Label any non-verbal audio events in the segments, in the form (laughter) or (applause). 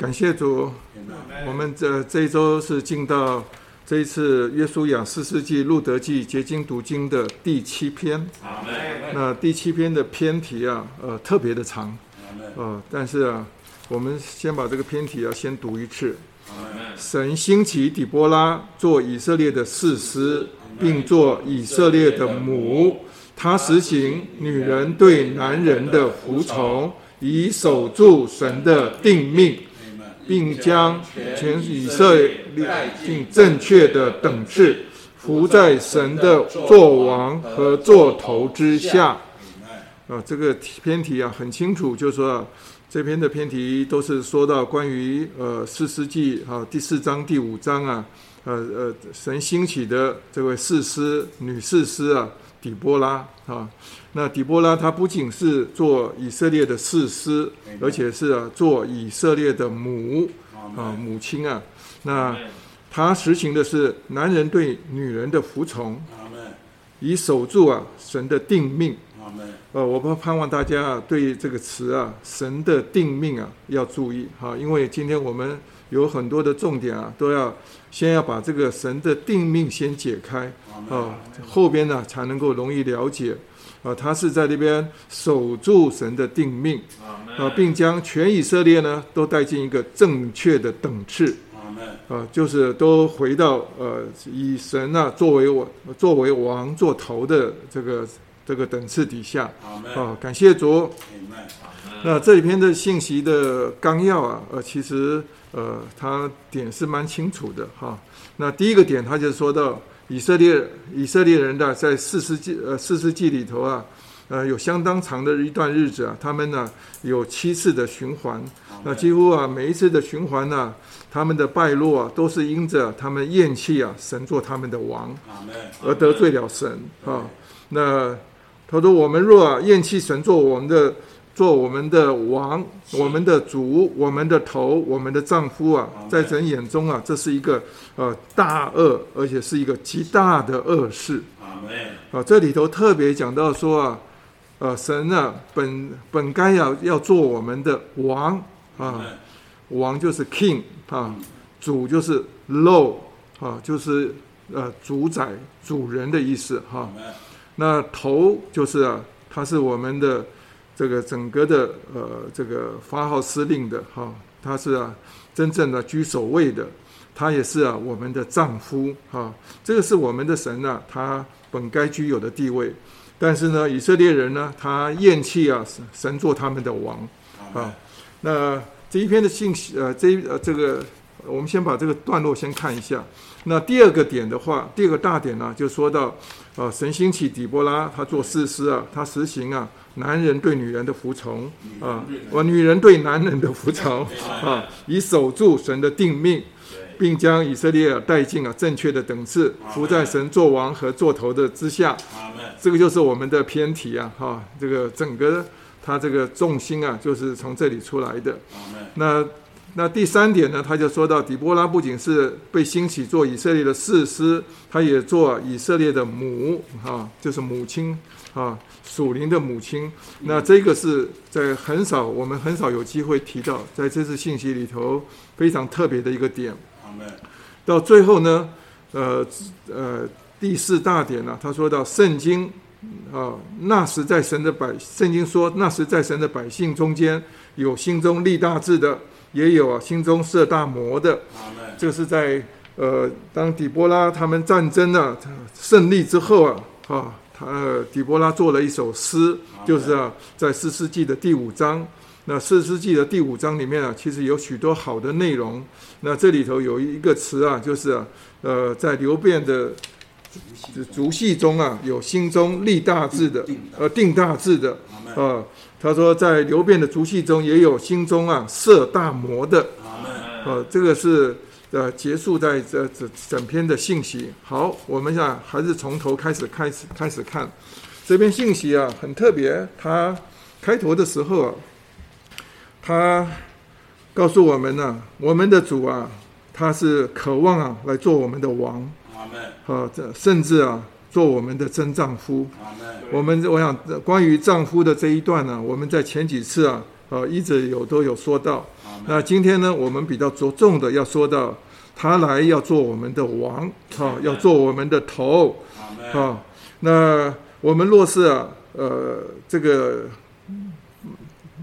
感谢主，我们这这一周是进到这一次约书亚四世纪路德记结晶读经的第七篇。那第七篇的篇题啊，呃，特别的长，呃，但是啊，我们先把这个篇题啊先读一次。神兴起底波拉做以色列的士师，并做以色列的母。他实行女人对男人的服从。以守住神的定命，并将全以色列带进正确的等次，服在神的作王和作头之下。啊，这个篇题啊很清楚，就是说这篇的篇题都是说到关于呃四世纪啊第四章第五章啊，呃呃神兴起的这位士师女士师啊。底波拉啊，那底波拉她不仅是做以色列的士师，而且是啊做以色列的母啊母亲啊。那她实行的是男人对女人的服从，以守住啊神的定命。呃，我们盼望大家啊对这个词啊神的定命啊要注意哈，因为今天我们有很多的重点啊都要。先要把这个神的定命先解开啊，后边呢才能够容易了解啊。他是在那边守住神的定命啊，并将全以色列呢都带进一个正确的等次啊，就是都回到呃以神啊作为我作为王做头的这个这个等次底下啊。感谢主。那这一篇的信息的纲要啊，呃，其实。呃，它点是蛮清楚的哈。那第一个点，他就说到以色列以色列人的在四世纪呃四世纪里头啊，呃，有相当长的一段日子啊，他们呢有七次的循环。那几乎啊每一次的循环呢，他们的败落啊，都是因着他们厌弃啊神做他们的王，而得罪了神啊。那他说：“我们若啊厌弃神做我们的。”做我们的王，我们的主，我们的头，我们的丈夫啊，在神眼中啊，这是一个呃大恶，而且是一个极大的恶事。啊，这里头特别讲到说啊，呃，神啊，本本该要要做我们的王啊，王就是 king 啊，主就是 lord 啊，就是呃主宰主人的意思哈。那头就是啊，他是我们的。这个整个的呃，这个发号施令的哈，他是啊，真正的居首位的，他也是啊，我们的丈夫哈，这个是我们的神啊，他本该居有的地位，但是呢，以色列人呢，他厌弃啊，神做他们的王啊。那这一篇的信息呃，这呃这个，我们先把这个段落先看一下。那第二个点的话，第二个大点呢，就说到啊，神兴起底波拉，他做士师啊，他实行啊。男人对女人的服从啊，我女人对男人的服从啊，以守住神的定命，并将以色列带进啊正确的等次，服在神作王和作头的之下。这个就是我们的偏题啊，哈，这个整个他这个重心啊，就是从这里出来的。那那第三点呢，他就说到底波拉不仅是被兴起做以色列的士师，他也做以色列的母啊，就是母亲啊。属灵的母亲，那这个是在很少，我们很少有机会提到，在这次信息里头非常特别的一个点。到最后呢，呃呃，第四大点呢，他说到圣经啊，那时在神的百，圣经说那时在神的百姓中间，有心中立大志的，也有啊心中设大魔的。这是在呃，当底波拉他们战争呢胜利之后啊，啊。呃，底波拉做了一首诗，就是啊，在四世纪的第五章。那四世纪的第五章里面啊，其实有许多好的内容。那这里头有一个词啊，就是啊，呃，在流变的族系中啊，有心中立大志的，呃，定大志的。呃，他说在流变的族系中也有心中啊设大魔的。呃，这个是。呃，结束在这整整篇的信息。好，我们现在还是从头开始开始开始看这篇信息啊，很特别。他开头的时候啊，他告诉我们呢、我们的主啊，他是渴望啊来做我们的王。啊，这甚至啊做我们的真丈夫。我们我想关于丈夫的这一段呢、我们在前几次啊啊，一直有都有说到。那今天呢，我们比较着重的要说到，他来要做我们的王，哈，要做我们的头，啊。那我们若是啊，呃，这个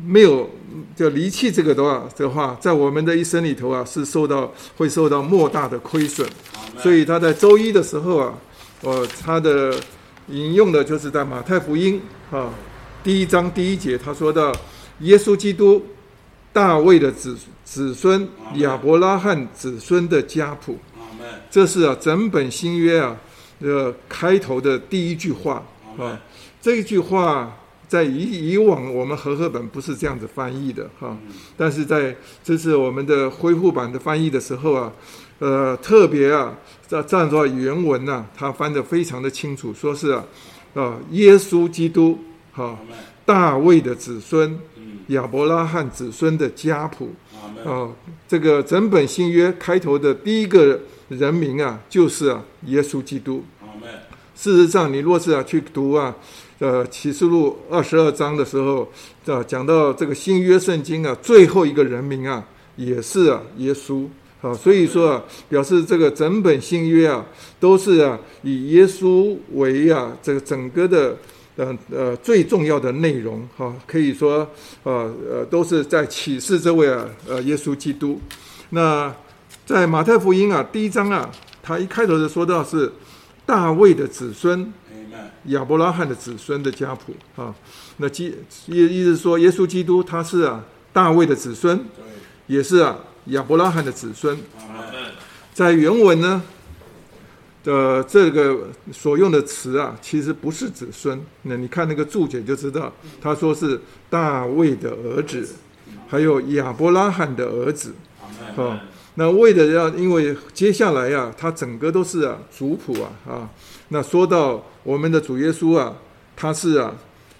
没有就离弃这个的话的话，在我们的一生里头啊，是受到会受到莫大的亏损。所以他在周一的时候啊，呃，他的引用的就是在马太福音啊第一章第一节，他说到耶稣基督大卫的子子孙亚伯拉罕子孙的家谱，这是啊整本新约啊的开头的第一句话。啊。这一句话在以以往我们和合本不是这样子翻译的哈，但是在这是我们的恢复版的翻译的时候啊。呃，特别啊，在站在原文呢、啊，他翻得非常的清楚，说是啊，啊，耶稣基督，哈、啊，大卫的子孙，亚伯拉罕子孙的家谱，啊，这个整本新约开头的第一个人名啊，就是啊，耶稣基督。事实上，你若是啊去读啊，呃，启示录二十二章的时候，啊，讲到这个新约圣经啊，最后一个人名啊，也是啊，耶稣。啊，所以说啊，表示这个整本新约啊，都是啊以耶稣为啊这个整个的呃呃最重要的内容哈，可以说呃呃都是在启示这位啊呃耶稣基督。那在马太福音啊第一章啊，他一开头就说到是大卫的子孙，亚伯拉罕的子孙的家谱啊。那基意意思说耶稣基督他是啊大卫的子孙，也是啊。亚伯拉罕的子孙，在原文呢的这个所用的词啊，其实不是子孙。那你看那个注解就知道，他说是大卫的儿子，还有亚伯拉罕的儿子。啊，那为了要，因为接下来呀、啊，他整个都是啊族谱啊啊。那说到我们的主耶稣啊，他是啊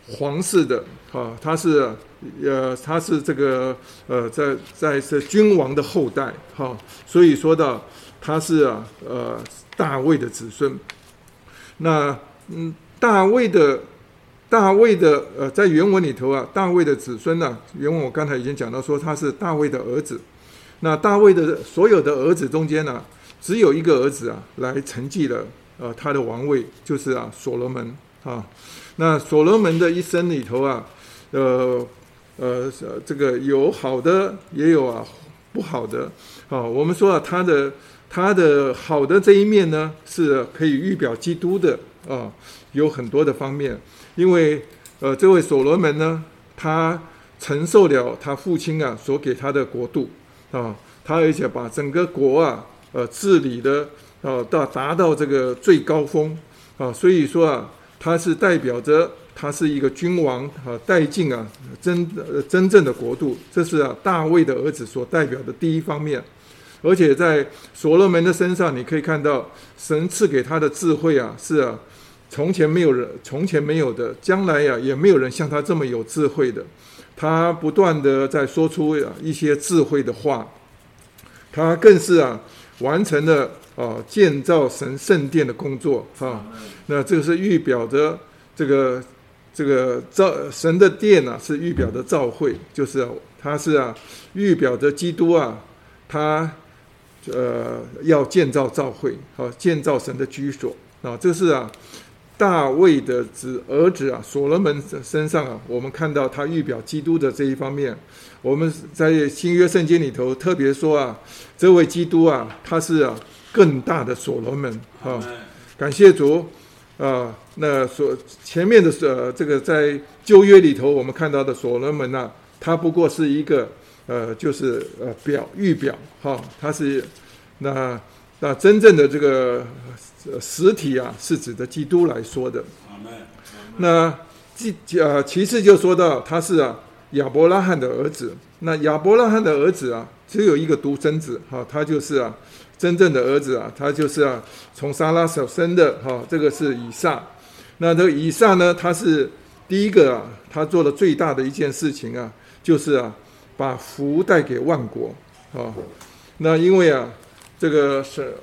皇室的啊，他是、啊。呃，他是这个呃，在在是君王的后代哈、哦，所以说到他是啊，呃，大卫的子孙。那嗯，大卫的大卫的呃，在原文里头啊，大卫的子孙呢、原文我刚才已经讲到说他是大卫的儿子。那大卫的所有的儿子中间呢、只有一个儿子啊，来承继了呃他的王位，就是啊所罗门啊。那所罗门的一生里头啊，呃。呃，这个有好的，也有啊不好的。啊，我们说啊，他的他的好的这一面呢，是可以预表基督的啊，有很多的方面。因为呃，这位所罗门呢，他承受了他父亲啊所给他的国度啊，他而且把整个国啊，呃，治理的啊到达到这个最高峰啊，所以说啊，他是代表着。他是一个君王啊，带进啊真真正的国度，这是啊大卫的儿子所代表的第一方面。而且在所罗门的身上，你可以看到神赐给他的智慧啊，是啊从前没有人从前没有的，将来呀、也没有人像他这么有智慧的。他不断的在说出一些智慧的话，他更是啊完成了啊建造神圣殿的工作啊。那这个是预表着这个。这个造神的殿啊，是预表的造会，就是，他是啊，预表着基督啊，他呃要建造教会，好建造神的居所啊，这是啊大卫的子儿子啊，所罗门身上啊，我们看到他预表基督的这一方面。我们在新约圣经里头特别说啊，这位基督啊，他是啊更大的所罗门啊，感谢主。啊，那所前面的呃，这个在旧约里头，我们看到的所罗门呐，他不过是一个呃，就是呃表预表哈，他是那那真正的这个实体啊，是指的基督来说的。那其呃其次就说到他是啊亚伯拉罕的儿子，那亚伯拉罕的儿子啊，只有一个独生子哈，他就是啊。真正的儿子啊，他就是啊，从撒拉所生的哈，这个是以撒。那这个以撒呢，他是第一个啊，他做的最大的一件事情啊，就是啊，把福带给万国啊。那因为啊，这个是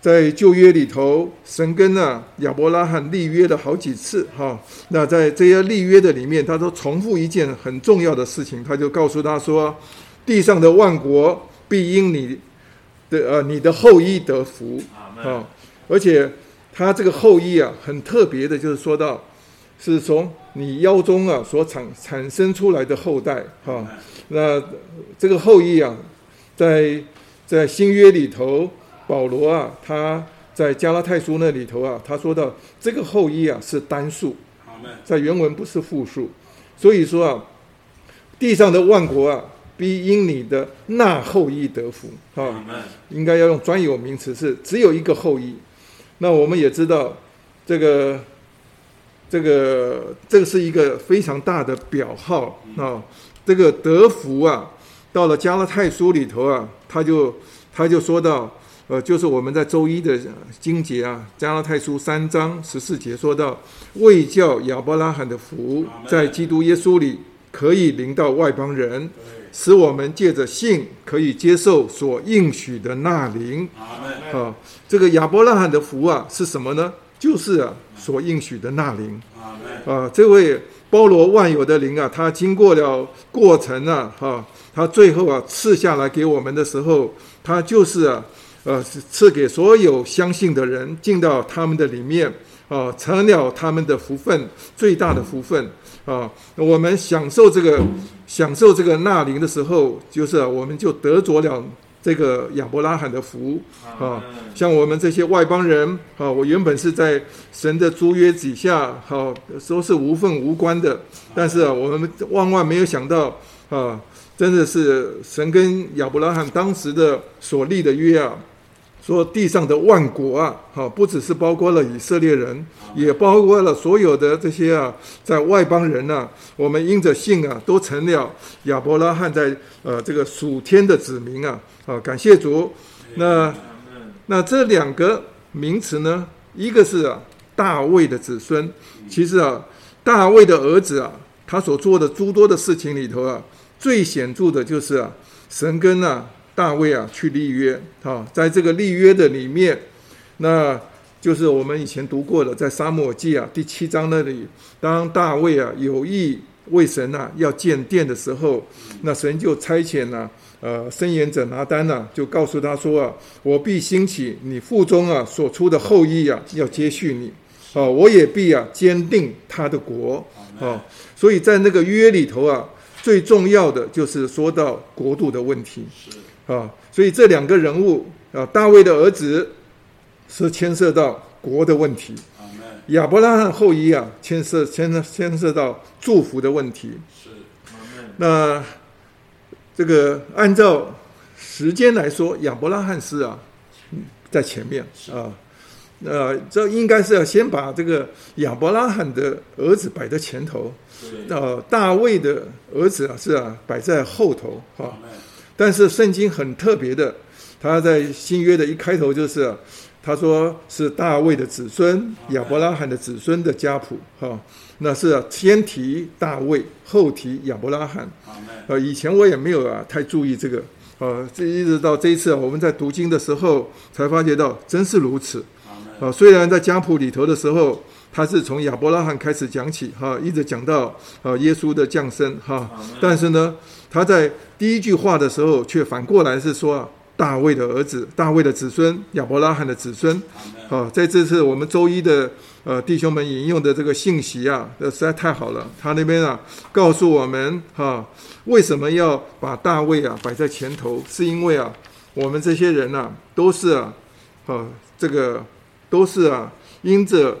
在旧约里头，神跟啊亚伯拉罕立约了好几次哈。那在这些立约的里面，他都重复一件很重要的事情，他就告诉他说：“地上的万国必因你的呃你的后裔得福。”啊，而且他这个后裔啊，很特别的，就是说到是从你腰中啊所产产生出来的后代哈。那这个后裔啊，在在新约里头。保罗啊，他在加拉太书那里头啊，他说到这个后裔啊是单数，在原文不是复数，所以说啊，地上的万国啊必因你的那后裔得福啊，应该要用专有名词是只有一个后裔。那我们也知道这个这个这个是一个非常大的表号啊，这个德福啊，到了加拉太书里头啊，他就他就说到。呃，就是我们在周一的经节啊，《加拉太书》三章十四节说到，为叫亚伯拉罕的福在基督耶稣里可以临到外邦人，使我们借着信可以接受所应许的那灵。啊，这个亚伯拉罕的福啊是什么呢？就是啊所应许的那灵。啊，这位包罗万有的灵啊，他经过了过程啊，哈，他最后啊赐下来给我们的时候，他就是啊。呃，赐给所有相信的人进到他们的里面，啊，成了他们的福分，最大的福分啊。我们享受这个享受这个纳灵的时候，就是我们就得着了这个亚伯拉罕的福啊。像我们这些外邦人啊，我原本是在神的租约底下，好，都是无份无关的，但是啊，我们万万没有想到啊，真的是神跟亚伯拉罕当时的所立的约啊。说地上的万国啊，哈，不只是包括了以色列人，也包括了所有的这些啊，在外邦人呐，我们因着信啊，都成了亚伯拉罕在呃这个属天的子民啊，啊，感谢主。那那这两个名词呢，一个是啊大卫的子孙，其实啊大卫的儿子啊，他所做的诸多的事情里头啊，最显著的就是啊神跟啊。大卫啊，去立约，哈，在这个立约的里面，那就是我们以前读过的，在撒母耳记啊第七章那里，当大卫啊有意为神啊要建殿的时候，那神就差遣了、啊、呃申言者拿单呐，就告诉他说啊，我必兴起你腹中啊所出的后裔啊，要接续你，啊，我也必啊坚定他的国，啊，所以在那个约里头啊，最重要的就是说到国度的问题。啊，所以这两个人物啊，大卫的儿子是牵涉到国的问题，亚伯拉罕后裔啊，牵涉牵涉牵涉到祝福的问题。是，那这个按照时间来说，亚伯拉罕是啊，在前面啊，呃，这应该是要先把这个亚伯拉罕的儿子摆在前头，呃，大卫的儿子啊是啊摆在后头哈。但是圣经很特别的，他在新约的一开头就是，他说是大卫的子孙，亚伯拉罕的子孙的家谱，哈，那是先提大卫，后提亚伯拉罕。呃，以前我也没有啊太注意这个，呃，这一直到这一次啊，我们在读经的时候才发觉到，真是如此。啊，虽然在家谱里头的时候，他是从亚伯拉罕开始讲起，哈，一直讲到啊耶稣的降生，哈，但是呢。他在第一句话的时候，却反过来是说啊，大卫的儿子，大卫的子孙，亚伯拉罕的子孙。好，在这次我们周一的呃弟兄们引用的这个信息啊，呃实在太好了。他那边啊告诉我们哈，为什么要把大卫啊摆在前头？是因为啊，我们这些人呐，都是啊，啊这个都是啊，因着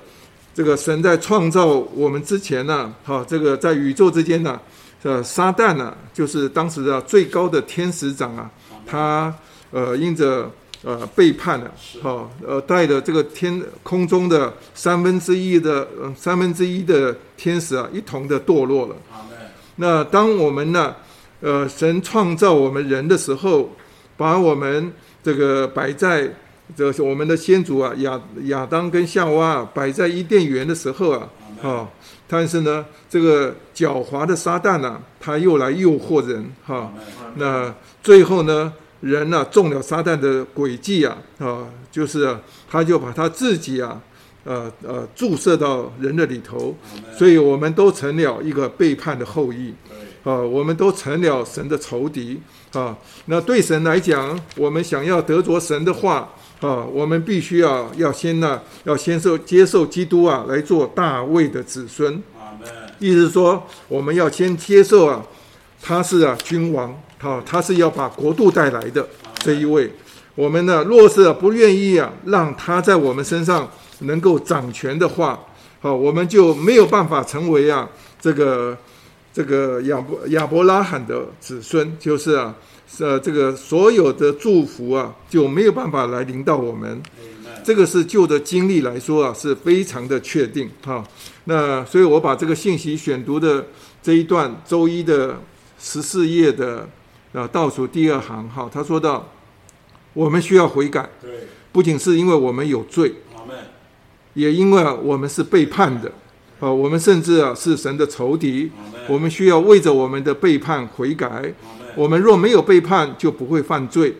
这个神在创造我们之前呢，哈，这个在宇宙之间呢。呃，撒旦呢、就是当时的最高的天使长啊，他呃因着呃背叛了，好呃带着这个天空中的三分之一的呃三分之一的天使啊，一同的堕落了。那当我们呢，呃神创造我们人的时候，把我们这个摆在这个我们的先祖啊亚亚当跟夏娃摆在伊甸园的时候啊，好。但是呢，这个狡猾的撒旦呢、啊，他又来诱惑人哈。那最后呢，人呢、啊、中了撒旦的诡计啊啊，就是、啊、他就把他自己啊呃呃注射到人的里头，所以我们都成了一个背叛的后裔啊，我们都成了神的仇敌啊。那对神来讲，我们想要得着神的话啊，我们必须要要先呢、啊、要先受接受基督啊来做大卫的子孙。意思说，我们要先接受啊，他是啊君王。好，他是要把国度带来的这一位。我们呢，若是不愿意啊，让他在我们身上能够掌权的话，好，我们就没有办法成为啊这个这个亚伯亚伯拉罕的子孙，就是啊，呃，这个所有的祝福啊就没有办法来临到我们。这个是旧的经历来说啊，是非常的确定。哈，那所以我把这个信息选读的这一段周一的十四页的。啊，倒数第二行哈，他说到，我们需要悔改，不仅是因为我们有罪，也因为我们是背叛的，啊，我们甚至啊是神的仇敌，我们需要为着我们的背叛悔改，我们若没有背叛，就不会犯罪，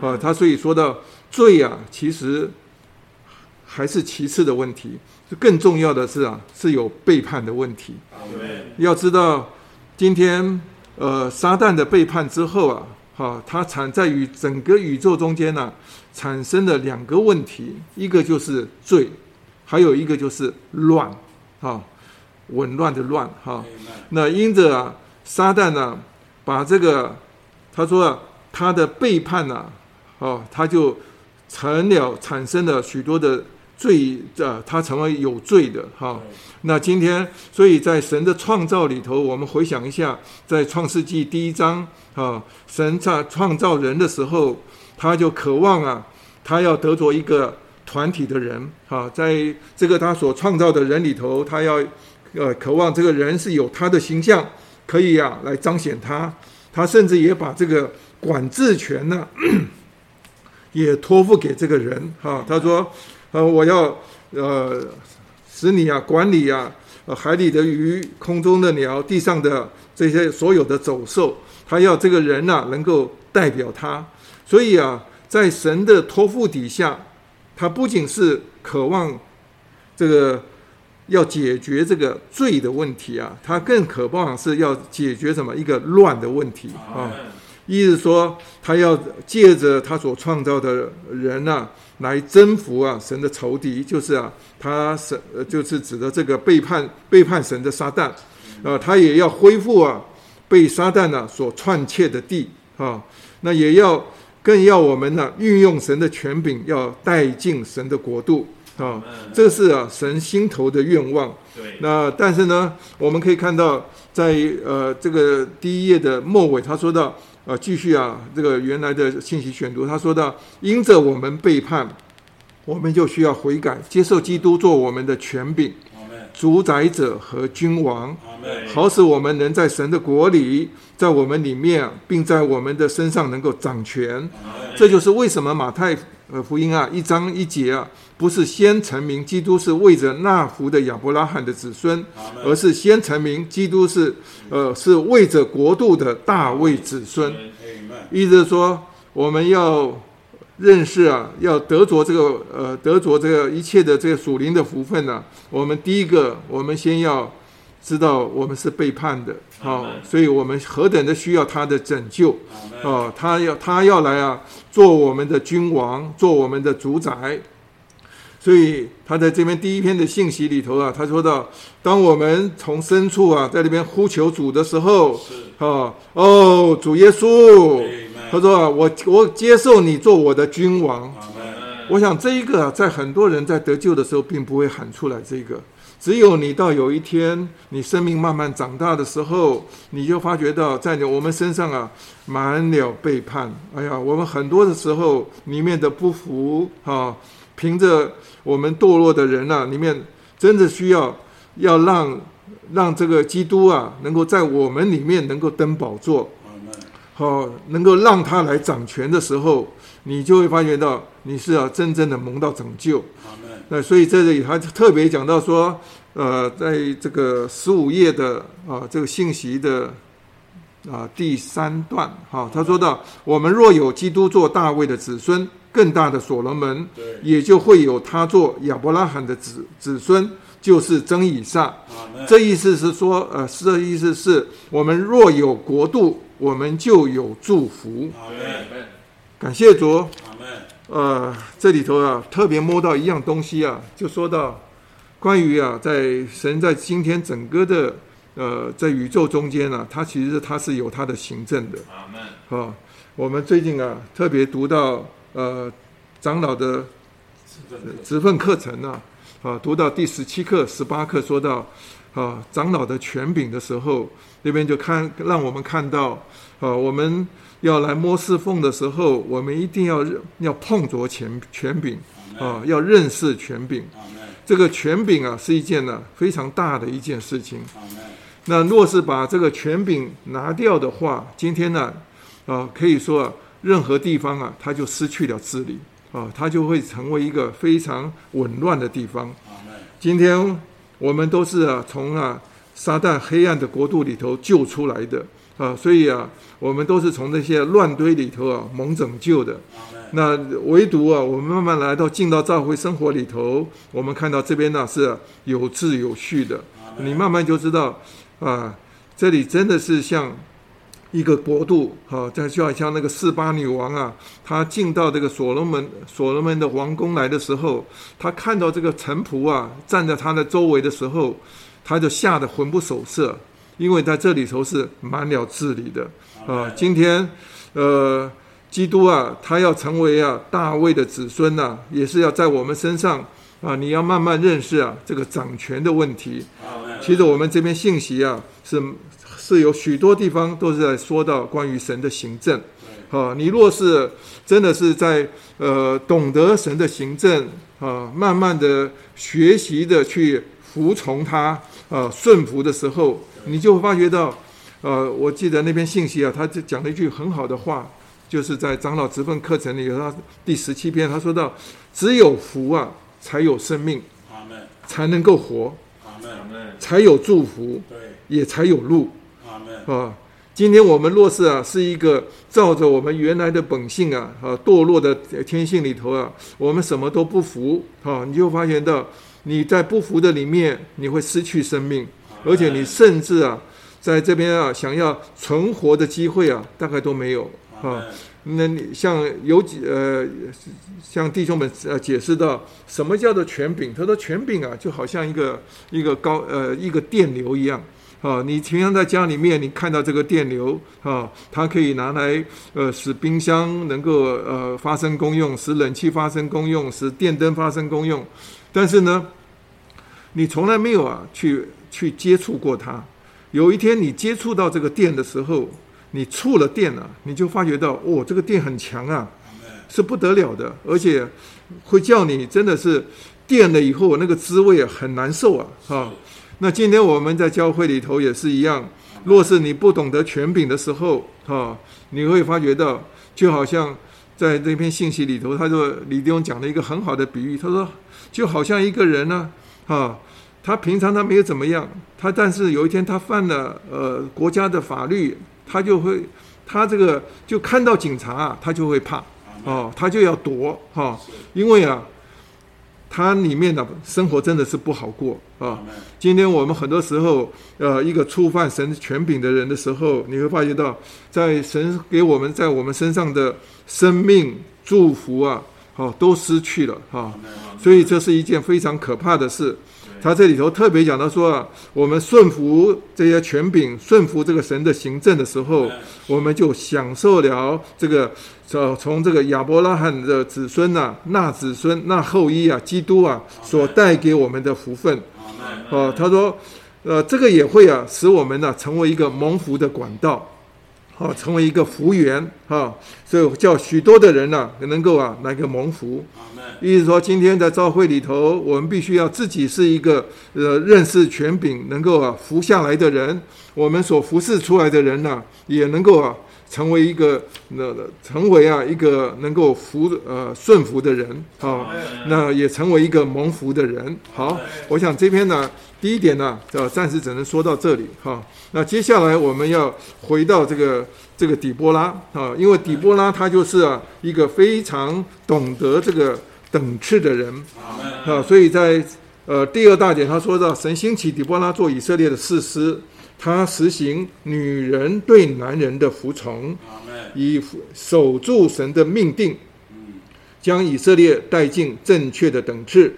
啊，他所以说到罪啊，其实还是其次的问题，更重要的是啊，是有背叛的问题，要知道今天。呃，撒旦的背叛之后啊，哈，它产在于整个宇宙中间呢、啊，产生了两个问题，一个就是罪，还有一个就是乱，哈，紊乱的乱，哈。那因着啊，撒旦呢、啊，把这个他说啊，他的背叛呢、啊，哦，他就成了产生了许多的。罪啊，他成为有罪的哈。那今天，所以在神的创造里头，我们回想一下，在创世纪第一章啊，神在创造人的时候，他就渴望啊，他要得着一个团体的人啊，在这个他所创造的人里头，他要呃渴望这个人是有他的形象，可以啊来彰显他。他甚至也把这个管制权呢，(clears throat) 也托付给这个人哈。他说。呃，我要呃使你啊管理啊，呃海里的鱼、空中的鸟、地上的这些所有的走兽，他要这个人呐、啊、能够代表他。所以啊，在神的托付底下，他不仅是渴望这个要解决这个罪的问题啊，他更渴望是要解决什么一个乱的问题啊。意思说，他要借着他所创造的人呐、啊。来征服啊，神的仇敌就是啊，他神就是指的这个背叛背叛神的撒旦，啊，他也要恢复啊被撒旦呢、啊、所篡窃的地啊，那也要更要我们呢、啊、运用神的权柄，要带进神的国度啊，这是啊神心头的愿望。对，那但是呢，我们可以看到在呃这个第一页的末尾，他说到。啊，继续啊，这个原来的信息选读，他说到，因着我们背叛，我们就需要悔改，接受基督做我们的权柄、主宰者和君王，好使我们能在神的国里，在我们里面，并在我们的身上能够掌权。这就是为什么马太呃福音啊一章一节啊。不是先成名，基督是为着那福的亚伯拉罕的子孙，而是先成名，基督是呃是为着国度的大卫子孙。意思是说，我们要认识啊，要得着这个呃得着这个一切的这个属灵的福分呢、啊。我们第一个，我们先要知道我们是背叛的，好、哦，所以我们何等的需要他的拯救啊、哦！他要他要来啊，做我们的君王，做我们的主宰。所以他在这边第一篇的信息里头啊，他说到，当我们从深处啊，在那边呼求主的时候，啊，哦，主耶稣，他说啊，我我接受你做我的君王。我想这一个啊，在很多人在得救的时候，并不会喊出来这个，只有你到有一天，你生命慢慢长大的时候，你就发觉到，在我们身上啊，满了背叛。哎呀，我们很多的时候里面的不服啊。凭着我们堕落的人啊，里面真的需要要让让这个基督啊，能够在我们里面能够登宝座，好，能够让他来掌权的时候，你就会发觉到你是要真正的蒙到拯救。那所以在这里他特别讲到说，呃，在这个十五页的啊这个信息的啊第三段哈，他说到：我们若有基督做大卫的子孙，更大的所罗门，也就会有他做亚伯拉罕的子子孙，就是真以撒。这意思是说，呃，这意思是我们若有国度，我们就有祝福。感谢主。呃，这里头啊，特别摸到一样东西啊，就说到关于啊，在神在今天整个的呃，在宇宙中间啊，他其实他是有他的行政的。阿门。好，我们最近啊，特别读到呃，长老的职分课程啊，啊，读到第十七课、十八课，说到啊，长老的权柄的时候，那边就看让我们看到啊，我们。要来摸侍奉的时候，我们一定要要碰着权权柄啊，要认识权柄。这个权柄啊，是一件呢非常大的一件事情。那若是把这个权柄拿掉的话，今天呢啊，可以说啊，任何地方啊，它就失去了治理啊，它就会成为一个非常紊乱的地方。今天我们都是啊，从啊撒旦黑暗的国度里头救出来的。啊，所以啊，我们都是从那些乱堆里头啊蒙拯救的。那唯独啊，我们慢慢来到进到教会生活里头，我们看到这边呢是有秩有序的。你慢慢就知道啊，这里真的是像一个国度。哈，这就好像那个四八女王啊，她进到这个所罗门所罗门的王宫来的时候，她看到这个臣仆啊站在她的周围的时候，她就吓得魂不守舍。因为在这里头是满了治理的啊，今天，呃，基督啊，他要成为啊大卫的子孙呐、啊，也是要在我们身上啊，你要慢慢认识啊这个掌权的问题。其实我们这边信息啊，是是有许多地方都是在说到关于神的行政。啊，你若是真的是在呃懂得神的行政啊，慢慢的学习的去服从他啊，顺服的时候。你就会发觉到，呃，我记得那篇信息啊，他就讲了一句很好的话，就是在长老职分课程里，他第十七篇，他说到，只有福啊，才有生命，才能够活，才有祝福，也才有路，啊，今天我们若是啊，是一个照着我们原来的本性啊，啊，堕落的天性里头啊，我们什么都不服，啊，你就发现到你在不服的里面，你会失去生命。而且你甚至啊，在这边啊，想要存活的机会啊，大概都没有啊。那你像有几呃，像弟兄们呃解释到什么叫做权柄？他说权柄啊，就好像一个一个高呃一个电流一样啊。你平常在家里面，你看到这个电流啊，它可以拿来呃使冰箱能够呃发生功用，使冷气发生功用，使电灯发生功用。但是呢，你从来没有啊去。去接触过它，有一天你接触到这个电的时候，你触了电了，你就发觉到哦，这个电很强啊，是不得了的，而且会叫你真的是电了以后那个滋味很难受啊！哈，那今天我们在教会里头也是一样，若是你不懂得权柄的时候，哈，你会发觉到就好像在这篇信息里头，他说李弟兄讲了一个很好的比喻，他说就好像一个人呢，哈。他平常他没有怎么样，他但是有一天他犯了呃国家的法律，他就会他这个就看到警察啊，他就会怕哦，他就要躲哈、因为啊，他里面的生活真的是不好过啊。哦、今天我们很多时候呃一个触犯神权柄的人的时候，你会发觉到在神给我们在我们身上的生命祝福啊，哦都失去了哈，哦、所以这是一件非常可怕的事。他这里头特别讲到说啊，我们顺服这些权柄，顺服这个神的行政的时候，我们就享受了这个呃从这个亚伯拉罕的子孙呐、啊，那子孙那后裔啊，基督啊所带给我们的福分。哦，他说，呃，这个也会啊使我们呢、啊、成为一个蒙福的管道。啊，成为一个福缘啊，所以叫许多的人呢、啊，能够啊来个蒙福。意思说，今天在朝会里头，我们必须要自己是一个呃认识权柄，能够啊服下来的人。我们所服侍出来的人呢、啊，也能够啊成为一个那成为啊一个能够服呃顺服的人啊，那也成为一个蒙福的人。好，我想这篇呢，第一点呢，呃，暂时只能说到这里哈。那接下来我们要回到这个这个底波拉啊，因为底波拉他就是啊一个非常懂得这个等次的人啊，所以在呃第二大点他说到神兴起底波拉做以色列的士师。他实行女人对男人的服从，以守住神的命定，将以色列带进正确的等次，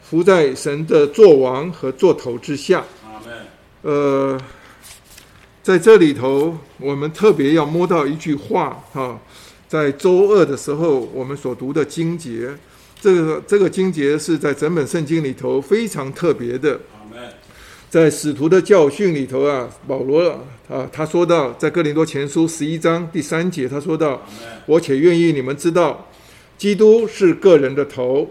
服在神的作王和作头之下。呃，在这里头，我们特别要摸到一句话哈，在周二的时候我们所读的经节，这个这个经节是在整本圣经里头非常特别的。在使徒的教训里头啊，保罗啊，他说到，在哥林多前书十一章第三节，他说到：“我且愿意你们知道，基督是个人的头，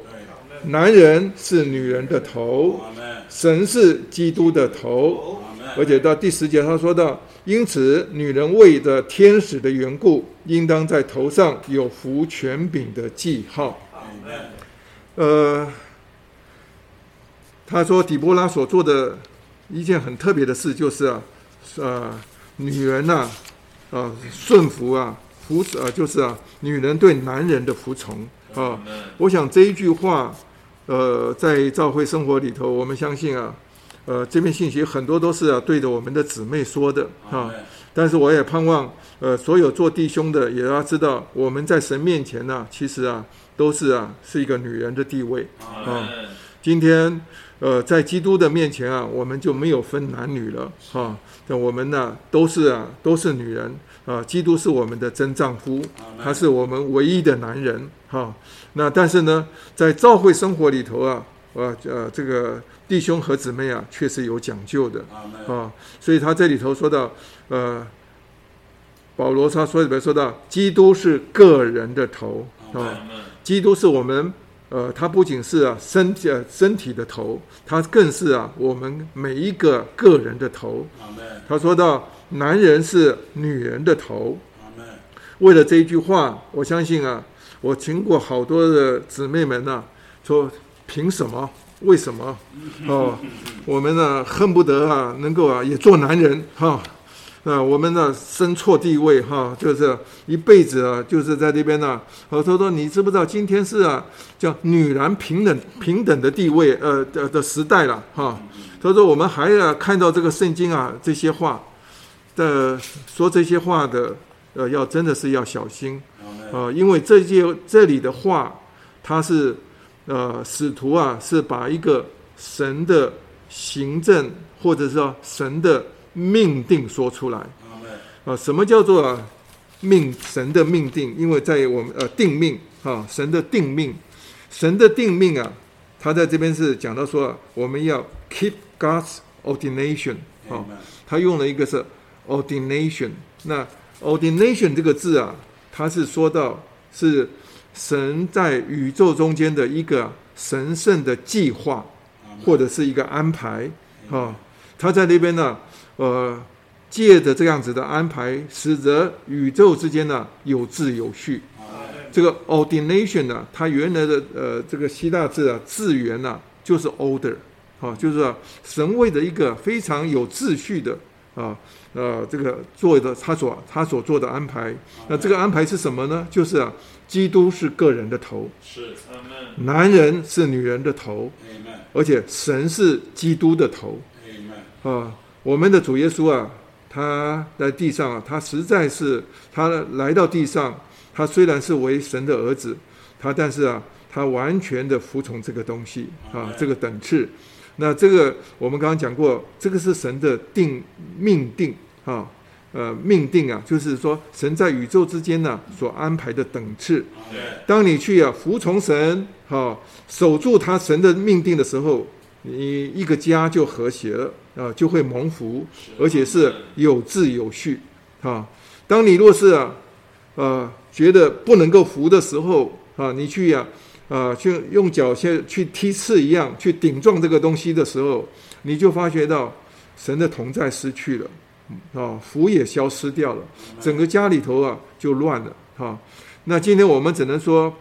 男人是女人的头，神是基督的头。”而且到第十节，他说到：“因此，女人为着天使的缘故，应当在头上有服权柄的记号。”呃，他说底波拉所做的。一件很特别的事就是啊，呃，女人呐，啊，呃，顺服啊，服啊，就是啊，女人对男人的服从啊。我想这一句话，呃，在教会生活里头，我们相信啊，呃，这篇信息很多都是啊对着我们的姊妹说的啊。但是我也盼望，呃，所有做弟兄的也要知道，我们在神面前呢，其实啊，都是啊，是一个女人的地位啊。今天。呃，在基督的面前啊，我们就没有分男女了哈。那我们呢，都是啊，都是女人啊。基督是我们的真丈夫，他是我们唯一的男人哈。那但是呢，在教会生活里头啊，呃呃，这个弟兄和姊妹啊，确实有讲究的啊。所以他这里头说到，呃，保罗他说里边说到，基督是个人的头啊，基督是我们。呃，他不仅是啊身体啊身体的头，他更是啊我们每一个个人的头。他说到，男人是女人的头。为了这一句话，我相信啊，我听过好多的姊妹们呢、啊，说凭什么？为什么？哦，我们呢恨不得啊能够啊也做男人哈。啊，我们呢生错地位哈，就是一辈子啊，就是在这边呢。我说说，你知不知道今天是啊，叫女男平等平等的地位，呃的的时代了哈。所以说，我们还要看到这个圣经啊，这些话的说这些话的，呃，要真的是要小心啊，因为这些这里的话，它是呃使徒啊，是把一个神的行政，或者说神的。命定说出来啊，什么叫做命？神的命定，因为在我们呃定命啊，神的定命，神的定命啊，他在这边是讲到说，我们要 keep God's ordination 啊，他用了一个是 ordination。那 ordination 这个字啊，它是说到是神在宇宙中间的一个神圣的计划，或者是一个安排啊，他在那边呢。呃，借着这样子的安排，使得宇宙之间呢有秩有序。这个 ordination 呢，它原来的呃这个希腊字啊字源呢就是 order，啊，就是说神位的一个非常有秩序的啊呃这个做的他所他所做的安排。那这个安排是什么呢？就是啊，基督是个人的头，是男人是女人的头，而且神是基督的头，啊。我们的主耶稣啊，他在地上啊，他实在是他来到地上，他虽然是为神的儿子，他但是啊，他完全的服从这个东西啊，这个等次。那这个我们刚刚讲过，这个是神的定命定啊，呃，命定啊，就是说神在宇宙之间呢所安排的等次。当你去啊服从神，哈，守住他神的命定的时候，你一个家就和谐了。啊，就会蒙福，而且是有秩有序。啊，当你若是啊，呃，觉得不能够服的时候，啊，你去呀，啊，去用脚先去踢刺一样，去顶撞这个东西的时候，你就发觉到神的同在失去了，啊，福也消失掉了，整个家里头啊就乱了哈。那今天我们只能说，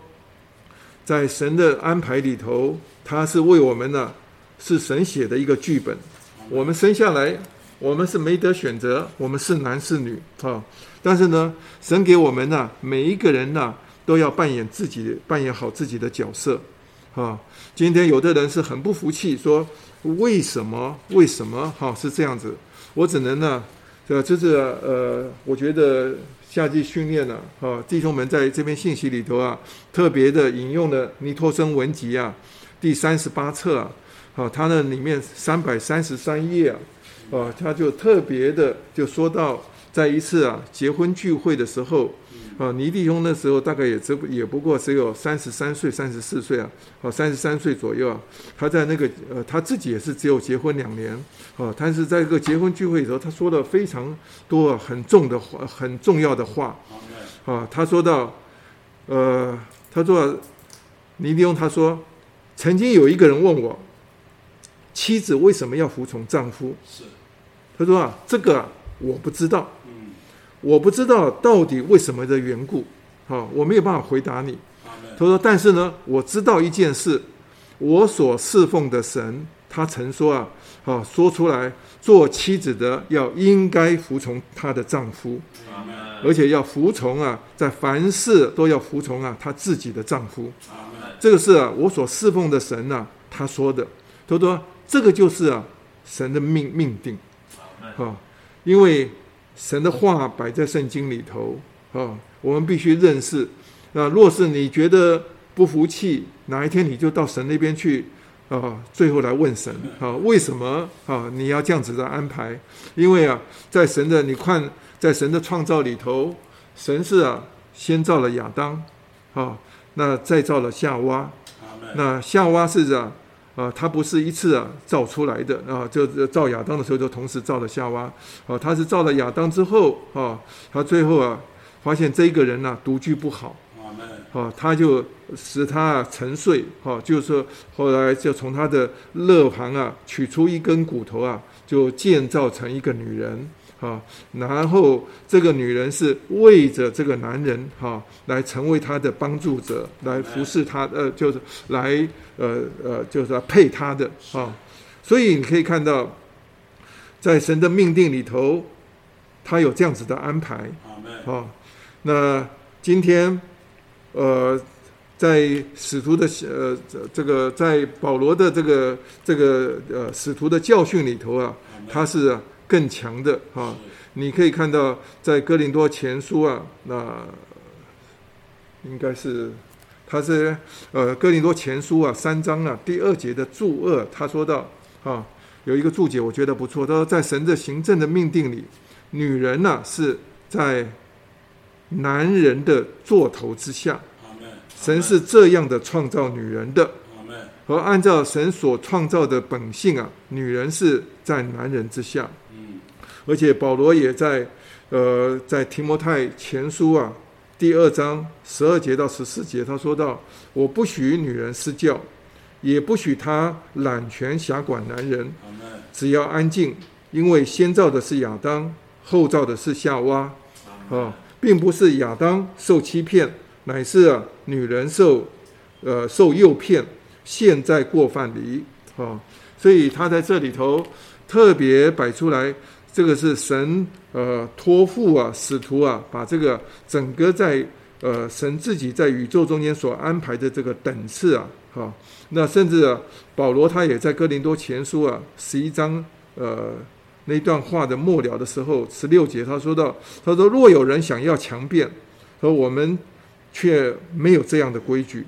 在神的安排里头，他是为我们呢，是神写的一个剧本。我们生下来，我们是没得选择，我们是男是女啊。但是呢，神给我们呢，每一个人呢，都要扮演自己，扮演好自己的角色啊。今天有的人是很不服气，说为什么？为什么？哈，是这样子。我只能呢，呃，就是呃，我觉得夏季训练呢，啊，弟兄们在这篇信息里头啊，特别的引用了尼托生文集啊，第三十八册啊，啊，它那里面三百三十三页啊，啊，他就特别的就说到，在一次啊结婚聚会的时候。啊，尼弟兄那时候大概也只也不过只有三十三岁、三十四岁啊，啊，三十三岁左右啊。他在那个呃，他自己也是只有结婚两年啊，但是在这个结婚聚会的时候，他说了非常多很重的话，很重要的话啊。他说到，呃，他说尼弟兄他说，曾经有一个人问我，妻子为什么要服从丈夫？是，他说啊，这个我不知道。我不知道到底为什么的缘故，好，我没有办法回答你。他说：“但是呢，我知道一件事，我所侍奉的神，他曾说啊，好说出来，做妻子的要应该服从她的丈夫，而且要服从啊，在凡事都要服从啊，她自己的丈夫。这个是啊，我所侍奉的神呐，他说的。他说这个就是啊，神的命命定，啊，因为。”神的话摆在圣经里头啊，我们必须认识。啊，若是你觉得不服气，哪一天你就到神那边去啊，最后来问神啊，为什么啊你要这样子的安排？因为啊，在神的你看，在神的创造里头，神是啊先造了亚当啊，那再造了夏娃，那夏娃是啊。啊，他不是一次啊造出来的啊，就造亚当的时候就同时造了夏娃啊，他是造了亚当之后啊，他最后啊发现这个人呐、啊、独居不好，啊，他就使他沉睡，哈，就是说后来就从他的肋旁啊取出一根骨头啊，就建造成一个女人。啊，然后这个女人是为着这个男人哈，来成为他的帮助者，来服侍他，呃，就是来呃呃，就是配他的啊。所以你可以看到，在神的命定里头，他有这样子的安排。啊，那今天呃，在使徒的呃这个在保罗的这个这个呃使徒的教训里头啊，他是。更强的啊，你可以看到在哥林多前书啊，那应该是他是呃哥林多前书啊三章啊第二节的注二，他说到啊有一个注解，我觉得不错。他说在神的行政的命定里，女人呢、啊、是在男人的座头之下，神是这样的创造女人的，而按照神所创造的本性啊，女人是在男人之下。而且保罗也在，呃，在提摩太前书啊第二章十二节到十四节，他说到：“我不许女人施教，也不许她揽权辖管男人，只要安静，因为先造的是亚当，后造的是夏娃，啊，并不是亚当受欺骗，乃是啊女人受，呃受诱骗，现在过犯里，啊，所以他在这里头特别摆出来。”这个是神呃托付啊使徒啊，把这个整个在呃神自己在宇宙中间所安排的这个等次啊，哈，那甚至啊保罗他也在哥林多前书啊十一章呃那段话的末了的时候十六节他说到，他说若有人想要强辩，和我们却没有这样的规矩，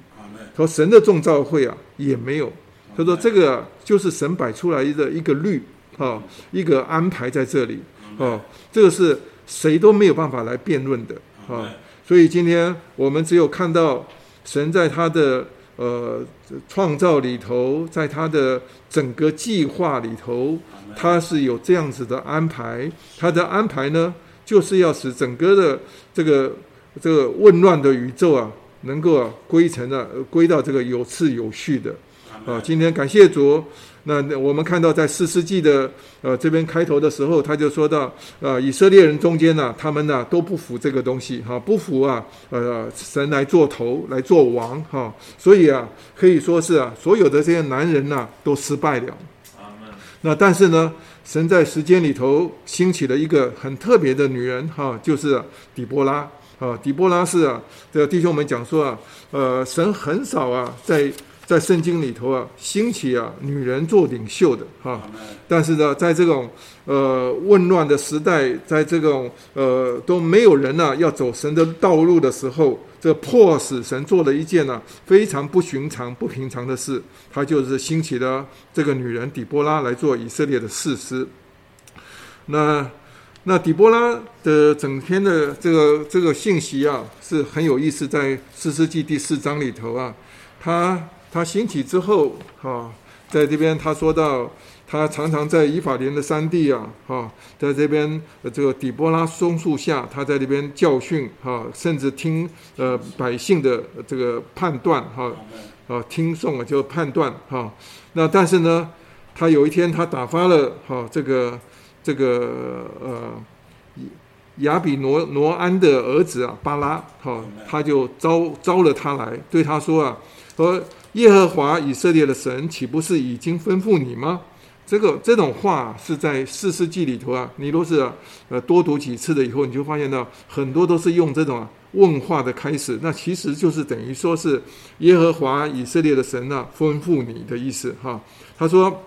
说神的众召会啊也没有，他说这个就是神摆出来的一个律。啊，一个安排在这里，啊，这个是谁都没有办法来辩论的，啊，所以今天我们只有看到神在他的呃创造里头，在他的整个计划里头，他是有这样子的安排，他的安排呢，就是要使整个的这个这个混乱的宇宙啊，能够啊归成了归到这个有次有序的。啊，今天感谢主。那我们看到在四世纪的呃这边开头的时候，他就说到，呃，以色列人中间呢，他们呢都不服这个东西哈，不服啊，呃，神来做头来做王哈，所以啊，可以说是啊，所有的这些男人呐都失败了。那但是呢，神在时间里头兴起了一个很特别的女人哈，就是底波拉啊，底波拉是啊，这个弟兄们讲说啊，呃，神很少啊在。在圣经里头啊，兴起啊，女人做领袖的哈。但是呢，在这种呃混乱的时代，在这种呃都没有人啊要走神的道路的时候，这迫使神做了一件呢、啊、非常不寻常、不平常的事。他就是兴起了这个女人底波拉来做以色列的士师。那那底波拉的整篇的这个这个信息啊，是很有意思，在四世纪第四章里头啊，他。他兴起之后，哈，在这边他说到，他常常在以法莲的山地啊，哈，在这边这个底波拉松树下，他在这边教训，哈，甚至听呃百姓的这个判断，哈，啊听讼啊就判断，哈，那但是呢，他有一天他打发了哈这个这个呃亚比挪挪安的儿子啊巴拉，哈，他就招招了他来，对他说啊，说。耶和华以色列的神岂不是已经吩咐你吗？这个这种话是在四世纪里头啊。你若是，呃多读几次了以后，你就发现到很多都是用这种问话的开始。那其实就是等于说是耶和华以色列的神啊吩咐你的意思哈。他说：“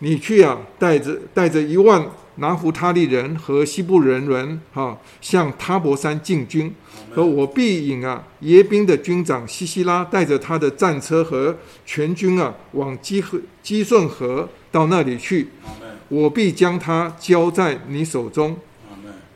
你去啊，带着带着一万。”拿弗他利人和西布人人，哈，向他伯山进军，而我必引啊耶宾的军长西西拉带着他的战车和全军啊，往基和基顺河到那里去，我必将他交在你手中。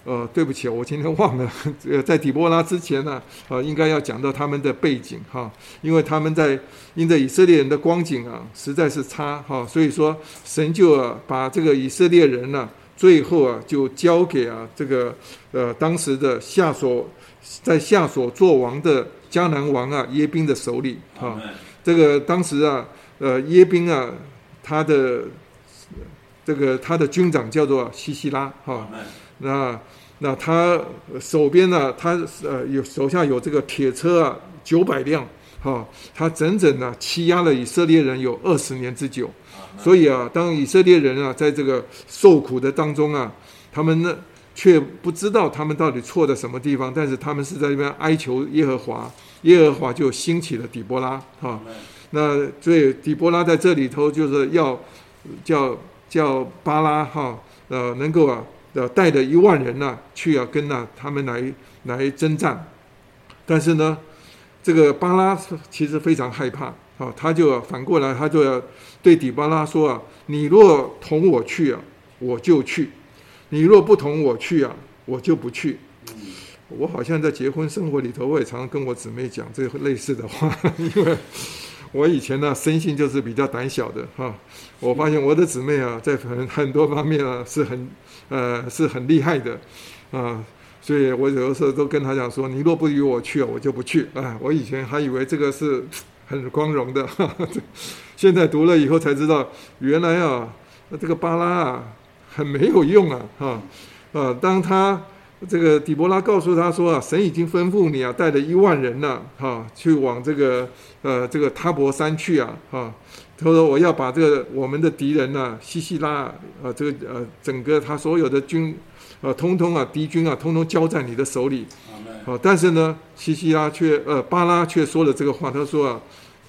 呃，对不起，我今天忘了，呃，在底波拉之前呢，呃，应该要讲到他们的背景哈，因为他们在因着以色列人的光景啊，实在是差哈，所以说神就啊把这个以色列人呢。最后啊，就交给啊这个呃当时的夏所，在夏所做王的迦南王啊耶宾的手里啊。这个当时啊，呃耶宾啊，他的这个他的军长叫做西西拉哈。那那他手边呢，他呃有手下有这个铁车啊九百辆哈，他整整呢欺压了以色列人有二十年之久。所以啊，当以色列人啊，在这个受苦的当中啊，他们呢却不知道他们到底错在什么地方，但是他们是在这边哀求耶和华，耶和华就兴起了底波拉哈。那所以底波拉在这里头就是要叫叫巴拉哈，呃，能够啊，呃，带着一万人呢去啊，跟啊他们来来征战。但是呢，这个巴拉其实非常害怕。啊，他就反过来，他就要对底巴拉说啊：“你若同我去啊，我就去；你若不同我去啊，我就不去。”我好像在结婚生活里头，我也常常跟我姊妹讲这类似的话，(laughs) 因为我以前呢，生性就是比较胆小的哈。我发现我的姊妹啊，在很很多方面啊，是很呃是很厉害的啊，所以我有的时候都跟她讲说：“你若不与我去啊，我就不去。”啊，我以前还以为这个是。很光荣的，(laughs) 现在读了以后才知道，原来啊，这个巴拉啊，很没有用啊，哈，啊，当他这个底波拉告诉他说啊，神已经吩咐你啊，带着一万人呢，哈，去往这个呃这个他伯山去啊，哈，他说我要把这个我们的敌人呢，西西拉啊，这个呃整个他所有的军，呃，通通啊敌军啊，通通交在你的手里。好，但是呢，西西拉却呃巴拉却说了这个话，他说啊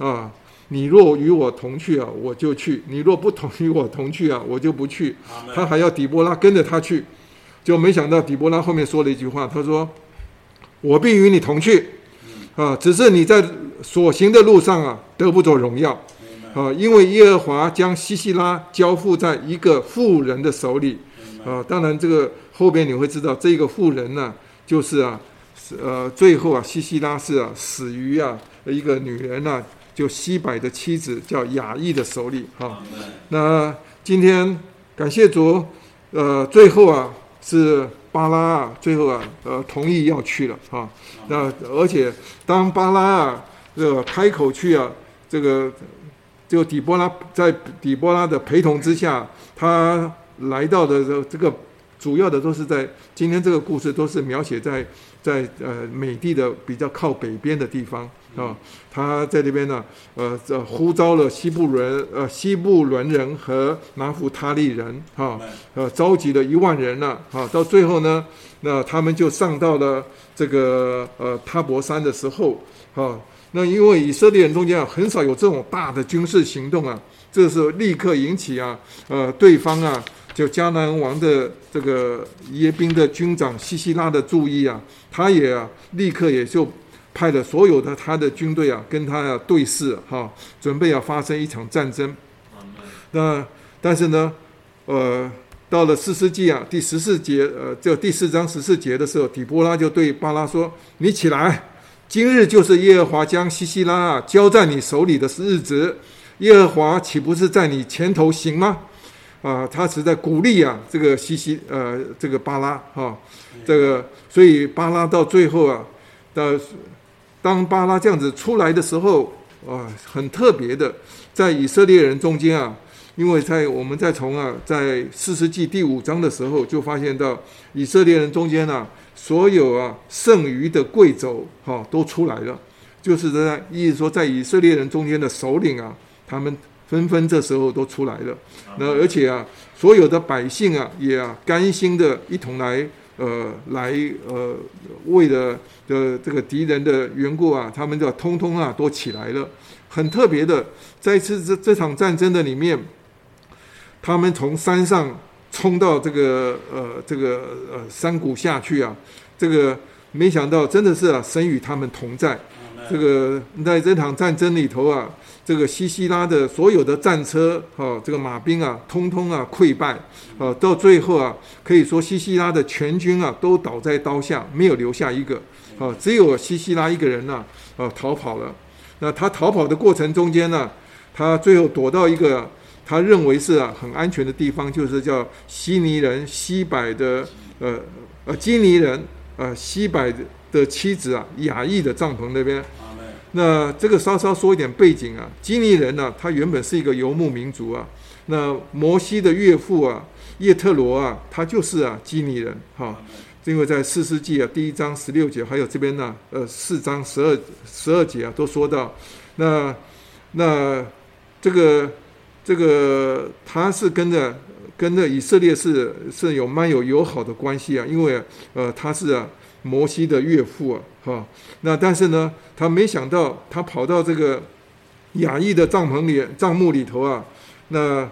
啊，你若与我同去啊，我就去；你若不同与我同去啊，我就不去。他还要底波拉跟着他去，就没想到底波拉后面说了一句话，他说：“我必与你同去，啊，只是你在所行的路上啊得不着荣耀，啊，因为耶和华将西西拉交付在一个妇人的手里，啊，当然这个后边你会知道，这个妇人呢，就是啊。”呃，最后啊，西西拉是啊，死于啊一个女人呢、啊，就西柏的妻子叫雅意的手里哈、啊。那今天感谢主，呃，最后啊是巴拉啊，最后啊呃同意要去了哈、啊。那而且当巴拉啊这个开口去啊，这个就底波拉在底波拉的陪同之下，他来到的这这个主要的都是在今天这个故事都是描写在在呃美帝的比较靠北边的地方啊，他在这边呢，呃，这呼召了西部伦呃西部伦人和拿弗他利人啊，呃，召集了一万人了啊，到最后呢，那他们就上到了这个呃塔博山的时候啊。那因为以色列人中间啊，很少有这种大的军事行动啊，这时候立刻引起啊，呃，对方啊，就迦南王的这个耶宾的军长西西拉的注意啊，他也啊，立刻也就派了所有的他的军队啊，跟他啊对视哈、啊，准备要发生一场战争。那但是呢，呃，到了四世纪啊第十四节，呃，就第四章十四节的时候，底波拉就对巴拉说：“你起来。”今日就是耶和华将西西拉啊交在你手里的日子，耶和华岂不是在你前头行吗？啊，他是在鼓励啊，这个西西呃，这个巴拉哈、啊，这个所以巴拉到最后啊，的当巴拉这样子出来的时候啊，很特别的，在以色列人中间啊，因为在我们在从啊，在四世纪第五章的时候就发现到以色列人中间啊。所有啊，剩余的贵族哈都出来了，就是在意思说，在以色列人中间的首领啊，他们纷纷这时候都出来了。那而且啊，所有的百姓啊，也啊甘心的一同来呃来呃为了的这个敌人的缘故啊，他们就通通啊都起来了。很特别的，在一次这这场战争的里面，他们从山上。冲到这个呃这个呃山谷下去啊，这个没想到真的是啊，神与他们同在。这个在这场战争里头啊，这个西西拉的所有的战车哈，这个马兵啊，通通啊溃败啊，到最后啊，可以说西西拉的全军啊都倒在刀下，没有留下一个啊，只有西西拉一个人呢啊逃跑了。那他逃跑的过程中间呢，他最后躲到一个。他认为是啊很安全的地方，就是叫希尼人西柏的呃呃基尼人呃西柏的妻子啊雅意的帐篷那边。那这个稍稍说一点背景啊，基尼人呢、他原本是一个游牧民族啊。那摩西的岳父啊叶特罗啊，他就是啊基尼人哈。因为在四世纪啊第一章十六节，还有这边呢呃四章十二十二节啊都说到，那那这个。这个他是跟着跟着以色列是是有蛮有友好的关系啊，因为呃他是啊摩西的岳父啊，哈，那但是呢，他没想到他跑到这个亚亿的帐篷里帐幕里头啊，那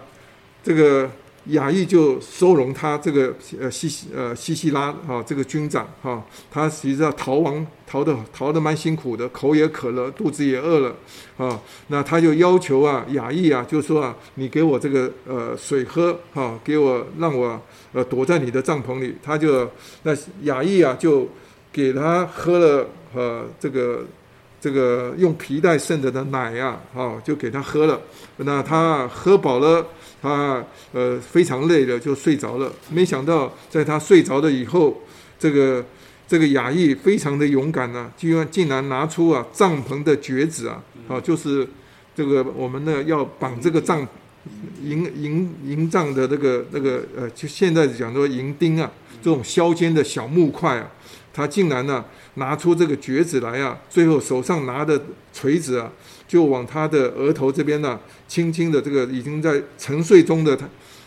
这个。亚亿就收容他这个呃西西呃西西拉啊这个军长哈，他实际上逃亡逃的逃的蛮辛苦的，口也渴了，肚子也饿了啊。那他就要求啊亚亿啊，就说啊，你给我这个呃水喝哈，给我让我呃躲在你的帐篷里。他就那亚亿啊就给他喝了呃这个这个用皮带剩着的奶呀啊，就给他喝了。那他喝饱了。他呃非常累了，就睡着了。没想到在他睡着了以后，这个这个亚亿非常的勇敢呢、啊，居然竟然拿出啊帐篷的橛子啊，啊就是这个我们呢要绑这个帐营营营帐的那个那个呃，就现在讲说营钉啊，这种削尖的小木块啊，他竟然呢拿出这个橛子来啊，最后手上拿的锤子啊。就往他的额头这边呢，轻轻的这个已经在沉睡中的他，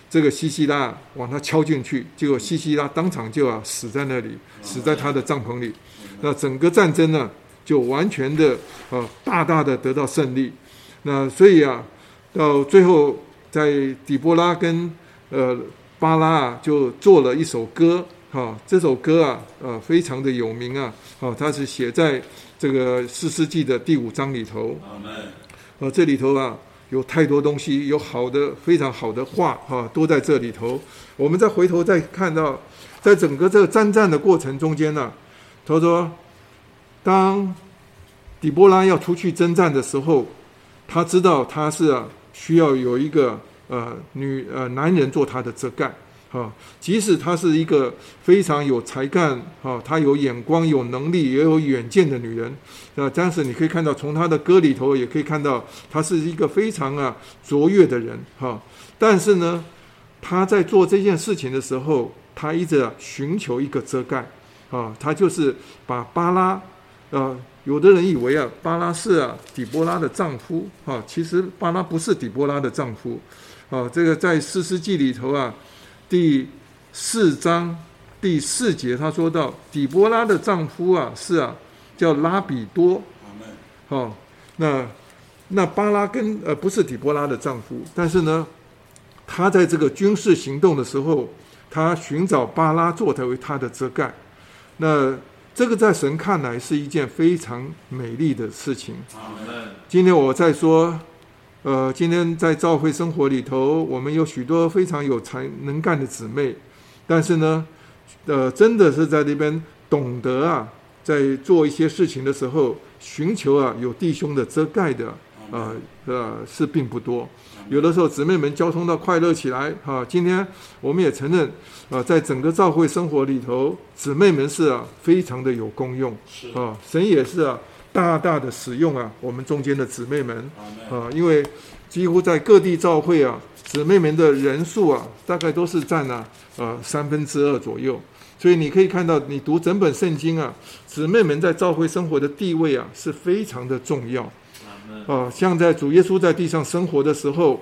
这个西西拉往他敲进去，结果西西拉当场就啊死在那里，死在他的帐篷里。那整个战争呢，就完全的呃大大的得到胜利。那所以啊，到最后在底波拉跟呃巴拉啊，就做了一首歌，哈，这首歌啊，呃非常的有名啊，啊，它是写在。这个四世纪的第五章里头，呃，这里头啊有太多东西，有好的非常好的话哈，都在这里头。我们再回头再看到，在整个这个征战的过程中间呢，他说，当底波拉要出去征战的时候，他知道他是啊需要有一个呃女呃男人做他的遮盖哈，即使她是一个非常有才干，哈，她有眼光、有能力、也有远见的女人，啊，但是你可以看到，从她的歌里头也可以看到，她是一个非常啊卓越的人，哈。但是呢，她在做这件事情的时候，她一直寻求一个遮盖，啊，她就是把巴拉，啊，有的人以为啊，巴拉是啊底波拉的丈夫，哈，其实巴拉不是底波拉的丈夫，啊，这个在诗诗记里头啊。第四章第四节，他说到底波拉的丈夫啊，是啊，叫拉比多。好、哦，那那巴拉跟呃不是底波拉的丈夫，但是呢，他在这个军事行动的时候，他寻找巴拉作为他的遮盖。那这个在神看来是一件非常美丽的事情。今天我在说。呃，今天在教会生活里头，我们有许多非常有才能干的姊妹，但是呢，呃，真的是在那边懂得啊，在做一些事情的时候，寻求啊有弟兄的遮盖的，啊呃是并不多。有的时候姊妹们交通到快乐起来，哈、啊，今天我们也承认，啊，在整个教会生活里头，姊妹们是啊非常的有功用，啊，神也是啊。大大的使用啊，我们中间的姊妹们啊，因为几乎在各地教会啊，姊妹们的人数啊，大概都是占了呃三分之二左右。所以你可以看到，你读整本圣经啊，姊妹们在教会生活的地位啊，是非常的重要。啊，像在主耶稣在地上生活的时候，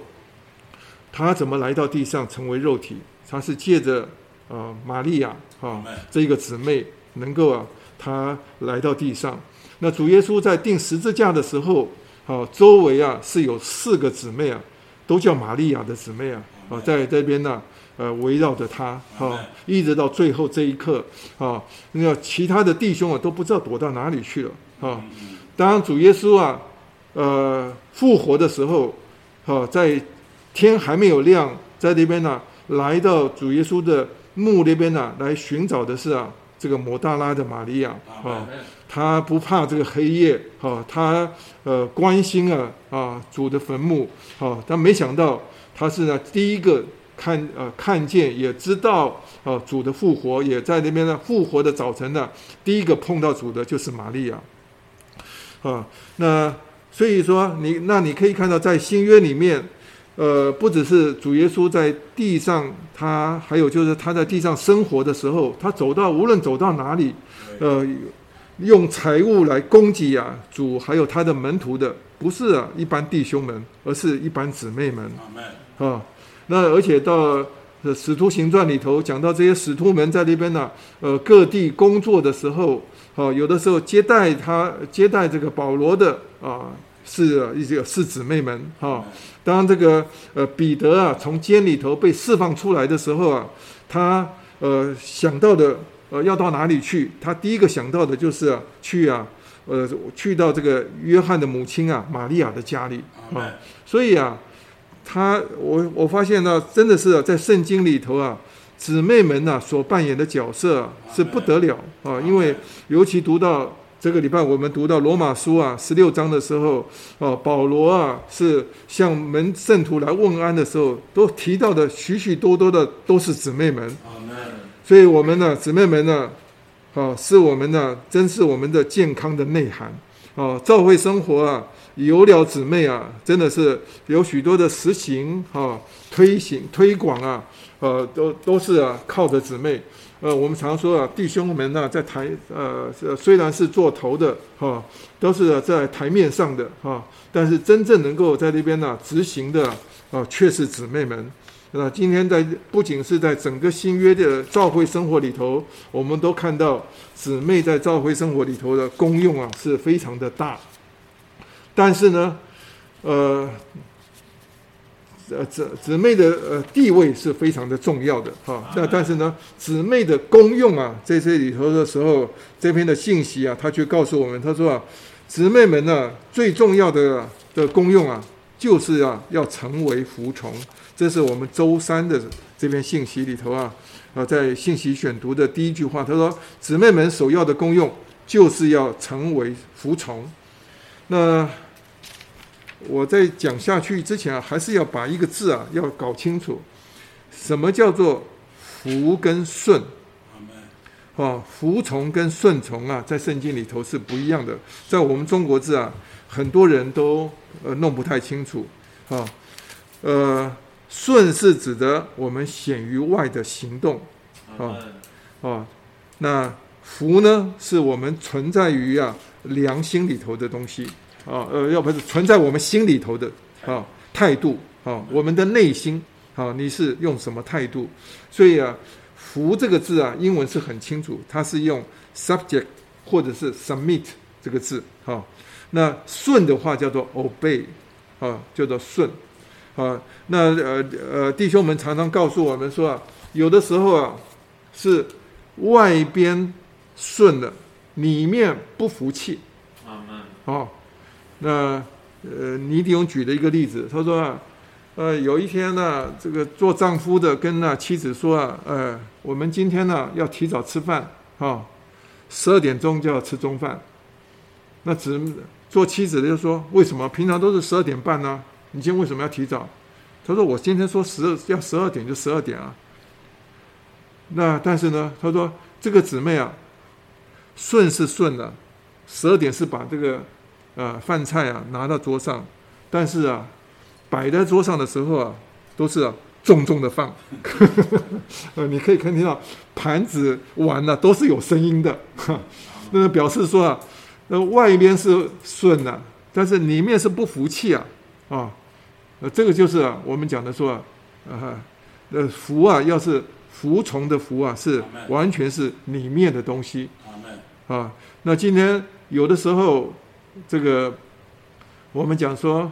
他怎么来到地上成为肉体？他是借着啊玛利亚啊这个姊妹能够啊，他来到地上。那主耶稣在定十字架的时候，啊，周围啊是有四个姊妹啊，都叫玛利亚的姊妹啊，啊，在这边呢，呃，围绕着他，哈，一直到最后这一刻，啊，那其他的弟兄啊都不知道躲到哪里去了，啊，当主耶稣啊，呃，复活的时候，哈，在天还没有亮，在那边呢，来到主耶稣的墓那边呢，来寻找的是啊，这个摩大拉的玛利亚，啊。他不怕这个黑夜，哈，他呃关心啊啊主的坟墓，哈，但没想到他是呢第一个看呃看见也知道啊主的复活，也在那边呢复活的早晨呢，第一个碰到主的就是玛利亚，啊，那所以说你那你可以看到在新约里面，呃，不只是主耶稣在地上，他还有就是他在地上生活的时候，他走到无论走到哪里，呃。用财物来供给啊，主还有他的门徒的，不是啊一般弟兄们，而是一般姊妹们。啊，那而且到使徒行传里头讲到这些使徒们在那边呢，呃，各地工作的时候，啊，有的时候接待他接待这个保罗的啊，是一些是姊妹们。哈，当这个呃彼得啊从监里头被释放出来的时候啊，他呃想到的。呃，要到哪里去？他第一个想到的就是啊，去啊，呃，去到这个约翰的母亲啊，玛利亚的家里啊。所以啊，他我我发现呢，真的是在圣经里头啊，姊妹们呐所扮演的角色啊，是不得了啊。因为尤其读到这个礼拜，我们读到罗马书啊十六章的时候，啊，保罗啊是向门圣徒来问安的时候，都提到的许许多多的都是姊妹们。所以，我们呢，姊妹们呢，啊，是我们呢，真是我们的健康的内涵啊。教会生活啊，有了姊妹啊，真的是有许多的实行啊，推行推广啊，呃，都都是啊，靠着姊妹。呃，我们常说啊，弟兄们呢，在台呃，虽然是做头的哈，都是在台面上的哈，但是真正能够在那边呢执行的啊，却是姊妹们。那今天在不仅是在整个新约的教会生活里头，我们都看到姊妹在教会生活里头的功用啊是非常的大。但是呢，呃，呃姊姊妹的呃地位是非常的重要的哈。那但是呢，姊妹的功用啊，在这里头的时候，这篇的信息啊，他却告诉我们，他说啊，姊妹们呢、啊、最重要的的功用啊，就是啊要成为服从。这是我们周三的这篇信息里头啊，啊，在信息选读的第一句话，他说：“姊妹们首要的功用就是要成为服从。”那我在讲下去之前啊，还是要把一个字啊要搞清楚，什么叫做服跟顺，啊，服从跟顺从啊，在圣经里头是不一样的。在我们中国字啊，很多人都呃弄不太清楚，啊，呃，顺是指的我们显于外的行动，啊，啊，那福呢，是我们存在于啊良心里头的东西，啊，呃，要不是存在我们心里头的啊态度，啊，我们的内心。啊，你是用什么态度？所以啊，“福”这个字啊，英文是很清楚，它是用 subject 或者是 submit 这个字。啊，那“顺”的话叫做 obey，啊，叫做顺。啊，那呃呃，弟兄们常常告诉我们说啊，有的时候啊，是外边顺的，里面不服气。啊，好，那呃，倪弟兄举了一个例子，他说啊。呃，有一天呢，这个做丈夫的跟那妻子说啊，呃，我们今天呢要提早吃饭，哈，十二点钟就要吃中饭。那只做妻子的就说，为什么平常都是十二点半呢？你今天为什么要提早？他说我今天说十二要十二点就十二点啊。那但是呢，他说这个姊妹啊，顺是顺了，十二点是把这个呃饭菜啊拿到桌上，但是啊。摆在桌上的时候啊，都是啊重重的放，(laughs) 呃，你可以看到盘子碗呢、都是有声音的，(laughs) 那表示说啊，那外边是顺的、啊，但是里面是不服气啊，啊，呃，这个就是啊我们讲的说啊，啊，呃，服啊，要是服从的服啊，是完全是里面的东西，啊，那今天有的时候这个我们讲说。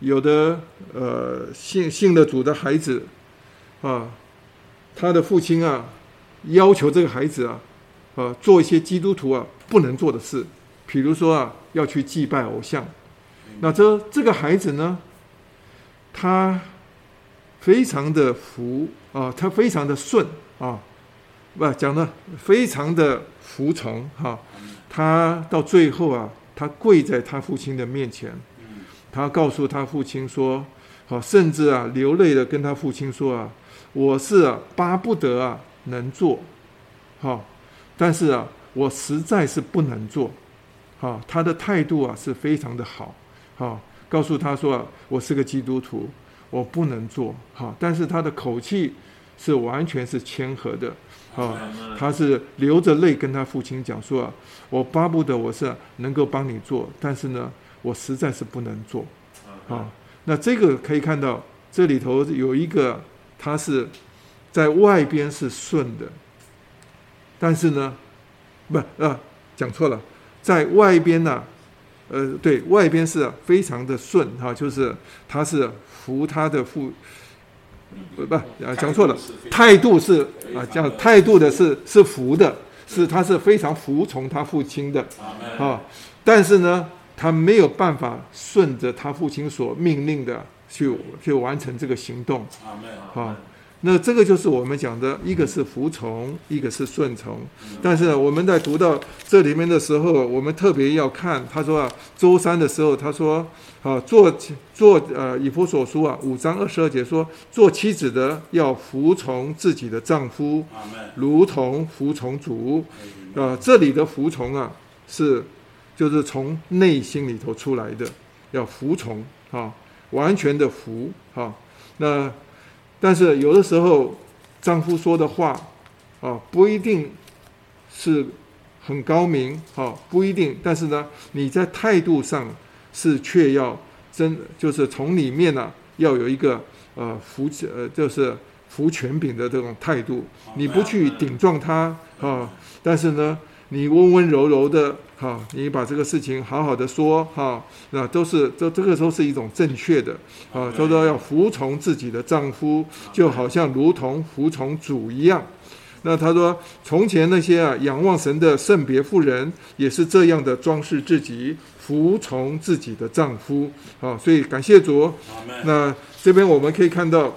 有的呃信信了主的孩子啊，他的父亲啊要求这个孩子啊啊做一些基督徒啊不能做的事，比如说啊要去祭拜偶像。那这这个孩子呢，他非常的服啊，他非常的顺啊，不讲的非常的服从哈。他到最后啊，他跪在他父亲的面前。他告诉他父亲说：“好，甚至啊，流泪的跟他父亲说啊，我是啊，巴不得啊，能做，好，但是啊，我实在是不能做，好，他的态度啊是非常的好，好，告诉他说啊，我是个基督徒，我不能做，哈，但是他的口气是完全是谦和的，哈，他是流着泪跟他父亲讲说啊，我巴不得我是能够帮你做，但是呢。”我实在是不能做，啊，那这个可以看到，这里头有一个，他是在外边是顺的，但是呢，不，啊，讲错了，在外边呢、啊，呃，对外边是非常的顺哈，就是他是服他的父，不不，啊，讲错了，态度是啊，讲态度的是是服的，是他是非常服从他父亲的，啊，但是呢。他没有办法顺着他父亲所命令的去去完成这个行动，啊，那这个就是我们讲的一个是服从，一个是顺从。但是我们在读到这里面的时候，我们特别要看，他说啊，周三的时候，他说啊，做做呃以弗所书啊五章二十二节说，做妻子的要服从自己的丈夫，如同服从主。啊，这里的服从啊是。就是从内心里头出来的，要服从啊，完全的服啊。那但是有的时候，丈夫说的话啊，不一定是很高明啊，不一定。但是呢，你在态度上是却要真，就是从里面呢、要有一个呃服呃，就是服权柄的这种态度。你不去顶撞他啊，但是呢。你温温柔柔的，哈，你把这个事情好好的说，哈，那都是这这个时候是一种正确的，啊，都说要服从自己的丈夫，就好像如同服从主一样。那他说，从前那些啊仰望神的圣别妇人，也是这样的装饰自己，服从自己的丈夫，啊，所以感谢主。那这边我们可以看到，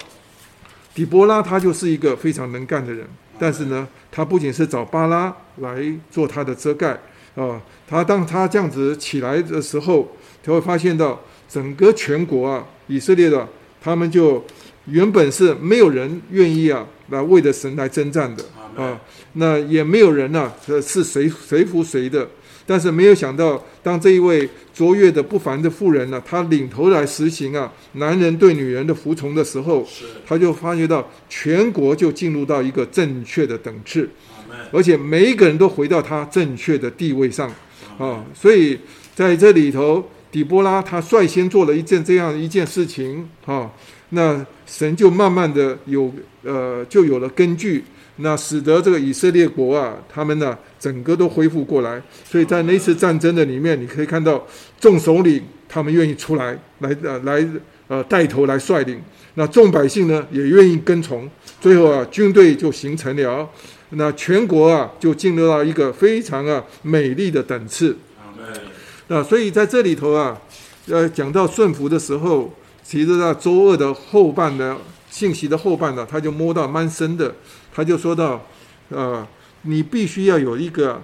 底波拉她就是一个非常能干的人。但是呢，他不仅是找巴拉来做他的遮盖啊，他当他这样子起来的时候，他会发现到整个全国啊，以色列的他们就原本是没有人愿意啊来为着神来征战的啊，那也没有人呢是谁谁服谁的。但是没有想到，当这一位卓越的不凡的妇人呢，她领头来实行啊，男人对女人的服从的时候，她就发觉到全国就进入到一个正确的等次，而且每一个人都回到他正确的地位上啊。所以在这里头，底波拉她率先做了一件这样一件事情啊，那神就慢慢的有呃就有了根据。那使得这个以色列国啊，他们呢整个都恢复过来。所以在那次战争的里面，你可以看到众首领他们愿意出来，来呃来呃带头来率领。那众百姓呢也愿意跟从。最后啊，军队就形成了。那全国啊就进入到一个非常啊美丽的等次。那所以在这里头啊，呃讲到顺服的时候，其实在周二的后半呢，信息的后半呢，他就摸到蛮深的。他就说到，呃，你必须要有一个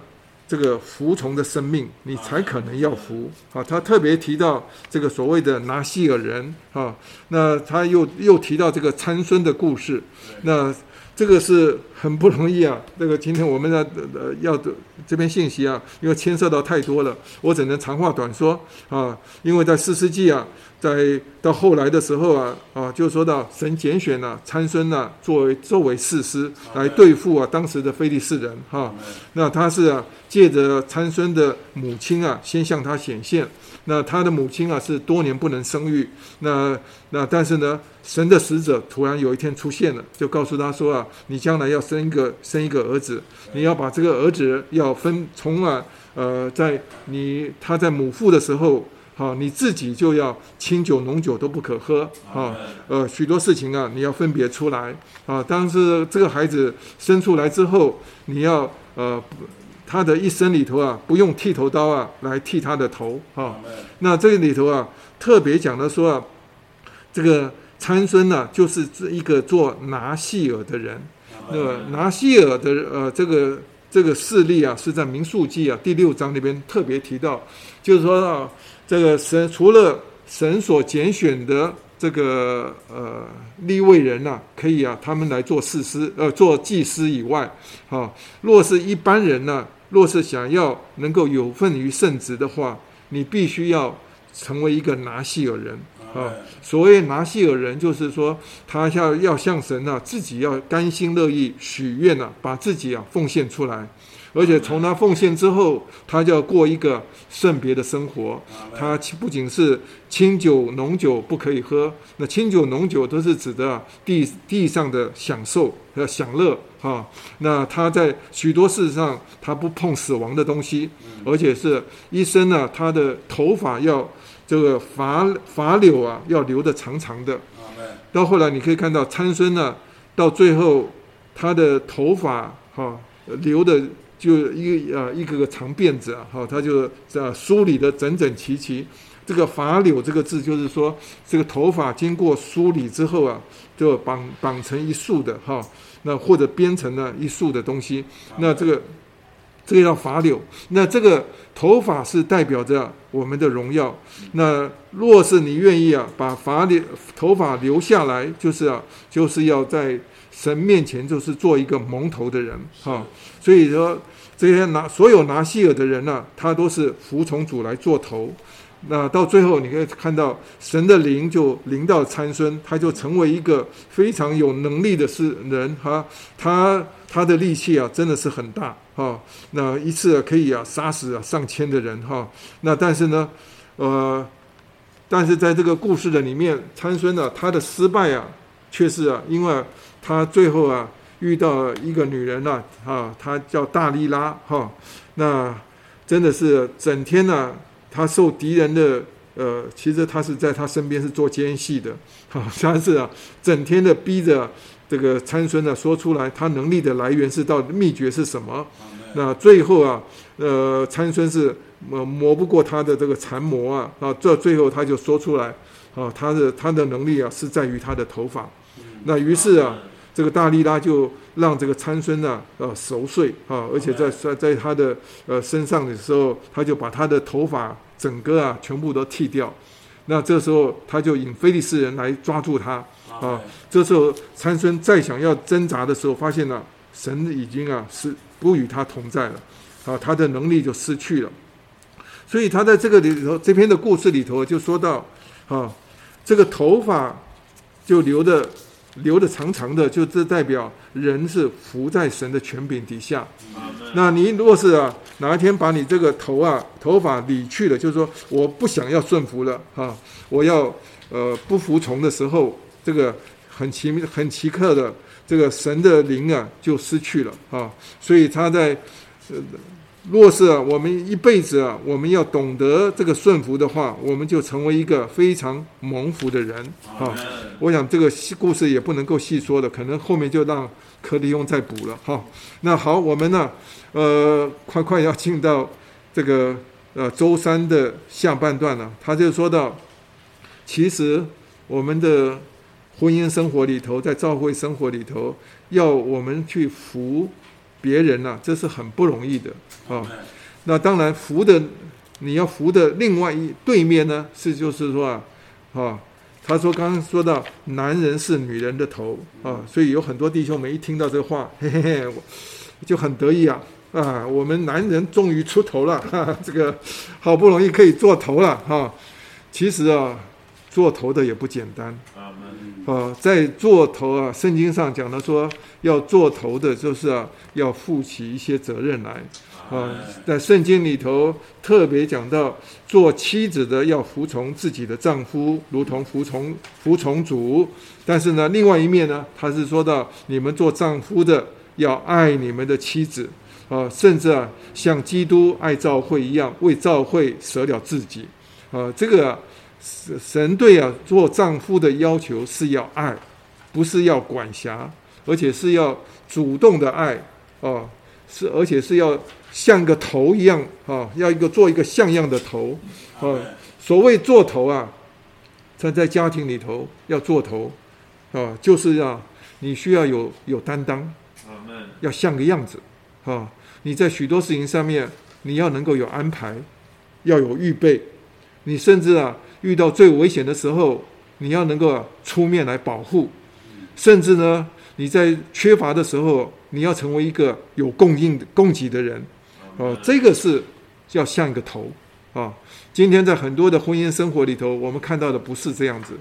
这个服从的生命，你才可能要服啊。他特别提到这个所谓的拿细耳人啊，那他又又提到这个参孙的故事，那这个是很不容易啊。这个今天我们的呃要的这篇信息啊，因为牵涉到太多了，我只能长话短说啊。因为在四世纪啊。在到后来的时候啊，啊，就说到神拣选了参孙呐，作为作为士师来对付啊当时的非利士人哈。那他是啊借着参孙的母亲啊，先向他显现。那他的母亲啊是多年不能生育。那那但是呢，神的使者突然有一天出现了，就告诉他说啊，你将来要生一个生一个儿子，你要把这个儿子要分从啊呃在你他在母腹的时候。好，你自己就要清酒浓酒都不可喝啊！呃，许多事情啊，你要分别出来啊。当是这个孩子生出来之后，你要呃，他的一生里头啊，不用剃头刀啊来剃他的头啊。那这个里头啊，特别讲的说啊，这个参孙呢，就是一个做拿细耳的人。那个拿细耳的呃，这个这个事例啊，是在民数记啊第六章那边特别提到，就是说啊。这个神除了神所拣选的这个呃立位人呐、啊，可以啊，他们来做士师呃做祭司以外，啊，若是一般人呢、啊，若是想要能够有份于圣职的话，你必须要成为一个拿细耳人啊。所谓拿细耳人，就是说他要要向神啊自己要甘心乐意许愿呐，把自己啊奉献出来。而且从他奉献之后，他就要过一个圣别的生活。他不仅是清酒浓酒不可以喝，那清酒浓酒都是指的地地上的享受和享乐哈。那他在许多事上，他不碰死亡的东西，而且是一生呢，他的头发要这个发发柳啊，要留得长长的。到后来你可以看到参孙呢，到最后他的头发哈留的。就一个啊，一个个长辫子啊，哈，他就这梳理的整整齐齐。这个发柳这个字，就是说这个头发经过梳理之后啊，就绑绑成一束的哈，那或者编成了一束的东西。那这个这个叫发柳。那这个头发是代表着我们的荣耀。那若是你愿意啊，把发柳头发留下来，就是啊，就是要在神面前就是做一个蒙头的人哈。所以说。这些拿所有拿西尔的人呢、他都是服从主来做头。那到最后，你可以看到神的灵就临到参孙，他就成为一个非常有能力的是人哈。他他的力气啊，真的是很大哈。那一次可以啊杀死啊上千的人哈。那但是呢，呃，但是在这个故事的里面，参孙呢，他的失败啊，却是啊，因为他最后啊。遇到一个女人呢，啊，她叫大力拉，哈，那真的是整天呢，她受敌人的，呃，其实她是在她身边是做奸细的，哈，(laughs) 但是啊，整天的逼着这个参孙呢说出来，他能力的来源是到底秘诀是什么？那最后啊，呃，参孙是磨磨不过他的这个缠磨啊，啊，这最后他就说出来，啊，他的他的能力啊是在于他的头发，那于是啊。这个大力拉就让这个参孙呢，呃，熟睡啊，而且在在在他的呃身上的时候，他就把他的头发整个啊全部都剃掉。那这时候他就引非利士人来抓住他，啊。这时候参孙再想要挣扎的时候，发现了神已经啊是不与他同在了，啊，他的能力就失去了。所以他在这个里头，这篇的故事里头就说到，啊，这个头发就留的留的长长的，就这代表人是伏在神的权柄底下。那你若是啊哪一天把你这个头啊头发理去了，就是说我不想要顺服了啊，我要呃不服从的时候，这个很奇很奇特的这个神的灵啊就失去了啊，所以他在呃。若是啊，我们一辈子啊，我们要懂得这个顺服的话，我们就成为一个非常蒙福的人啊。我想这个故事也不能够细说的，可能后面就让柯利翁再补了哈。那好，我们呢，呃，快快要进到这个呃周三的下半段了。他就说到，其实我们的婚姻生活里头，在教会生活里头，要我们去服。别人呐、啊，这是很不容易的啊。那当然，服的你要服的另外一对面呢，是就是说啊，啊，他说刚刚说到男人是女人的头啊，所以有很多弟兄们一听到这话，(laughs) 嘿嘿嘿，就很得意啊啊，我们男人终于出头了，(laughs) 哈哈，这个好不容易可以做头了哈、啊。其实啊，做头的也不简单。啊，在做头啊，圣经上讲的说，要做头的，就是啊，要负起一些责任来。啊，在圣经里头特别讲到，做妻子的要服从自己的丈夫，如同服从服从主。但是呢，另外一面呢，他是说到，你们做丈夫的要爱你们的妻子，啊，甚至啊，像基督爱教会一样，为教会舍了自己。啊，这个啊。神对啊，做丈夫的要求是要爱，不是要管辖，而且是要主动的爱啊，是而且是要像个头一样啊，要一个做一个像样的头啊。所谓做头啊，在在家庭里头要做头啊，就是要你需要有有担当，要像个样子啊。你在许多事情上面，你要能够有安排，要有预备，你甚至啊。遇到最危险的时候，你要能够出面来保护，甚至呢，你在缺乏的时候，你要成为一个有供应供给的人，哦，这个是要像一个头啊。今天在很多的婚姻生活里头，我们看到的不是这样子，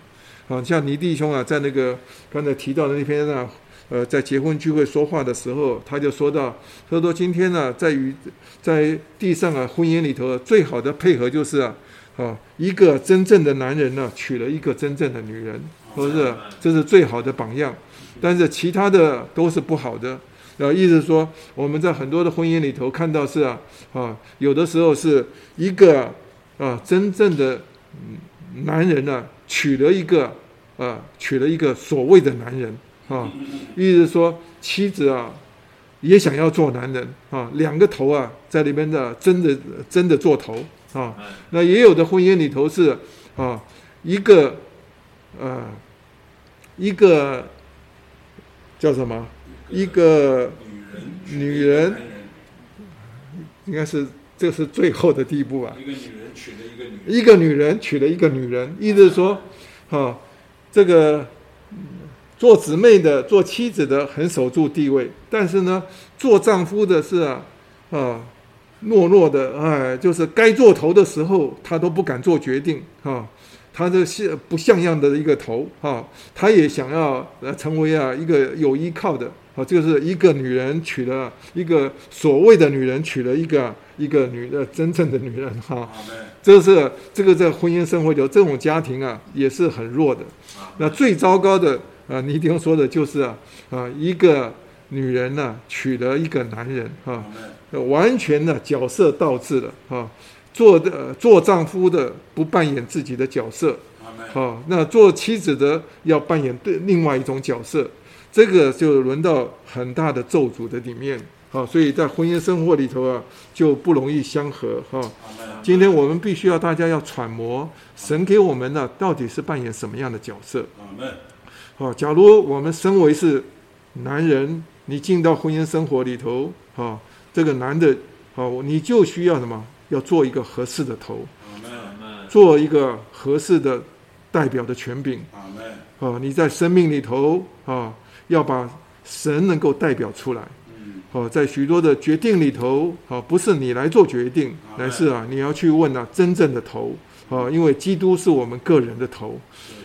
啊，像倪弟兄啊，在那个刚才提到的那篇呢，呃，在结婚聚会说话的时候，他就说到，他说今天呢，在于在地上啊，婚姻里头最好的配合就是啊。啊，一个真正的男人呢，娶了一个真正的女人，是不是？这是最好的榜样。但是其他的都是不好的。呃，意思说，我们在很多的婚姻里头看到是啊，啊，有的时候是一个啊，真正的男人呢，娶了一个啊，娶了一个所谓的男人啊，意思说，妻子啊，也想要做男人啊，两个头啊，在里面的争着争着做头。啊，那也有的婚姻里头是啊，一个呃，一个叫什么？一个女人，应该是这是最后的地步吧？一个女人娶了一个女人，一个女人娶了一个女人，意思是说，啊，这个做姊妹的、做妻子的很守住地位，但是呢，做丈夫的是啊，啊。懦弱的，哎，就是该做头的时候，他都不敢做决定，哈，他这是不像样的一个头，哈，他也想要呃成为啊一个有依靠的，啊，就是一个女人娶了一个所谓的女人娶了一个一个女的真正的女人，哈，这是这个在婚姻生活里这种家庭啊也是很弱的，那最糟糕的啊，你一定说的就是啊啊一个女人呢娶了一个男人，哈。完全的角色倒置了啊！做的做丈夫的不扮演自己的角色，啊，那做妻子的要扮演对另外一种角色，这个就轮到很大的咒诅的里面啊！所以在婚姻生活里头啊，就不容易相合哈。今天我们必须要大家要揣摩神给我们呢，到底是扮演什么样的角色？好，假如我们身为是男人，你进到婚姻生活里头啊。这个男的，哦，你就需要什么？要做一个合适的头，做一个合适的代表的权柄。哦，你在生命里头啊，要把神能够代表出来。哦，在许多的决定里头，啊，不是你来做决定，乃是啊，你要去问啊，真正的头。啊，因为基督是我们个人的头。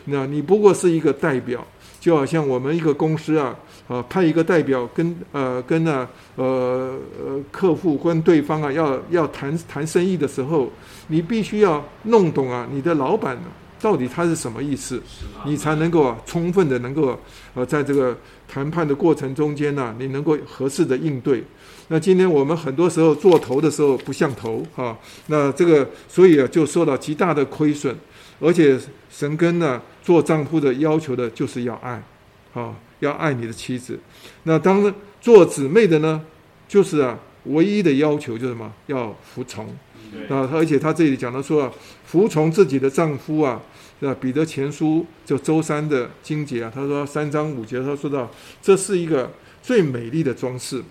那你不过是一个代表，就好像我们一个公司啊，啊，派一个代表跟呃跟啊呃呃客户跟对方啊要要谈谈生意的时候，你必须要弄懂啊你的老板到底他是什么意思，你才能够啊充分的能够呃在这个谈判的过程中间呢，你能够合适的应对。那今天我们很多时候做头的时候不像头哈，那这个所以啊就受到极大的亏损，而且神跟呢做丈夫的要求的就是要爱，啊要爱你的妻子。那当做姊妹的呢，就是啊唯一的要求就是什么？要服从。啊，而且他这里讲到说啊，服从自己的丈夫啊，是吧？彼得前书就周三的经节啊，他说三章五节，他说到这是一个最美丽的装饰。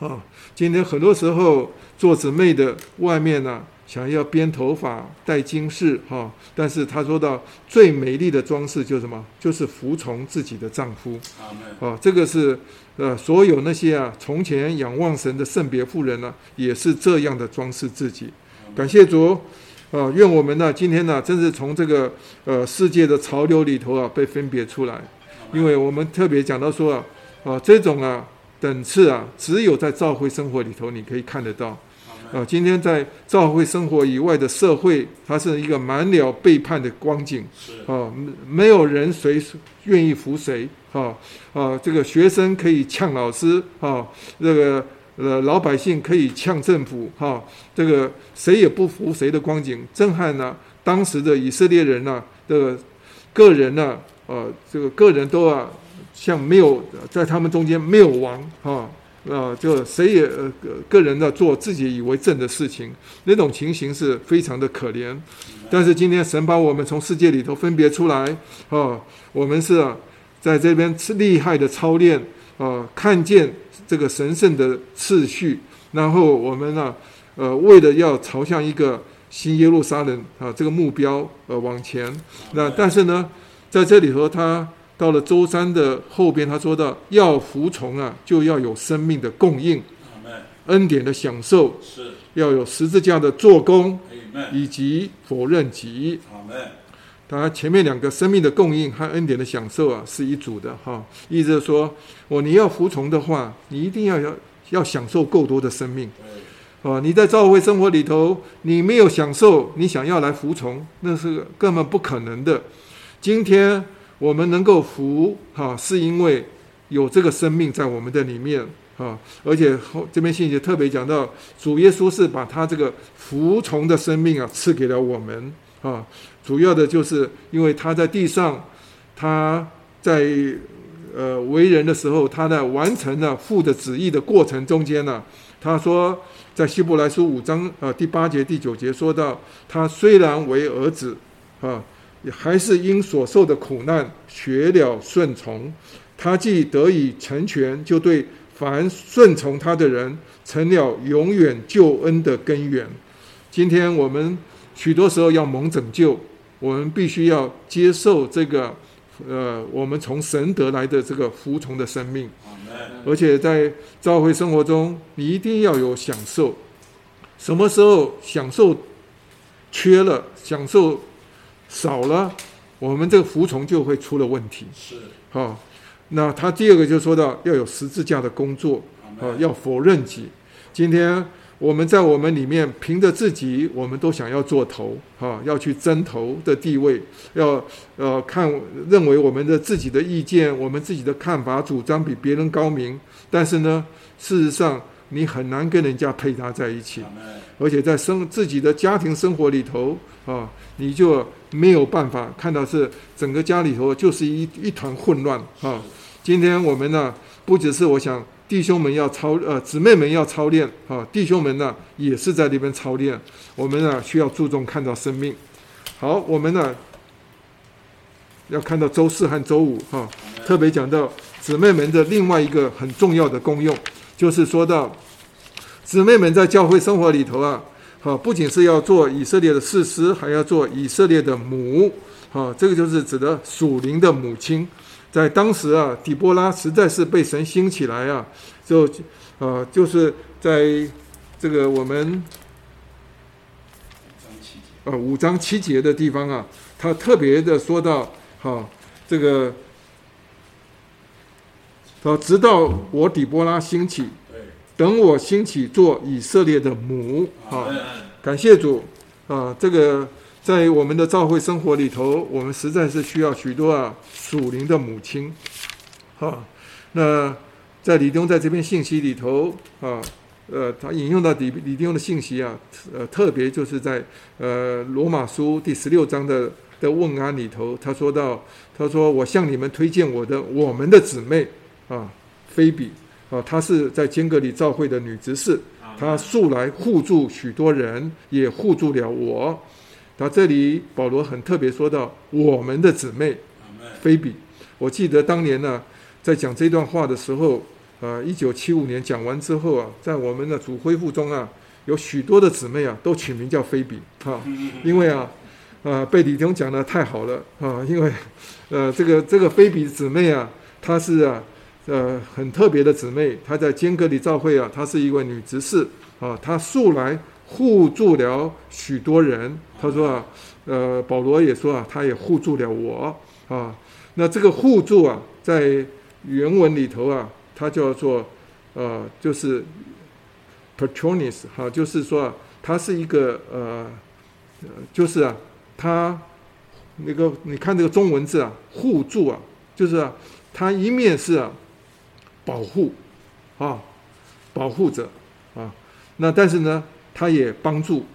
啊，今天很多时候做姊妹的外面呢、啊，想要编头发、戴金饰，哈、啊，但是她说到最美丽的装饰就是什么？就是服从自己的丈夫。啊，这个是呃，所有那些啊，从前仰望神的圣别妇人呢、啊，也是这样的装饰自己。感谢主，啊，愿我们呢，今天呢，真是从这个呃世界的潮流里头啊，被分别出来，因为我们特别讲到说啊，啊，这种啊。等次啊，只有在教会生活里头，你可以看得到。啊，今天在教会生活以外的社会，它是一个满了背叛的光景。啊，没有人谁愿意服谁。啊啊，这个学生可以呛老师。啊，这个呃老百姓可以呛政府。哈，这个谁也不服谁的光景，震撼呢，当时的以色列人呢这个个人呢，呃，这个个人都啊。像没有在他们中间没有王啊啊，就谁也呃个人的做自己以为正的事情，那种情形是非常的可怜。但是今天神把我们从世界里头分别出来啊，我们是在这边是厉害的操练啊，看见这个神圣的次序，然后我们呢呃为了要朝向一个新耶路撒冷啊这个目标呃往前。那但是呢在这里头他。到了周三的后边，他说到要服从啊，就要有生命的供应，恩典的享受，是要有十字架的做工，以及否认己。当然，前面两个生命的供应和恩典的享受啊，是一组的哈。意思是说，我你要服从的话，你一定要要要享受够多的生命。啊，你在教会生活里头，你没有享受，你想要来服从，那是根本不可能的。今天。我们能够服哈，是因为有这个生命在我们的里面啊，而且后这边信息特别讲到，主耶稣是把他这个服从的生命啊赐给了我们啊，主要的就是因为他在地上，他在呃为人的时候，他在完成了父的旨意的过程中间呢，他说在希伯来书五章啊第八节第九节说到，他虽然为儿子啊。还是因所受的苦难学了顺从，他既得以成全，就对凡顺从他的人成了永远救恩的根源。今天我们许多时候要蒙拯救，我们必须要接受这个，呃，我们从神得来的这个服从的生命。而且在教会生活中，你一定要有享受。什么时候享受缺了，享受？少了，我们这个服从就会出了问题。是，好，那他第二个就说到要有十字架的工作，啊，要否认己。今天我们在我们里面凭着自己，我们都想要做头，哈，要去争头的地位，要呃看认为我们的自己的意见，我们自己的看法主张比别人高明，但是呢，事实上你很难跟人家配搭在一起，而且在生自己的家庭生活里头，啊，你就。没有办法看到是整个家里头就是一一团混乱啊！今天我们呢，不只是我想弟兄们要操呃姊妹们要操练啊，弟兄们呢也是在那边操练。我们呢需要注重看到生命。好，我们呢要看到周四和周五哈，特别讲到姊妹们的另外一个很重要的功用，就是说到姊妹们在教会生活里头啊，啊，不仅是要做以色列的士师，还要做以色列的母，啊，这个就是指的属灵的母亲。在当时啊，底波拉实在是被神兴起来啊，就啊，就是在这个我们啊五章七节的地方啊，他特别的说到，哈，这个，啊，直到我底波拉兴起，等我兴起做以色列的母，啊，感谢主啊，这个。在我们的教会生活里头，我们实在是需要许多啊属灵的母亲，哈。那在李弟兄在这篇信息里头啊，呃，他引用到李李弟兄的信息啊，呃，特别就是在呃罗马书第十六章的的问安里头，他说到，他说我向你们推荐我的我们的姊妹啊，菲比啊，她是在坚格里教会的女执事，她素来互助许多人，也互助了我。那这里保罗很特别说到我们的姊妹菲比，我记得当年呢，在讲这段话的时候，呃，一九七五年讲完之后啊，在我们的主恢复中啊，有许多的姊妹啊，都取名叫菲比啊，(laughs) 因为啊，啊，被李弟兄讲的太好了啊，因为呃，这个这个菲比姊妹啊，她是啊，呃，很特别的姊妹，她在坚革哩教会啊，她是一位女执事啊，她素来。互助了许多人，她说啊，呃，保罗也说啊，他也互助了我啊。那这个互助啊，在原文里头啊，它叫做呃，就是 patronis 哈，就是说啊，它是一个呃，就是啊，它那个你看这个中文字啊，互助啊，就是啊，它一面是啊，保护啊，保护者啊，那但是呢。他也帮助，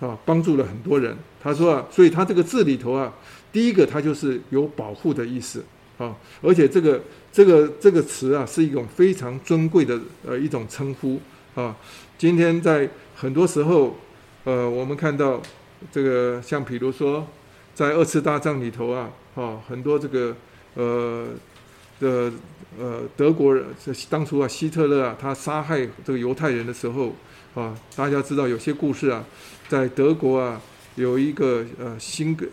啊，帮助了很多人。他说啊，所以他这个字里头啊，第一个他就是有保护的意思啊，而且这个这个这个词啊，是一种非常尊贵的呃一种称呼啊。今天在很多时候，呃，我们看到这个像比如说在二次大战里头啊，啊，很多这个呃的呃德国人这，当初啊希特勒啊，他杀害这个犹太人的时候。啊，大家知道有些故事啊，在德国啊，有一个呃辛格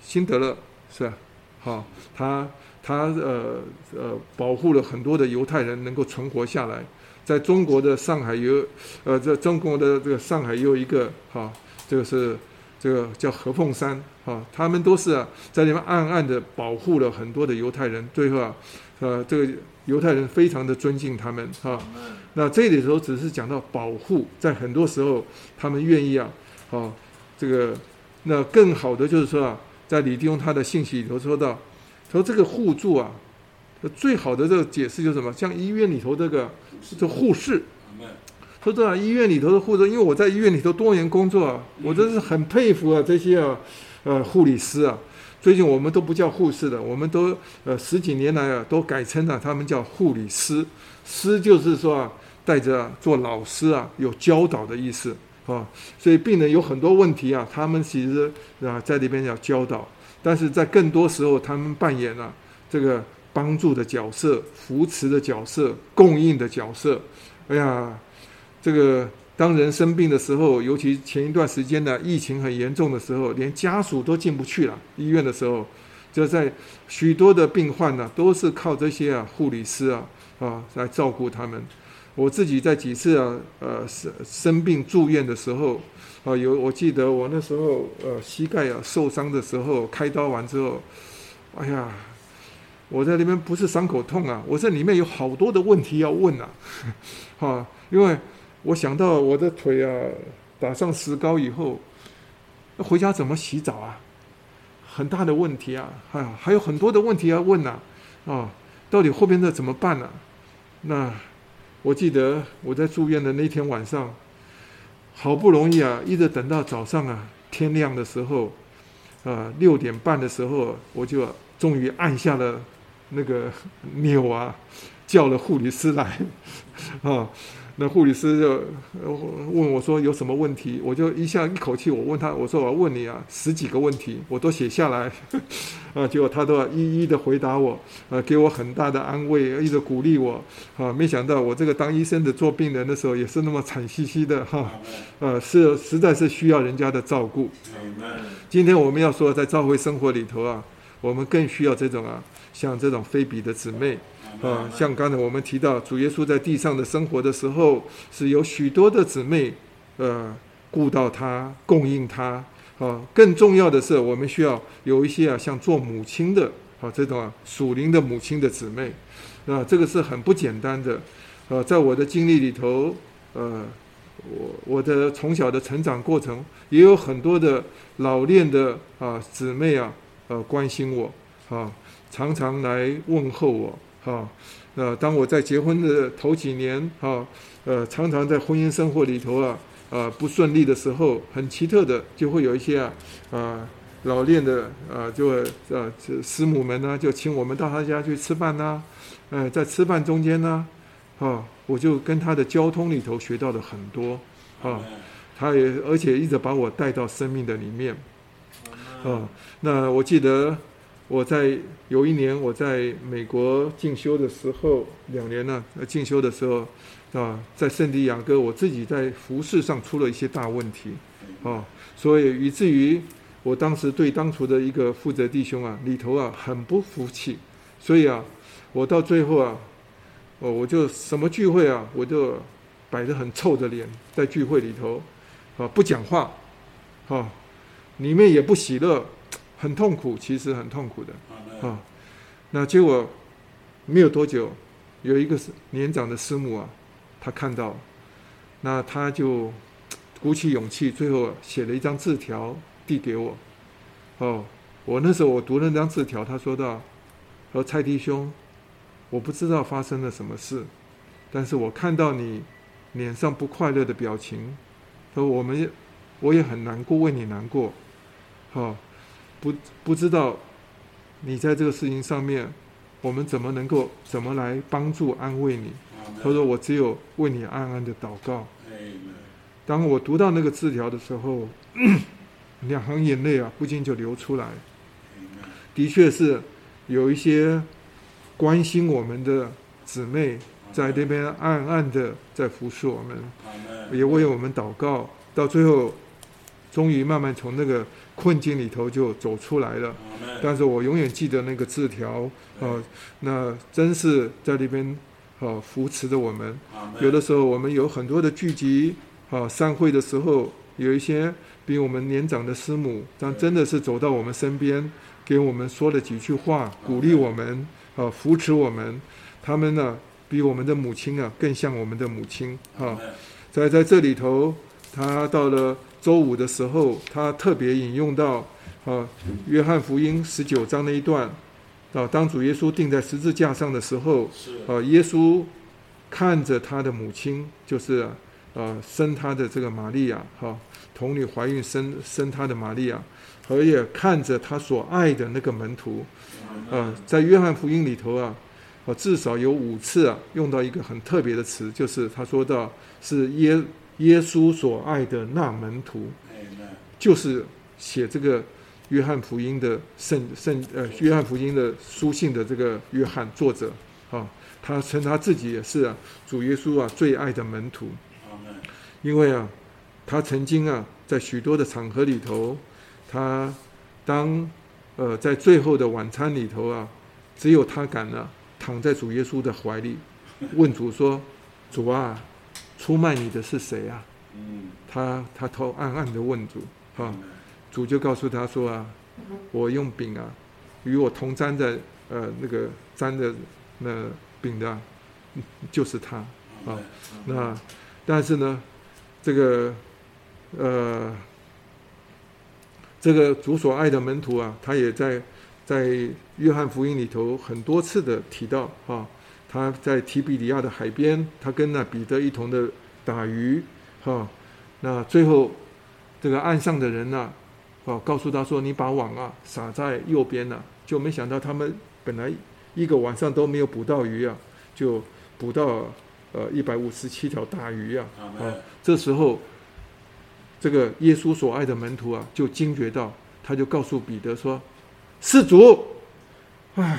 辛德勒是吧？好，他他呃呃保护了很多的犹太人能够存活下来。在中国的上海有呃在中国的这个上海有一个哈，这个是这个叫何凤山啊，他们都是啊在里面暗暗的保护了很多的犹太人，最后啊呃这个。犹太人非常的尊敬他们啊，那这里头只是讲到保护，在很多时候他们愿意啊，啊，这个那更好的就是说啊，在李弟兄他的信息里头说到，说这个互助啊，最好的这个解释就是什么？像医院里头这个这护士，说这啊医院里头的护士，因为我在医院里头多年工作啊，我真是很佩服啊这些啊呃护理师啊。最近我们都不叫护士了，我们都呃十几年来啊都改称了，他们叫护理师。师就是说啊，带着、啊、做老师啊，有教导的意思啊。所以病人有很多问题啊，他们其实啊在里边要教导，但是在更多时候，他们扮演了、啊、这个帮助的角色、扶持的角色、供应的角色。哎呀，这个。当人生病的时候，尤其前一段时间呢，疫情很严重的时候，连家属都进不去了。医院的时候，就在许多的病患呢，都是靠这些啊护理师啊啊来照顾他们。我自己在几次啊呃生生病住院的时候啊，有我记得我那时候呃膝盖啊受伤的时候，开刀完之后，哎呀，我在那边不是伤口痛啊，我这里面有好多的问题要问啊，哈，(laughs) 因为。我想到我的腿啊，打上石膏以后，回家怎么洗澡啊？很大的问题啊！还还有很多的问题要问呐，啊，到底后边的怎么办呢？那我记得我在住院的那天晚上，好不容易啊，一直等到早上啊，天亮的时候，啊，六点半的时候，我就终于按下了那个 (laughs) 钮啊，叫了护理师来，(laughs) 啊。那护理师就问我说有什么问题？我就一下一口气，我问他，我说我要问你啊，十几个问题，我都写下来，(laughs) 啊，结果他都要一一的回答我，啊，给我很大的安慰，一直鼓励我，啊，没想到我这个当医生的做病人的时候也是那么惨兮兮的哈，呃，是实在是需要人家的照顾。今天我们要说在教会生活里头啊，我们更需要这种啊，像这种菲比的姊妹。啊，像刚才我们提到，主耶稣在地上的生活的时候，是有许多的姊妹，呃，顾到他，供应他。啊，更重要的是，我们需要有一些啊，像做母亲的啊，这种啊，属灵的母亲的姊妹。啊，这个是很不简单的。呃，在我的经历里头，呃，我我的从小的成长过程，也有很多的老练的啊姊妹啊，呃，关心我，啊，常常来问候我。好，呃，当我在结婚的头几年，哈，呃，常常在婚姻生活里头啊，呃，不顺利的时候，很奇特的，就会有一些啊，啊，老练的啊，就呃，师母们呢，就请我们到他家去吃饭呐，呃，在吃饭中间呢，啊，我就跟他的交通里头学到了很多，啊，他也而且一直把我带到生命的里面，啊，那我记得。我在有一年我在美国进修的时候，两年呢，进修的时候，啊，在圣地亚哥，我自己在服事上出了一些大问题，啊，所以以至于我当时对当初的一个负责弟兄啊，里头啊很不服气，所以啊，我到最后啊，哦，我就什么聚会啊，我就摆着很臭的脸在聚会里头，啊，不讲话，啊，里面也不喜乐。很痛苦，其实很痛苦的啊。那结果没有多久，有一个年长的师母啊，他看到，那他就鼓起勇气，最后写了一张字条递给我。哦，我那时候我读了那张字条，他说道：“说蔡弟兄，我不知道发生了什么事，但是我看到你脸上不快乐的表情，说我们我也很难过，为你难过。”好。不不知道，你在这个事情上面，我们怎么能够怎么来帮助安慰你？他说：“我只有为你暗暗的祷告。”当我读到那个字条的时候，(clears throat) 两行眼泪啊，不禁就流出来。的确是有一些关心我们的姊妹在那边暗暗的在服侍我们，也为我们祷告，到最后。终于慢慢从那个困境里头就走出来了，但是我永远记得那个字条，啊，那真是在里边，啊，扶持着我们。有的时候我们有很多的聚集，啊，散会的时候，有一些比我们年长的师母，但真的是走到我们身边，给我们说了几句话，鼓励我们，啊，扶持我们。他们呢，比我们的母亲啊更像我们的母亲，啊，在在这里头，他到了。周五的时候，他特别引用到啊《约翰福音》十九章那一段啊，当主耶稣钉在十字架上的时候，啊，耶稣看着他的母亲，就是啊生他的这个玛利亚，哈，童女怀孕生生他的玛利亚，而也看着他所爱的那个门徒，啊，在《约翰福音》里头啊，啊至少有五次啊用到一个很特别的词，就是他说到是耶。耶稣所爱的那门徒，就是写这个约翰福音的圣圣呃约翰福音的书信的这个约翰作者啊，他称他自己也是啊主耶稣啊最爱的门徒，因为啊他曾经啊在许多的场合里头，他当呃在最后的晚餐里头啊，只有他敢呢、啊、躺在主耶稣的怀里，问主说：“主啊。”出卖你的是谁啊？他他头暗暗的问主，哈，主就告诉他说啊，我用饼啊，与我同沾的呃那个沾的那饼的，(laughs) 就是他啊。那但是呢，这个呃这个主所爱的门徒啊，他也在在约翰福音里头很多次的提到啊。他在提比里亚的海边，他跟那彼得一同的打鱼，哈，那最后这个岸上的人呢，啊，告诉他说：“你把网啊撒在右边了。”就没想到他们本来一个晚上都没有捕到鱼啊，就捕到呃一百五十七条大鱼啊啊，这时候这个耶稣所爱的门徒啊，就惊觉到，他就告诉彼得说：“是主。”唉，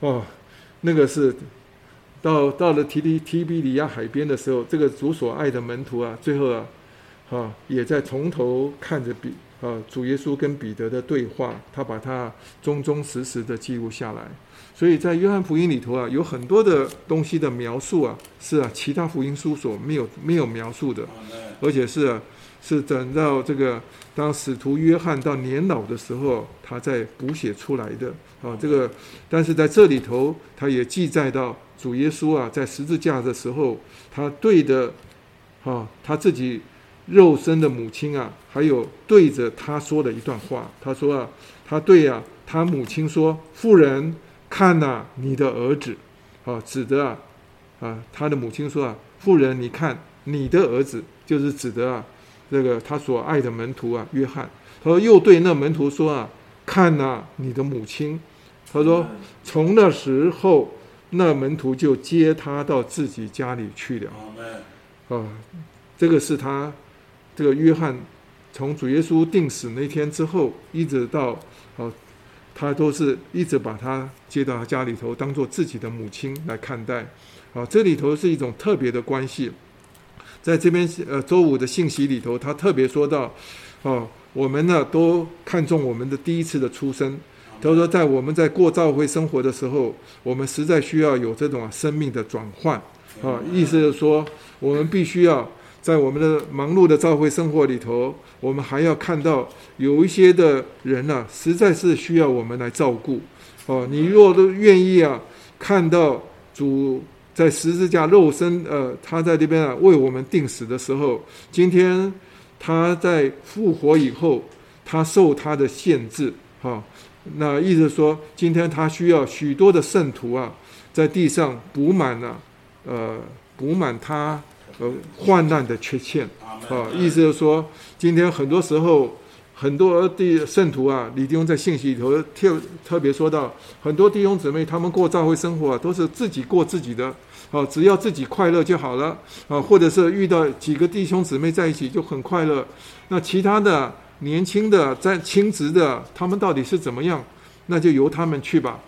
哦，那个是到到了提提提比里亚海边的时候，这个主所爱的门徒啊，最后啊，啊，也在从头看着彼啊主耶稣跟彼得的对话，他把它忠忠实实的记录下来。所以在约翰福音里头啊，有很多的东西的描述啊，是啊，其他福音书所没有没有描述的，而且是啊，是等到这个当使徒约翰到年老的时候，他在补写出来的。啊，这个，但是在这里头，他也记载到主耶稣啊，在十字架的时候，他对的，啊，他自己肉身的母亲啊，还有对着他说的一段话，他说啊，他对啊，他母亲说：“妇人，看呐，你的儿子。”啊，指的啊，啊，他的母亲说啊，妇人，你看你的儿子，就是指的啊，这个他所爱的门徒啊，约翰。他说又对那门徒说啊。看呐、啊，你的母亲，他说，从那时候，那门徒就接他到自己家里去了。啊，这个是他，这个约翰，从主耶稣定死那天之后，一直到啊，他都是一直把他接到他家里头，当做自己的母亲来看待。啊，这里头是一种特别的关系。在这边呃周五的信息里头，他特别说到，哦。我们呢都看重我们的第一次的出生。他说，在我们在过教会生活的时候，我们实在需要有这种生命的转换啊。意思是说，我们必须要在我们的忙碌的教会生活里头，我们还要看到有一些的人呢，实在是需要我们来照顾。哦，你若都愿意啊，看到主在十字架肉身，呃，他在这边啊为我们定死的时候，今天。他在复活以后，他受他的限制，哈，那意思说，今天他需要许多的圣徒啊，在地上补满了，呃，补满他呃患难的缺陷，啊，意思是说，今天很多时候，很多的圣徒啊，李弟兄在信息里头特特别说到，很多弟兄姊妹他们过教会生活啊，都是自己过自己的。好，只要自己快乐就好了啊，或者是遇到几个弟兄姊妹在一起就很快乐。那其他的年轻的在亲职的，他们到底是怎么样？那就由他们去吧。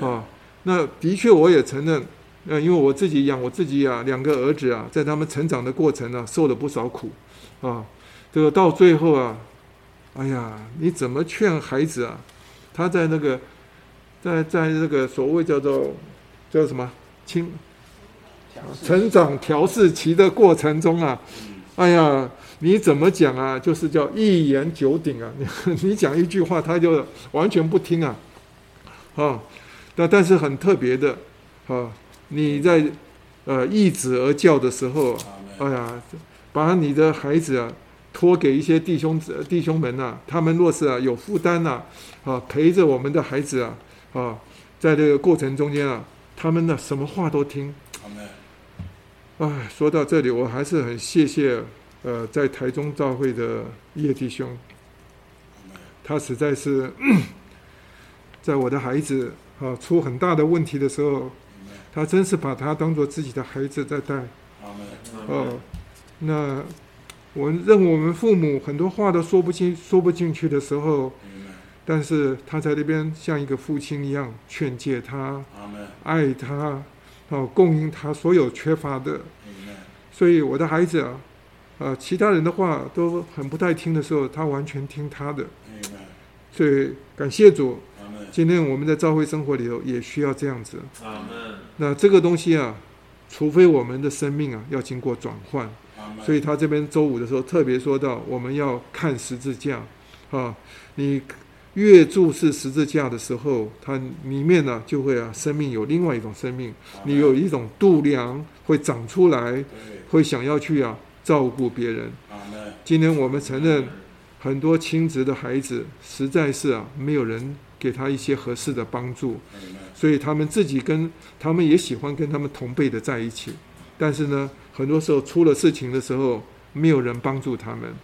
啊，那的确我也承认，呃，因为我自己养我自己啊，两个儿子啊，在他们成长的过程呢，受了不少苦啊。这个到最后啊，哎呀，你怎么劝孩子啊？他在那个在在那个所谓叫做叫什么亲？成长调试期的过程中啊，哎呀，你怎么讲啊？就是叫一言九鼎啊！你 (laughs) 你讲一句话，他就完全不听啊！啊，但但是很特别的啊，你在呃一子而教的时候，哎呀，把你的孩子啊托给一些弟兄子弟兄们呐、啊，他们若是啊有负担呐，啊陪着我们的孩子啊啊，在这个过程中间啊，他们呢什么话都听。哎，说到这里，我还是很谢谢，呃，在台中教会的叶弟兄，他实在是，在我的孩子啊出很大的问题的时候，他真是把他当做自己的孩子在带。哦，那我认我们父母很多话都说不清、说不进去的时候，但是他在那边像一个父亲一样劝诫他，爱他。哦，供应他所有缺乏的，所以我的孩子啊，呃，其他人的话都很不太听的时候，他完全听他的。所以感谢主，今天我们在教会生活里头也需要这样子。那这个东西啊，除非我们的生命啊要经过转换，所以他这边周五的时候特别说到，我们要看十字架，啊，你。越注视十字架的时候，它里面呢就会啊，生命有另外一种生命，你有一种度量会长出来，会想要去啊照顾别人。今天我们承认，很多亲职的孩子实在是啊没有人给他一些合适的帮助，所以他们自己跟他们也喜欢跟他们同辈的在一起，但是呢，很多时候出了事情的时候，没有人帮助他们。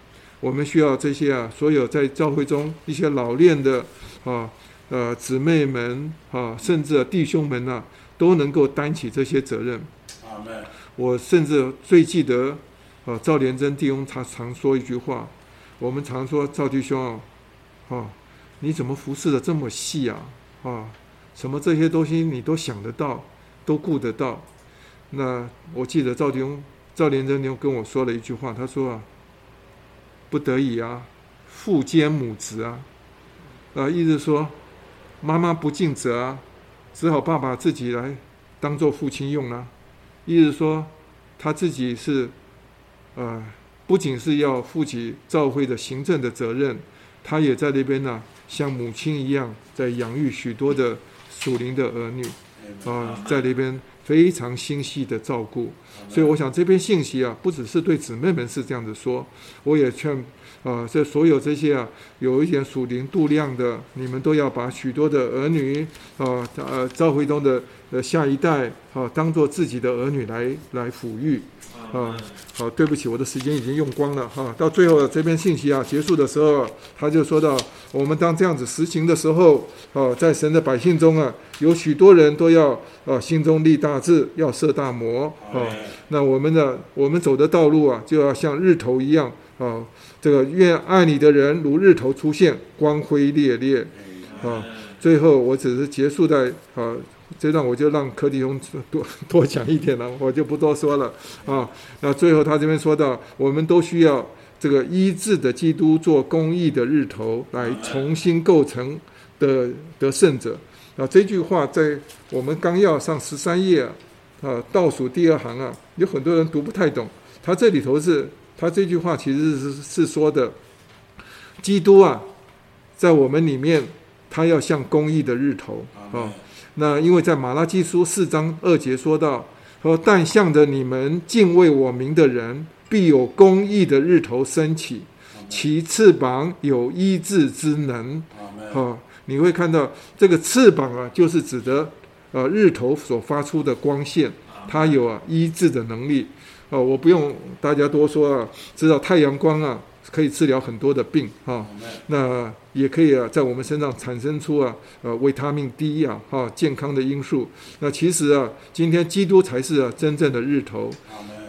我们需要这些啊，所有在教会中一些老练的啊，呃，姊妹们啊，甚至弟兄们呐、啊，都能够担起这些责任。我甚至最记得，啊，赵连珍弟兄他常说一句话，我们常说赵弟兄啊，啊，你怎么服侍的这么细啊？啊，什么这些东西你都想得到，都顾得到。那我记得赵弟兄赵连珍弟兄跟我说了一句话，他说啊，不得已啊，父兼母职啊，啊，意思说妈妈不尽责啊，只好爸爸自己来当做父亲用啊。意思说他自己是，呃，不仅是要负起教会的行政的责任，他也在那边呢，像母亲一样在养育许多的属灵的儿女，啊，在那边。非常心细的照顾，所以我想这篇信息啊，不只是对姊妹们是这样子说，我也劝啊，这所有这些啊，有一点属灵度量的，你们都要把许多的儿女啊，呃，赵会中的呃下一代啊，当做自己的儿女来来抚育。啊，好，对不起，我的时间已经用光了哈。到最后这篇信息啊结束的时候，他就说到，我们当这样子实行的时候，啊，在神的百姓中啊，有许多人都要啊心中立大志，要设大魔啊。那我们的我们走的道路啊，就要像日头一样啊。这个愿爱你的人如日头出现，光辉烈烈啊。最后，我只是结束在啊。这段我就让柯弟兄多多讲一点了，我就不多说了啊。那最后他这边说到，我们都需要这个医治的基督做公义的日头，来重新构成的得胜者。啊，这句话在我们纲要上十三页啊，啊倒数第二行啊，有很多人读不太懂。他这里头是，他这句话其实是是说的，基督啊，在我们里面，他要像公义的日头啊。那因为在马拉基书四章二节说到，说但向着你们敬畏我名的人，必有公义的日头升起，其翅膀有医治之能。哈，你会看到这个翅膀啊，就是指的呃日头所发出的光线，它有啊医治的能力。哦，我不用大家多说啊，知道太阳光啊。可以治疗很多的病啊，那也可以啊，在我们身上产生出啊，呃，维他命 D 啊，哈，健康的因素。那其实啊，今天基督才是啊真正的日头。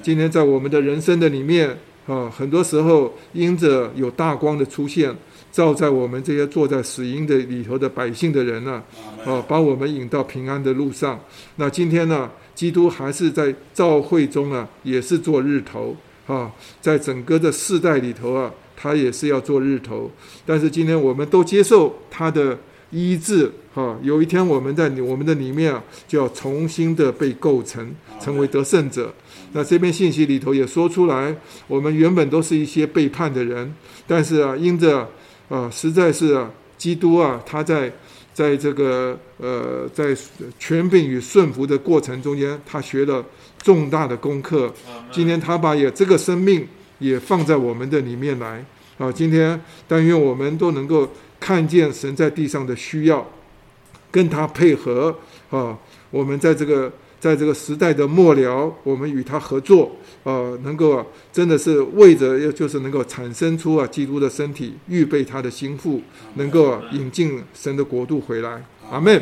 今天在我们的人生的里面啊，很多时候因着有大光的出现，照在我们这些坐在死荫的里头的百姓的人呢，啊，把我们引到平安的路上。那今天呢，基督还是在教会中啊，也是做日头。啊，在整个的世代里头啊，他也是要做日头。但是今天我们都接受他的医治，哈，有一天我们在我们的里面啊，就要重新的被构成，成为得胜者。那这篇信息里头也说出来，我们原本都是一些背叛的人，但是啊，因着啊，实在是啊，基督啊，他在。在这个呃，在权柄与顺服的过程中间，他学了重大的功课。今天他把也这个生命也放在我们的里面来啊。今天但愿我们都能够看见神在地上的需要，跟他配合啊。我们在这个。在这个时代的末了，我们与他合作，啊，能够啊，真的是为着要就是能够产生出啊基督的身体，预备他的心腹，能够啊引进神的国度回来。阿门。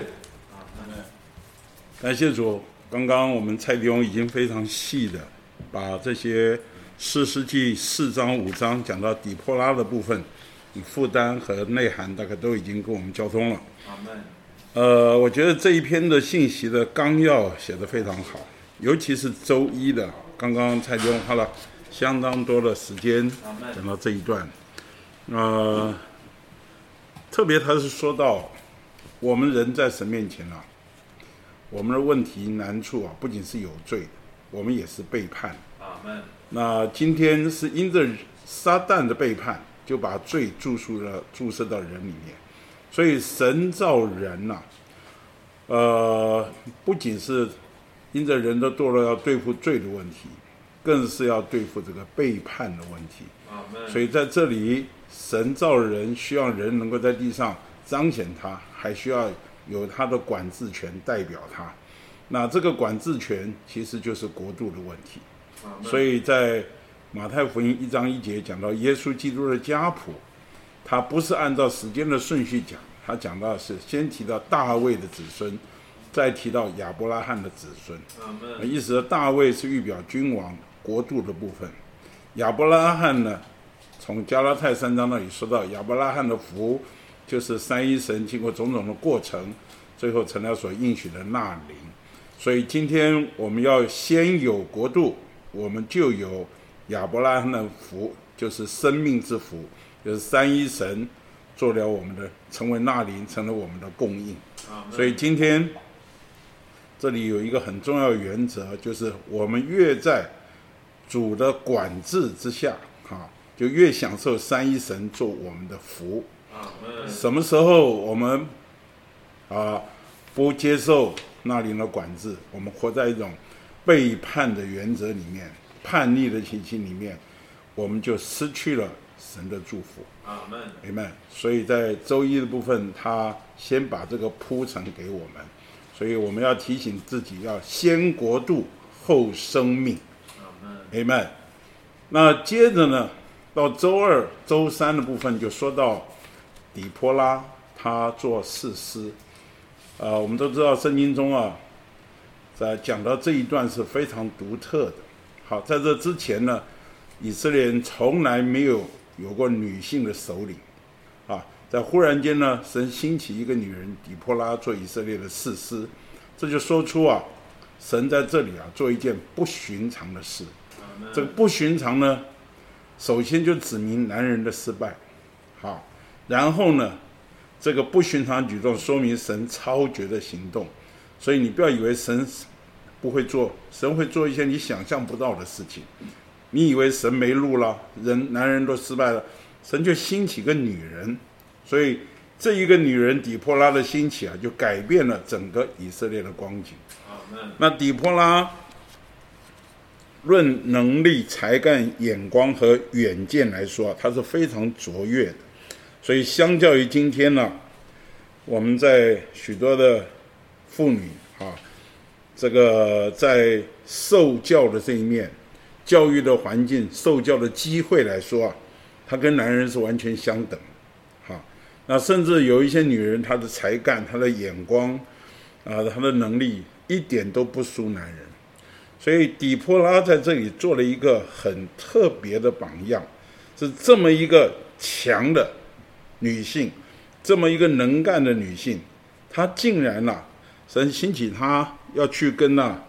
阿门。感谢主。刚刚我们蔡迪翁已经非常细的把这些四世纪四章五章讲到底波拉的部分，负担和内涵大概都已经跟我们交通了。呃，我觉得这一篇的信息的纲要写得非常好，尤其是周一的，刚刚蔡迪翁花了相当多的时间讲到这一段，呃，特别他是说到我们人在神面前啊，我们的问题难处啊，不仅是有罪，我们也是背叛。那今天是因着撒旦的背叛，就把罪注入了注射到人里面。所以神造人呐、啊，呃，不仅是因着人的堕落要对付罪的问题，更是要对付这个背叛的问题。所以在这里，神造人需要人能够在地上彰显他，还需要有他的管制权代表他。那这个管制权其实就是国度的问题。所以在马太福音一章一节讲到耶稣基督的家谱。他不是按照时间的顺序讲，他讲到是先提到大卫的子孙，再提到亚伯拉罕的子孙，意思大卫是预表君王国度的部分，亚伯拉罕呢，从加拉太三章那里说到亚伯拉罕的福，就是三一神经过种种的过程，最后成了所应许的纳灵。所以今天我们要先有国度，我们就有亚伯拉罕的福，就是生命之福，就是三一神做了我们的，成为纳灵，成了我们的供应。所以今天这里有一个很重要的原则，就是我们越在主的管制之下，哈，就越享受三一神做我们的福。什么时候我们啊不接受？那里的管制，我们活在一种背叛的原则里面，叛逆的情形里面，我们就失去了神的祝福。阿门，阿门。所以在周一的部分，他先把这个铺陈给我们，所以我们要提醒自己，要先国度后生命。阿门，阿门。那接着呢，到周二、周三的部分就说到底波拉，他做士师。啊，我们都知道圣经中啊，在讲到这一段是非常独特的。好，在这之前呢，以色列人从来没有有过女性的首领。啊，在忽然间呢，神兴起一个女人底波拉做以色列的士师，这就说出啊，神在这里啊做一件不寻常的事。这个不寻常呢，首先就指明男人的失败。好，然后呢，这个不寻常举动说明神超绝的行动，所以你不要以为神不会做，神会做一些你想象不到的事情。你以为神没路了，人男人都失败了，神就兴起个女人，所以这一个女人底波拉的兴起啊，就改变了整个以色列的光景。那底波拉论能力、才干、眼光和远见来说，她是非常卓越的。所以，相较于今天呢，我们在许多的妇女啊，这个在受教的这一面，教育的环境、受教的机会来说啊，她跟男人是完全相等，哈。那甚至有一些女人，她的才干、她的眼光啊，她的能力一点都不输男人。所以，底波拉在这里做了一个很特别的榜样，是这么一个强的。女性，这么一个能干的女性，她竟然呐、啊，神兴起她要去跟呐、啊，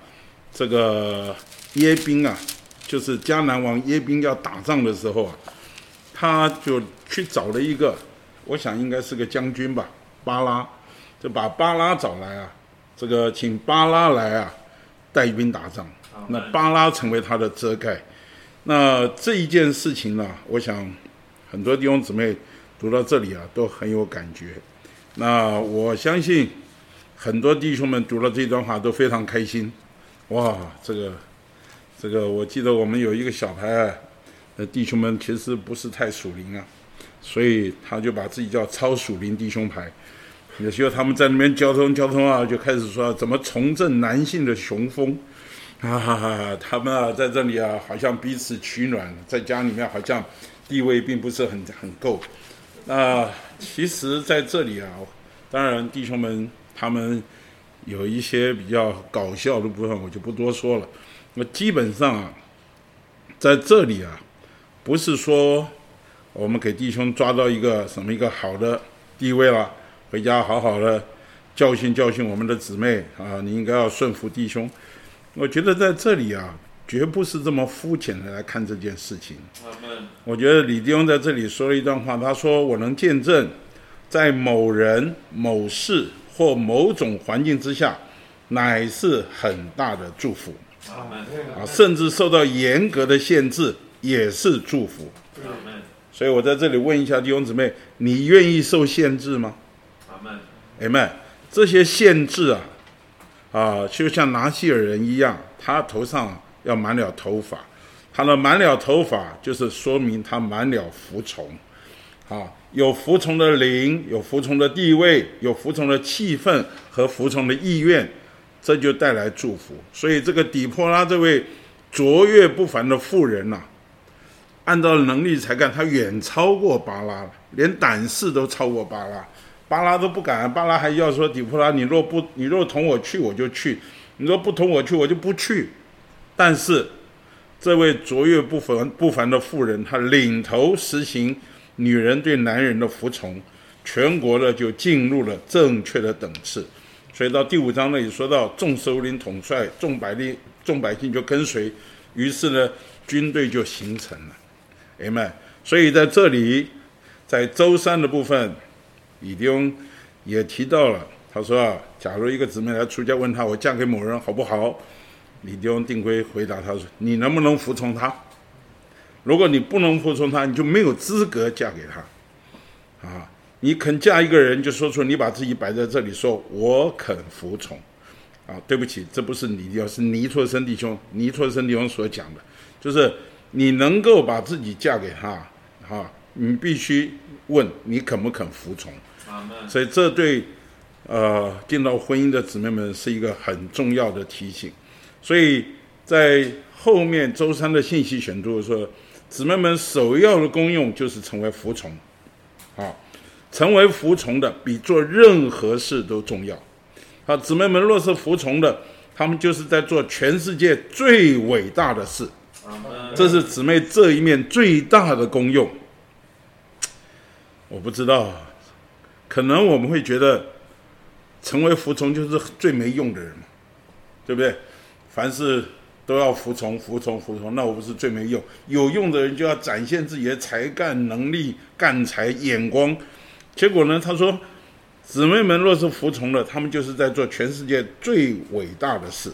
这个耶宾啊，就是迦南王耶宾要打仗的时候啊，她就去找了一个，我想应该是个将军吧，巴拉，就把巴拉找来啊，这个请巴拉来啊，带兵打仗，那巴拉成为他的遮盖，那这一件事情呢，我想很多弟兄姊妹。读到这里啊，都很有感觉。那我相信很多弟兄们读了这段话都非常开心。哇，这个这个，我记得我们有一个小牌啊，呃，弟兄们其实不是太属灵啊，所以他就把自己叫超属灵弟兄牌。有时候他们在那边交通交通啊，就开始说怎么重振男性的雄风。哈哈哈，他们啊在这里啊，好像彼此取暖，在家里面好像地位并不是很很够。那其实在这里啊，当然弟兄们他们有一些比较搞笑的部分，我就不多说了。那基本上啊，在这里啊，不是说我们给弟兄抓到一个什么一个好的地位了，回家好好的教训教训我们的姊妹啊，你应该要顺服弟兄。我觉得在这里啊。绝不是这么肤浅的来看这件事情。我觉得李弟兄在这里说了一段话，他说：“我能见证，在某人、某事或某种环境之下，乃是很大的祝福。啊，甚至受到严格的限制，也是祝福。所以我在这里问一下弟兄姊妹：你愿意受限制吗？阿门。这些限制啊，啊，就像拿细尔人一样，他头上。要满了头发，他的满了头发就是说明他满了服从，啊，有服从的灵，有服从的地位，有服从的气氛和服从的意愿，这就带来祝福。所以这个底波拉这位卓越不凡的妇人呐、按照能力才干，他远超过巴拉，连胆识都超过巴拉。巴拉都不敢，巴拉还要说底波拉，你若不，你若同我去，我就去；你若不同我去，我就不去。但是这位卓越不凡不凡的妇人，她领头实行女人对男人的服从，全国呢就进入了正确的等次。所以到第五章呢，也说到，众首领统帅，众百姓众百姓就跟随，于是呢军队就形成了。哎们，所以在这里，在周三的部分，李弟兄也提到了，他说啊，假如一个姊妹来出家问他，我嫁给某人好不好？李弟兄定规回答他说：“你能不能服从他？如果你不能服从他，你就没有资格嫁给他。啊，你肯嫁一个人，就说出你把自己摆在这里，说我肯服从。啊，对不起，这不是李弟兄，是尼托生弟兄，尼托生弟兄所讲的，就是你能够把自己嫁给他，啊，你必须问你肯不肯服从。所以这对呃进到婚姻的姊妹们是一个很重要的提醒。”所以在后面周三的信息选读说，姊妹们首要的功用就是成为服从，啊，成为服从的比做任何事都重要。好，姊妹们若是服从的，他们就是在做全世界最伟大的事。这是姊妹这一面最大的功用。我不知道，可能我们会觉得，成为服从就是最没用的人嘛，对不对？凡事都要服从，服从，服从，那我不是最没用？有用的人就要展现自己的才干、能力、干才、眼光。结果呢？他说：“姊妹们若是服从了，他们就是在做全世界最伟大的事。”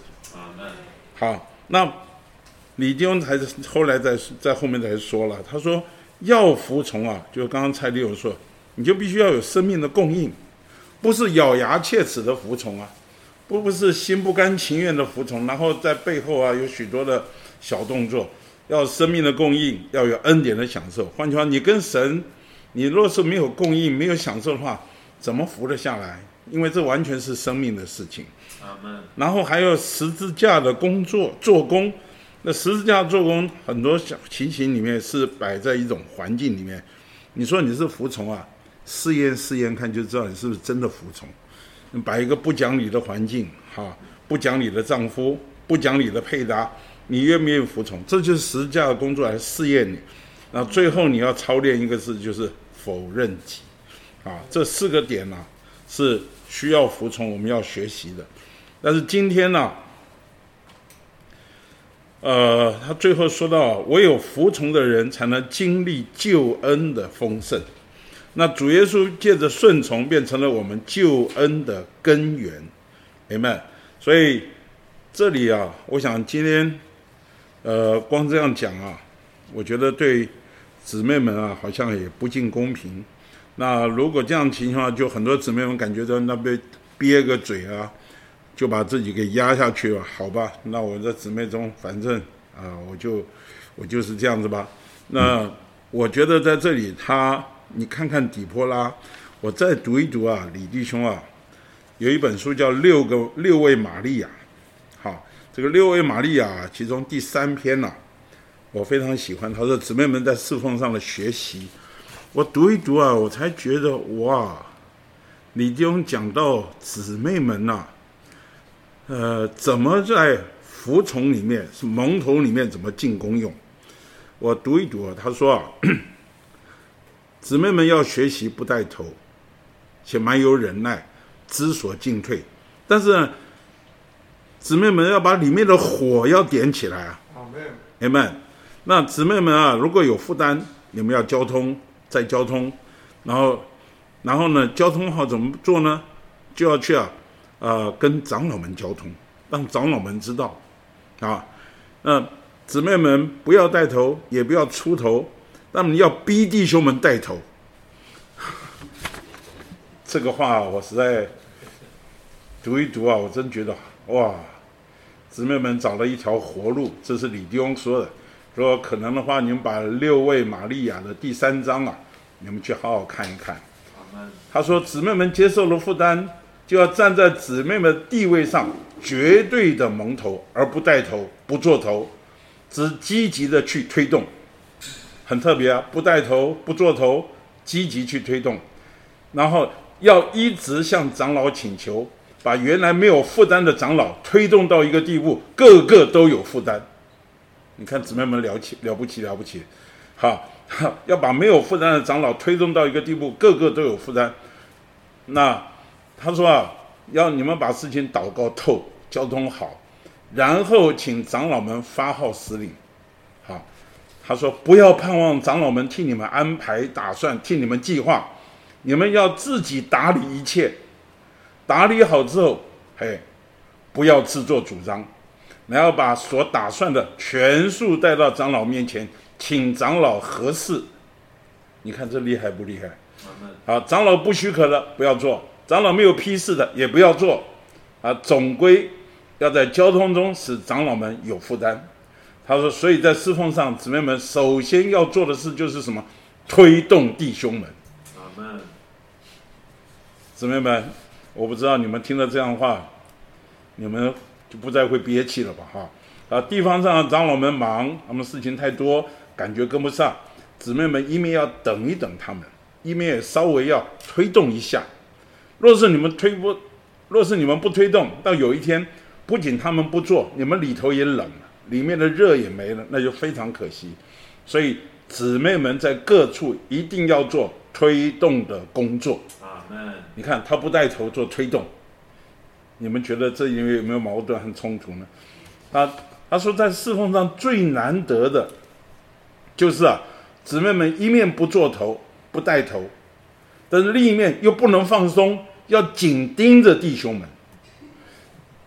好，那李弟兄还是后来在在后面才说了，他说：“要服从啊，就刚刚蔡弟兄说，你就必须要有生命的供应，不是咬牙切齿的服从啊。”不不是心不甘情愿的服从，然后在背后啊有许多的小动作，要生命的供应，要有恩典的享受。换句话，你跟神，你若是没有供应、没有享受的话，怎么服得下来？因为这完全是生命的事情。然后还有十字架的工作做工，那十字架做工很多小情形里面是摆在一种环境里面。你说你是服从啊？试验试验看就知道你是不是真的服从。摆一个不讲理的环境，哈，不讲理的丈夫，不讲理的配搭，你愿不愿意服从？这就是实价的工作来试验你。那最后你要操练一个字，就是否认己，啊，这四个点呢、是需要服从，我们要学习的。但是今天呢，呃，他最后说到，唯有服从的人才能经历救恩的丰盛。那主耶稣借着顺从变成了我们救恩的根源，Amen。所以这里啊，我想今天，呃，光这样讲啊，我觉得对姊妹们啊，好像也不尽公平。那如果这样情况，就很多姊妹们感觉到那边憋个嘴啊，就把自己给压下去了，好吧？那我在姊妹中，反正啊，我就我就是这样子吧。那我觉得在这里他。你看看底波拉，我再读一读啊，李弟兄啊，有一本书叫《六个六位玛利亚》，好，这个六位玛利亚其中第三篇呢、我非常喜欢。他说姊妹们在侍奉上的学习，我读一读啊，我才觉得哇，李弟兄讲到姊妹们呐、呃，怎么在服从里面是蒙头里面怎么进功用？我读一读啊，他说啊。姊妹们要学习不带头，且蛮有忍耐，知所进退。但是呢，姊妹们要把里面的火要点起来啊！Amen。那姊妹们啊，如果有负担，你们要交通，再交通，然后，然后呢，交通好怎么做呢？就要去啊，呃，跟长老们交通，让长老们知道啊。那姊妹们不要带头，也不要出头。那么你要逼弟兄们带头，(laughs) 这个话我实在读一读啊，我真觉得哇，姊妹们找了一条活路。这是李弟兄说的，说可能的话，你们把六位玛利亚的第三章啊，你们去好好看一看。他说，姊妹们接受了负担，就要站在姊妹们地位上，绝对的蒙头，而不带头，不做头，只积极的去推动。很特别啊，不带头，不做头，积极去推动，然后要一直向长老请求，把原来没有负担的长老推动到一个地步，个个都有负担。你看姊妹们了起了不起了不起，好，(laughs) 要把没有负担的长老推动到一个地步，个个都有负担。那他说啊，要你们把事情祷告透，交通好，然后请长老们发号施令。好，他说不要盼望长老们替你们安排打算，替你们计划。你们要自己打理一切，打理好之后，嘿，不要自作主张，然后把所打算的全数带到长老面前，请长老核示。你看这厉害不厉害？好，长老不许可的不要做，长老没有批示的也不要做，啊，总归要在交通中使长老们有负担。他说，所以在侍奉上，姊妹们首先要做的事就是什么？推动弟兄们。姊妹们，我不知道你们听了这样的话，你们就不再会憋气了吧？哈，啊，地方上长老们忙，他们事情太多，感觉跟不上。姊妹们一面要等一等他们，一面也稍微要推动一下。若是你们推不，若是你们不推动，到有一天，不仅他们不做，你们里头也冷了，里面的热也没了，那就非常可惜。所以姊妹们在各处一定要做推动的工作。啊你看他不带头做推动，你们觉得这因为有没有矛盾和冲突呢？他他说在侍奉上最难得的，就是啊，姊妹们一面不做头不带头，但是另一面又不能放松，要紧盯着弟兄们。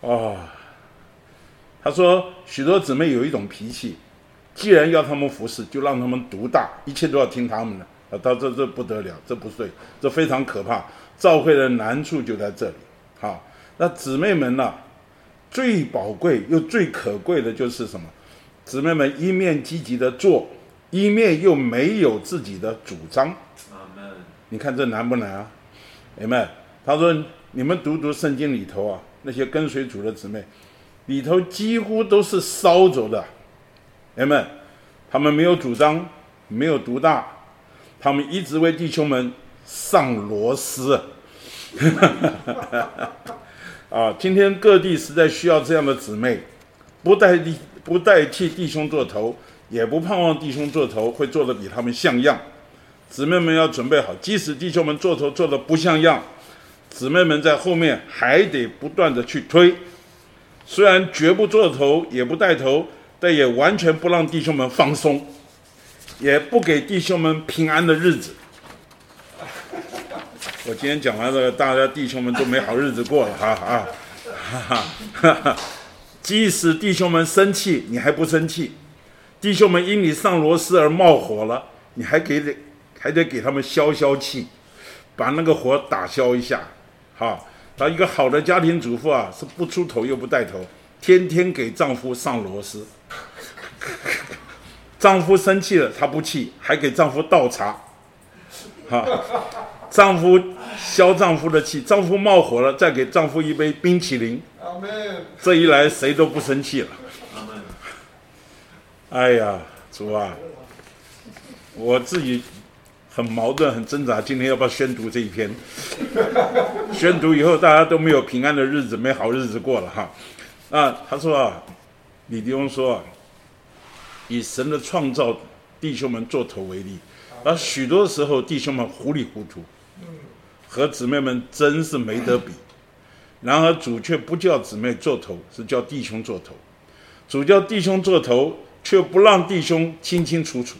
哦，他说许多姊妹有一种脾气，既然要他们服侍，就让他们独大，一切都要听他们的。啊，他这这不得了，这不对，这非常可怕。教会的难处就在这里。好，那姊妹们呢？最宝贵又最可贵的就是什么？姊妹们一面积极的做，一面又没有自己的主张。阿门。你看这难不难啊？阿门。他说：“你们读读圣经里头啊，那些跟随主的姊妹，里头几乎都是烧着的。人们。他们没有主张，没有独大。”他们一直为弟兄们上螺丝，(laughs) 啊！今天各地实在需要这样的姊妹，不代不代替弟兄做头，也不盼望弟兄做头会做得比他们像样。姊妹们要准备好，即使弟兄们做头做得不像样，姊妹们在后面还得不断的去推。虽然绝不做头，也不带头，但也完全不让弟兄们放松。也不给弟兄们平安的日子。我今天讲完了，大家弟兄们都没好日子过了，哈哈，哈哈哈。即使弟兄们生气，你还不生气；弟兄们因你上螺丝而冒火了，你还给得还得给他们消消气，把那个火打消一下。好，他一个好的家庭主妇啊，是不出头又不带头，天天给丈夫上螺丝。(laughs) 丈夫生气了，她不气，还给丈夫倒茶，哈，丈夫消丈夫的气，丈夫冒火了，再给丈夫一杯冰淇淋，这一来谁都不生气了，哎呀，主啊，我自己很矛盾，很挣扎，今天要不要宣读这一篇？(laughs) 宣读以后大家都没有平安的日子，没好日子过了哈。啊，他说啊，李弟兄说啊。以神的创造弟兄们做头为例，而许多时候弟兄们糊里糊涂，和姊妹们真是没得比。然而主却不叫姊妹做头，是叫弟兄做头。主叫弟兄做头，却不让弟兄清清楚楚。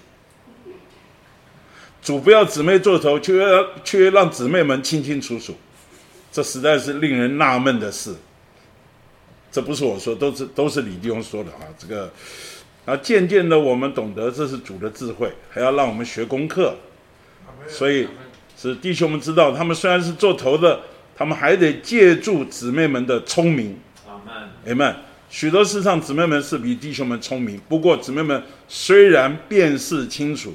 主不要姊妹做头，却要却让姊妹们清清楚楚。这实在是令人纳闷的事。这不是我说，都是都是李弟兄说的啊，这个。啊，渐渐的，我们懂得这是主的智慧，还要让我们学功课。所以，使弟兄们知道，他们虽然是做头的，他们还得借助姊妹们的聪明。阿门。阿门。许多事上，姊妹们是比弟兄们聪明。不过，姊妹们虽然辨识清楚、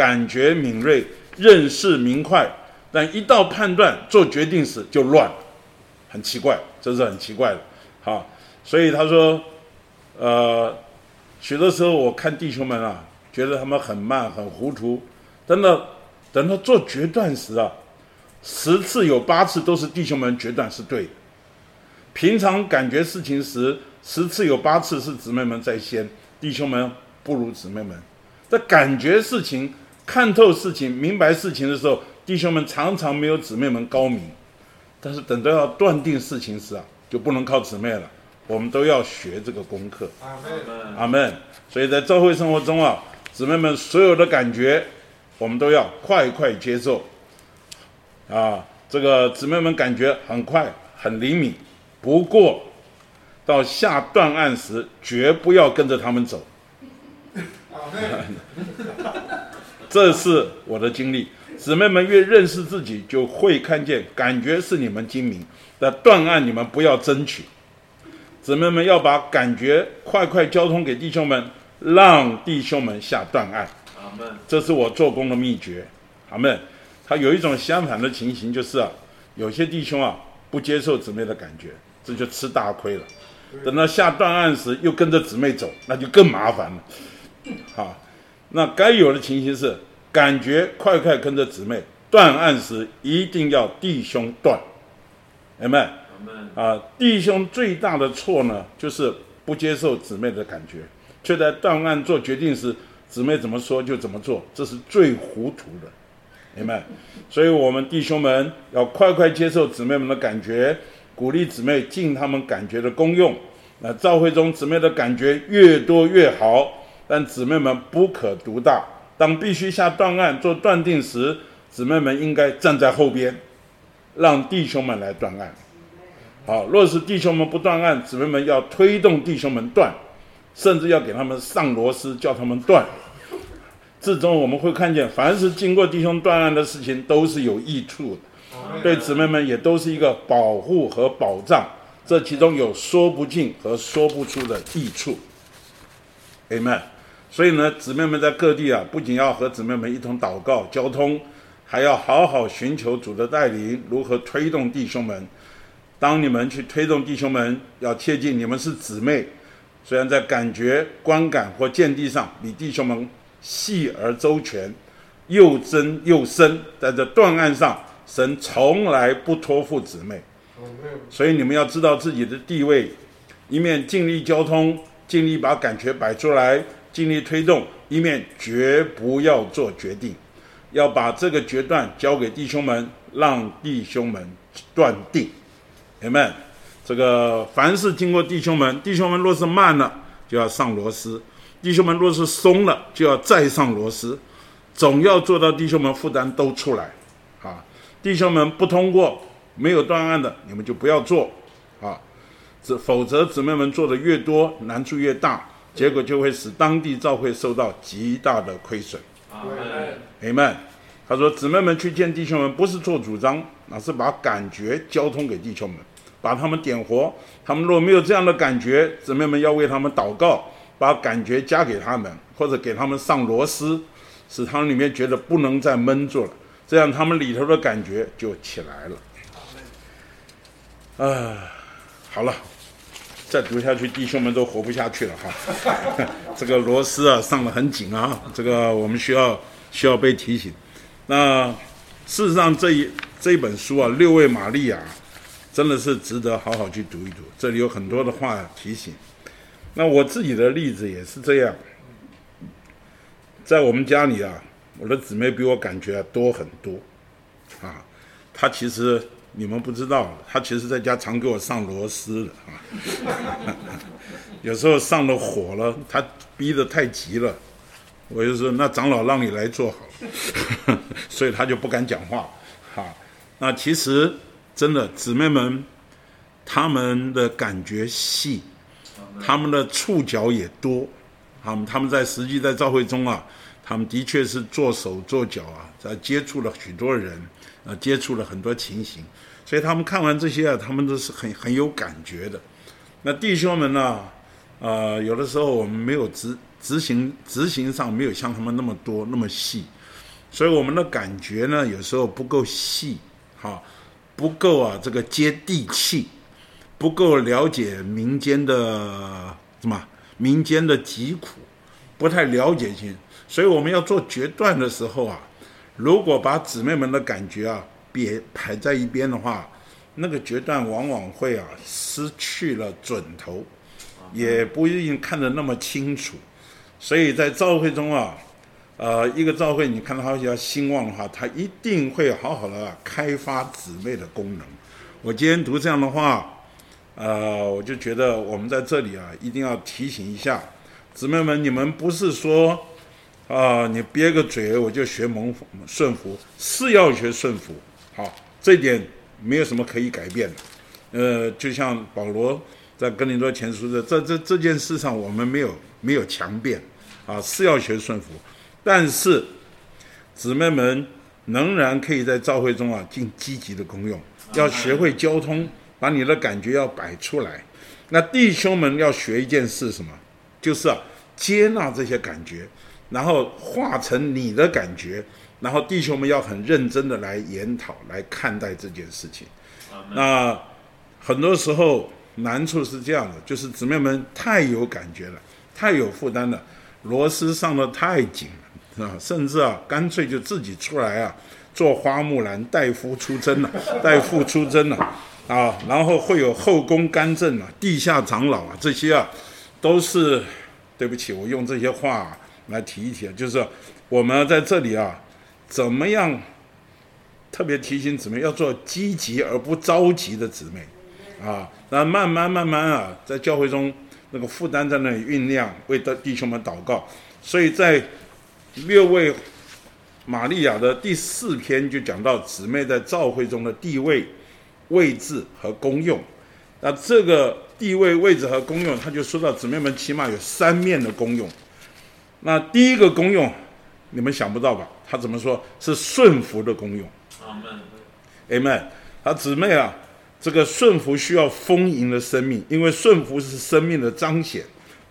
感觉敏锐、认识明快，但一到判断、做决定时就乱，很奇怪，这是很奇怪的。好，所以他说，呃。许多时候，我看弟兄们啊，觉得他们很慢、很糊涂。等到等到做决断时啊，十次有八次都是弟兄们决断是对的。平常感觉事情时，十次有八次是姊妹们在先，弟兄们不如姊妹们。在感觉事情、看透事情、明白事情的时候，弟兄们常常没有姊妹们高明。但是等到要断定事情时啊，就不能靠姊妹了。我们都要学这个功课。阿门，阿门。所以在教会生活中啊，姊妹们所有的感觉，我们都要快快接受。啊，这个姊妹们感觉很快很灵敏，不过到下断案时，绝不要跟着他们走。(laughs) 这是我的经历。姊妹们越认识自己，就会看见感觉是你们精明，但断案你们不要争取。姊妹们要把感觉快快交通给弟兄们，让弟兄们下断案。阿门。这是我做工的秘诀。阿门。他有一种相反的情形，就是啊，有些弟兄啊不接受姊妹的感觉，这就吃大亏了。等到下断案时，又跟着姊妹走，那就更麻烦了。好，那该有的情形是。感觉快快跟着姊妹断案时，一定要弟兄断，明白啊，弟兄最大的错呢，就是不接受姊妹的感觉，却在断案做决定时，姊妹怎么说就怎么做，这是最糊涂的，明白。所以，我们弟兄们要快快接受姊妹们的感觉，鼓励姊妹尽他们感觉的功用。那教会中姊妹的感觉越多越好，但姊妹们不可独大。当必须下断案做断定时，姊妹们应该站在后边，让弟兄们来断案。好，若是弟兄们不断案，姊妹们要推动弟兄们断，甚至要给他们上螺丝，叫他们断。至终我们会看见，凡是经过弟兄断案的事情，都是有益处的，对姊妹们也都是一个保护和保障。这其中有说不尽和说不出的益处。Amen。所以呢，姊妹们在各地啊，不仅要和姊妹们一同祷告交通，还要好好寻求主的带领，如何推动弟兄们。当你们去推动弟兄们，要切记你们是姊妹，虽然在感觉、观感或见地上比弟兄们细而周全，又真又深，在这断案上，神从来不托付姊妹。所以你们要知道自己的地位，一面尽力交通，尽力把感觉摆出来。尽力推动，一面绝不要做决定，要把这个决断交给弟兄们，让弟兄们断定。阿们。这个凡是经过弟兄们，弟兄们若是慢了，就要上螺丝；弟兄们若是松了，就要再上螺丝。总要做到弟兄们负担都出来。啊，弟兄们不通过，没有断案的，你们就不要做。啊，这否则姊妹们做的越多，难处越大。结果就会使当地教会受到极大的亏损。阿门。他说：“姊妹们去见弟兄们，不是做主张，而是把感觉交通给弟兄们，把他们点活。他们若没有这样的感觉，姊妹们要为他们祷告，把感觉加给他们，或者给他们上螺丝，使他们里面觉得不能再闷住了，这样他们里头的感觉就起来了。”啊，好了。再读下去，弟兄们都活不下去了哈。(laughs) 这个螺丝啊，上的很紧啊。这个我们需要需要被提醒。那事实上，这一这一本书啊，《六位玛利亚》真的是值得好好去读一读。这里有很多的话提醒。那我自己的例子也是这样。在我们家里啊，我的姊妹比我感觉多很多啊。她其实。你们不知道，他其实在家常给我上螺丝的啊。(laughs) 有时候上了火了，他逼得太急了，我就说：“那长老让你来做好了。” (laughs) 所以他就不敢讲话。哈，那其实真的姊妹们，他们的感觉细，他们的触角也多。他们他们在实际在教会中啊，他们的确是做手做脚啊，在接触了许多人。啊，接触了很多情形，所以他们看完这些啊，他们都是很很有感觉的。那弟兄们呢，啊、呃，有的时候我们没有执执行执行上没有像他们那么多那么细，所以我们的感觉呢，有时候不够细，哈，不够啊，这个接地气，不够了解民间的什么民间的疾苦，不太了解清，所以我们要做决断的时候啊。如果把姊妹们的感觉啊别排在一边的话，那个决断往往会啊失去了准头，也不一定看得那么清楚。所以在教会中啊，呃，一个教会你看到它要兴旺的话，它一定会好好的开发姊妹的功能。我今天读这样的话，呃，我就觉得我们在这里啊，一定要提醒一下姊妹们，你们不是说啊、你憋个嘴我就学蒙顺服，是要学顺服。好，这点没有什么可以改变的。呃，就像保罗在跟你说前书的这这这件事上，我们没有没有强辩啊，是要学顺服。但是姊妹们仍然可以在教会中啊尽积极的功用，要学会交通，把你的感觉要摆出来。那弟兄们要学一件事，什么？就是啊接纳这些感觉，然后化成你的感觉。然后弟兄们要很认真的来研讨、来看待这件事情。那很多时候难处是这样的，就是姊妹们太有感觉了，太有负担了，螺丝上的太紧了，啊，甚至啊，干脆就自己出来啊，做花木兰代夫出征了，(laughs) 代父出征了，啊，然后会有后宫干政啊，地下长老啊，这些啊，都是对不起，我用这些话来提一提，就是我们在这里啊。怎么样？特别提醒姊妹要做积极而不着急的姊妹，啊，那慢慢慢慢啊，在教会中那个负担在那里酝酿，为的弟兄们祷告。所以在六位玛利亚的第四篇就讲到姊妹在教会中的地位、位置和功用。那这个地位、位置和功用，他就说到姊妹们起码有三面的功用。那第一个功用，你们想不到吧？他怎么说？是顺服的功用。阿门。Amen。他姊妹啊，这个顺服需要丰盈的生命，因为顺服是生命的彰显。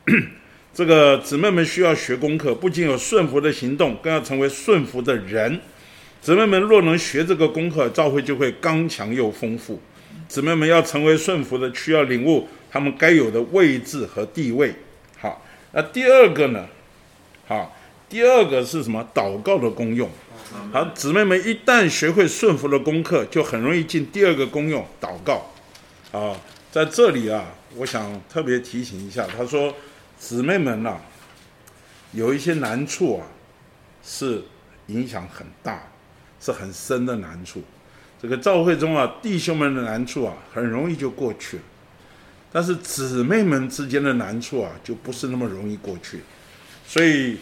(clears throat) 这个姊妹们需要学功课，不仅有顺服的行动，更要成为顺服的人。姊妹们若能学这个功课，教会就会刚强又丰富。姊妹们要成为顺服的，需要领悟他们该有的位置和地位。好，那第二个呢？好。第二个是什么？祷告的功用。好，姊妹们一旦学会顺服的功课，就很容易进第二个功用——祷告。啊，在这里啊，我想特别提醒一下，他说，姊妹们呐、啊，有一些难处啊，是影响很大，是很深的难处。这个教会中啊，弟兄们的难处啊，很容易就过去了，但是姊妹们之间的难处啊，就不是那么容易过去，所以。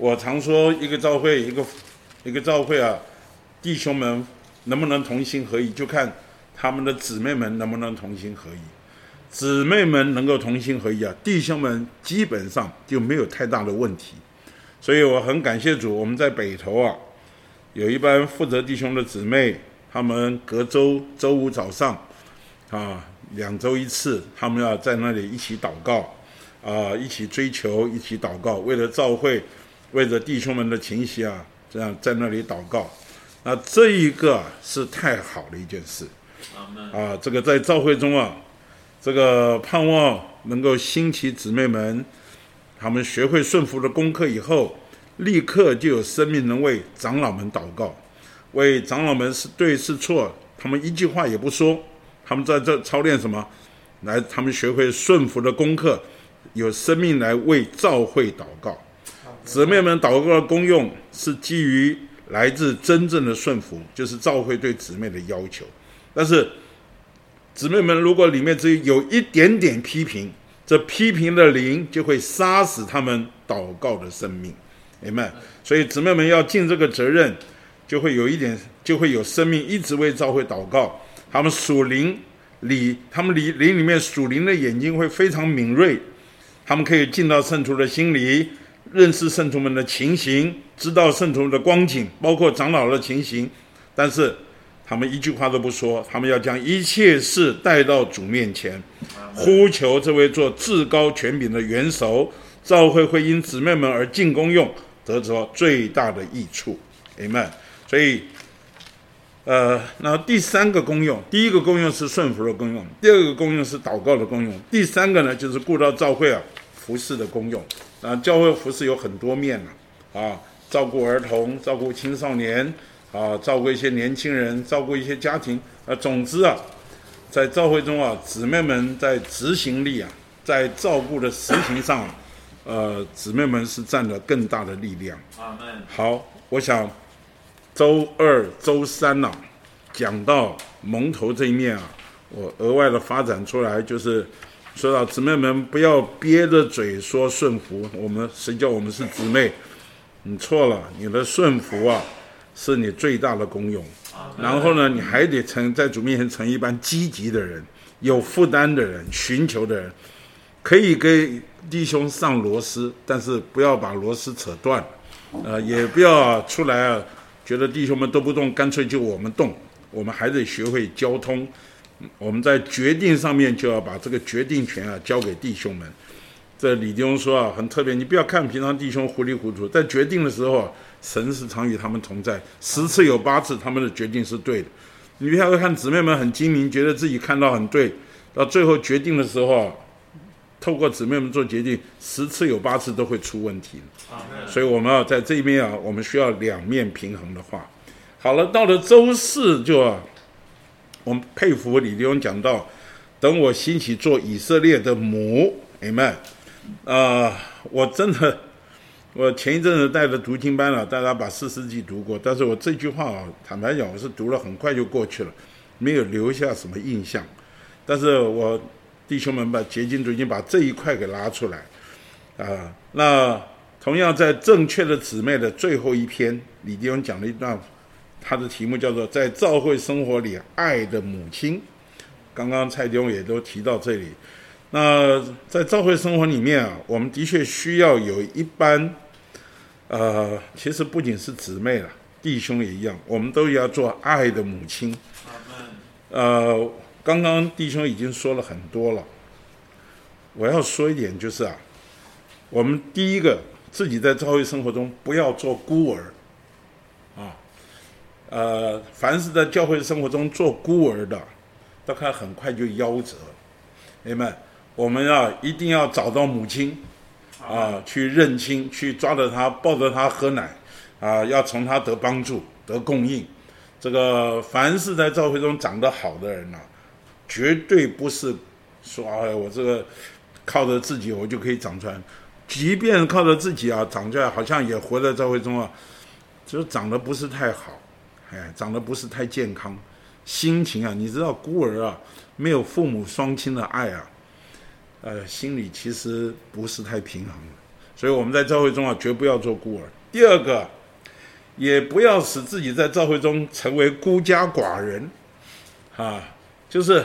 我常说，一个教会，一个一个教会啊，弟兄们能不能同心合意，就看他们的姊妹们能不能同心合意。姊妹们能够同心合意啊，弟兄们基本上就没有太大的问题。所以我很感谢主，我们在北投啊，有一班负责弟兄的姊妹，他们隔周周五早上啊，两周一次，他们要在那里一起祷告啊，一起追求，一起祷告，为了教会。为着弟兄们的情绪啊，这样在那里祷告，那这一个是太好的一件事，啊，这个在教会中啊，这个盼望能够兴起姊妹们，他们学会顺服的功课以后，立刻就有生命能为长老们祷告，为长老们是对是错，他们一句话也不说，他们在这操练什么？来，他们学会顺服的功课，有生命来为召会祷告。姊妹们祷告的功用是基于来自真正的顺服，就是召会对姊妹的要求。但是，姊妹们如果里面只有一点点批评，这批评的灵就会杀死他们祷告的生命。明白？所以姊妹们要尽这个责任，就会有一点，就会有生命一直为召会祷告。他们属灵里，他们里灵里面属灵的眼睛会非常敏锐，他们可以进到圣徒的心里。认识圣徒们的情形，知道圣徒的光景，包括长老的情形，但是他们一句话都不说，他们要将一切事带到主面前，呼求这位做至高权柄的元首，教会会因姊妹们而进功用，得着最大的益处。阿门。所以，呃，那第三个功用，第一个功用是顺服的功用，第二个功用是祷告的功用，第三个呢，就是顾到教会啊服侍的功用。啊，教会服侍有很多面啊，啊，照顾儿童，照顾青少年，啊，照顾一些年轻人，照顾一些家庭。啊，总之啊，在教会中啊，姊妹们在执行力啊，在照顾的实行上，呃，姊妹们是占了更大的力量。好，我想周二、周三呐、啊，讲到蒙头这一面啊，我额外的发展出来就是。说到姊妹们，不要憋着嘴说顺服。我们谁叫我们是姊妹？你错了，你的顺服啊，是你最大的功用。然后呢，你还得成在主面前成一般积极的人，有负担的人，寻求的人，可以给弟兄上螺丝，但是不要把螺丝扯断。呃，也不要出来啊，觉得弟兄们都不动，干脆就我们动。我们还得学会交通。我们在决定上面就要把这个决定权啊交给弟兄们。这李弟兄说啊，很特别，你不要看平常弟兄糊里糊涂，在决定的时候啊，神是常与他们同在，十次有八次他们的决定是对的。你不要看姊妹们很精明，觉得自己看到很对，到最后决定的时候，透过姊妹们做决定，十次有八次都会出问题。所以我们要在这边啊，我们需要两面平衡的话。好了，到了周四就啊。我们佩服李弟兄讲到，等我兴起做以色列的母，Amen。啊，我真的，我前一阵子带着读经班了，大家把士师记读过，但是我这句话啊，坦白讲，我是读了很快就过去了，没有留下什么印象。但是我弟兄们把结晶读经把这一块给拉出来，啊，那同样在正确的姊妹的最后一篇，李弟兄讲了一段。他的题目叫做“在教会生活里爱的母亲”。刚刚蔡弟兄也都提到这里。那在教会生活里面啊，我们的确需要有一班，呃，其实不仅是姊妹了，弟兄也一样，我们都要做爱的母亲。呃，刚刚弟兄已经说了很多了，我要说一点就是啊，我们第一个自己在教会生活中不要做孤儿。啊呃，凡是在教会生活中做孤儿的，大概很快就夭折。朋友们，我们要一定要找到母亲，啊，去认亲，去抓着她，抱着她喝奶，啊，要从她得帮助，得供应。这个凡是在教会中长得好的人呐、啊，绝对不是说哎，我这个靠着自己我就可以长出来，即便靠着自己啊长出来，好像也活在教会中啊，就长得不是太好。哎，长得不是太健康，心情啊，你知道孤儿啊，没有父母双亲的爱啊，呃，心里其实不是太平衡。所以我们在教会中啊，绝不要做孤儿。第二个，也不要使自己在教会中成为孤家寡人，啊，就是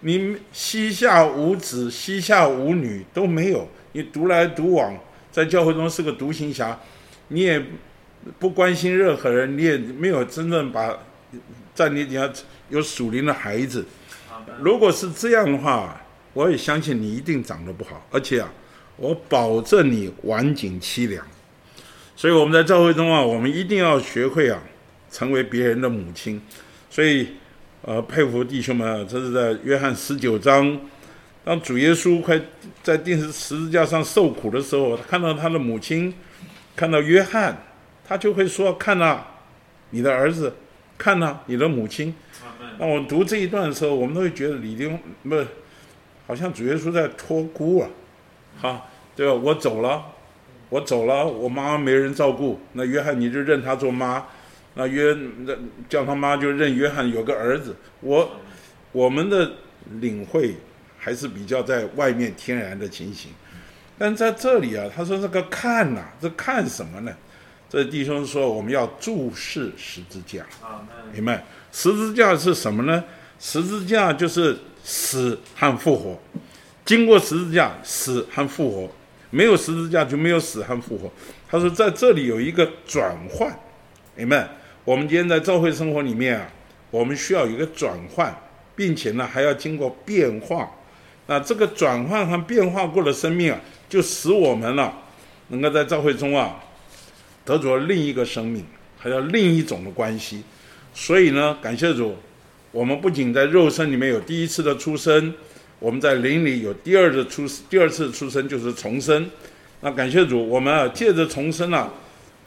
你膝下无子，膝下无女都没有，你独来独往，在教会中是个独行侠，你也。不关心任何人，你也没有真正把在你底下有属灵的孩子。如果是这样的话，我也相信你一定长得不好，而且啊，我保证你晚景凄凉。所以我们在教会中啊，我们一定要学会啊，成为别人的母亲。所以，呃，佩服弟兄们啊，这是在约翰十九章，当主耶稣快在钉十字架上受苦的时候，他看到他的母亲，看到约翰。他就会说：“看呐、啊，你的儿子，看呐、啊，你的母亲。”那我读这一段的时候，我们都会觉得李丁不是，好像主耶稣在托孤啊，哈，对吧？我走了，我走了，我妈妈没人照顾，那约翰你就认他做妈，那约那叫他妈就认约翰有个儿子。我我们的领会还是比较在外面天然的情形，但在这里啊，他说这个看呐、啊，这看什么呢？这弟兄说：“我们要注视十字架，明白？十字架是什么呢？十字架就是死和复活。经过十字架，死和复活；没有十字架，就没有死和复活。”他说：“在这里有一个转换，明白？我们今天在教会生活里面啊，我们需要有一个转换，并且呢，还要经过变化。那这个转换和变化过的生命啊，就使我们呢、能够在教会中啊。”得着另一个生命，还有另一种的关系，所以呢，感谢主，我们不仅在肉身里面有第一次的出生，我们在灵里有第二次出第二次出生就是重生。那感谢主，我们啊借着重生啊，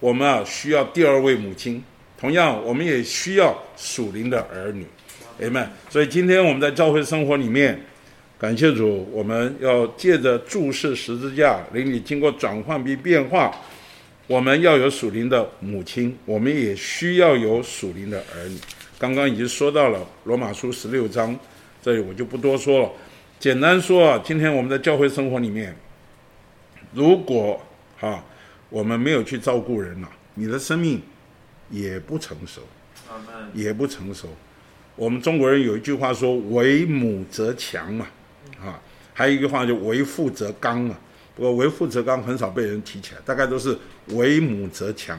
我们啊需要第二位母亲，同样，我们也需要属灵的儿女，Amen。所以今天我们在教会生活里面，感谢主，我们要借着注视十字架，灵里经过转换并变化，我们要有属灵的母亲，我们也需要有属灵的儿女。刚刚已经说到了罗马书十六章，这里我就不多说了。简单说啊，今天我们在教会生活里面，如果、啊、我们没有去照顾人呐、啊，你的生命也不成熟，也不成熟。我们中国人有一句话说“为母则强”嘛，啊，还有一句话就“为父则刚”嘛。不过“为父则刚”很少被人提起来，大概都是“为母则强”。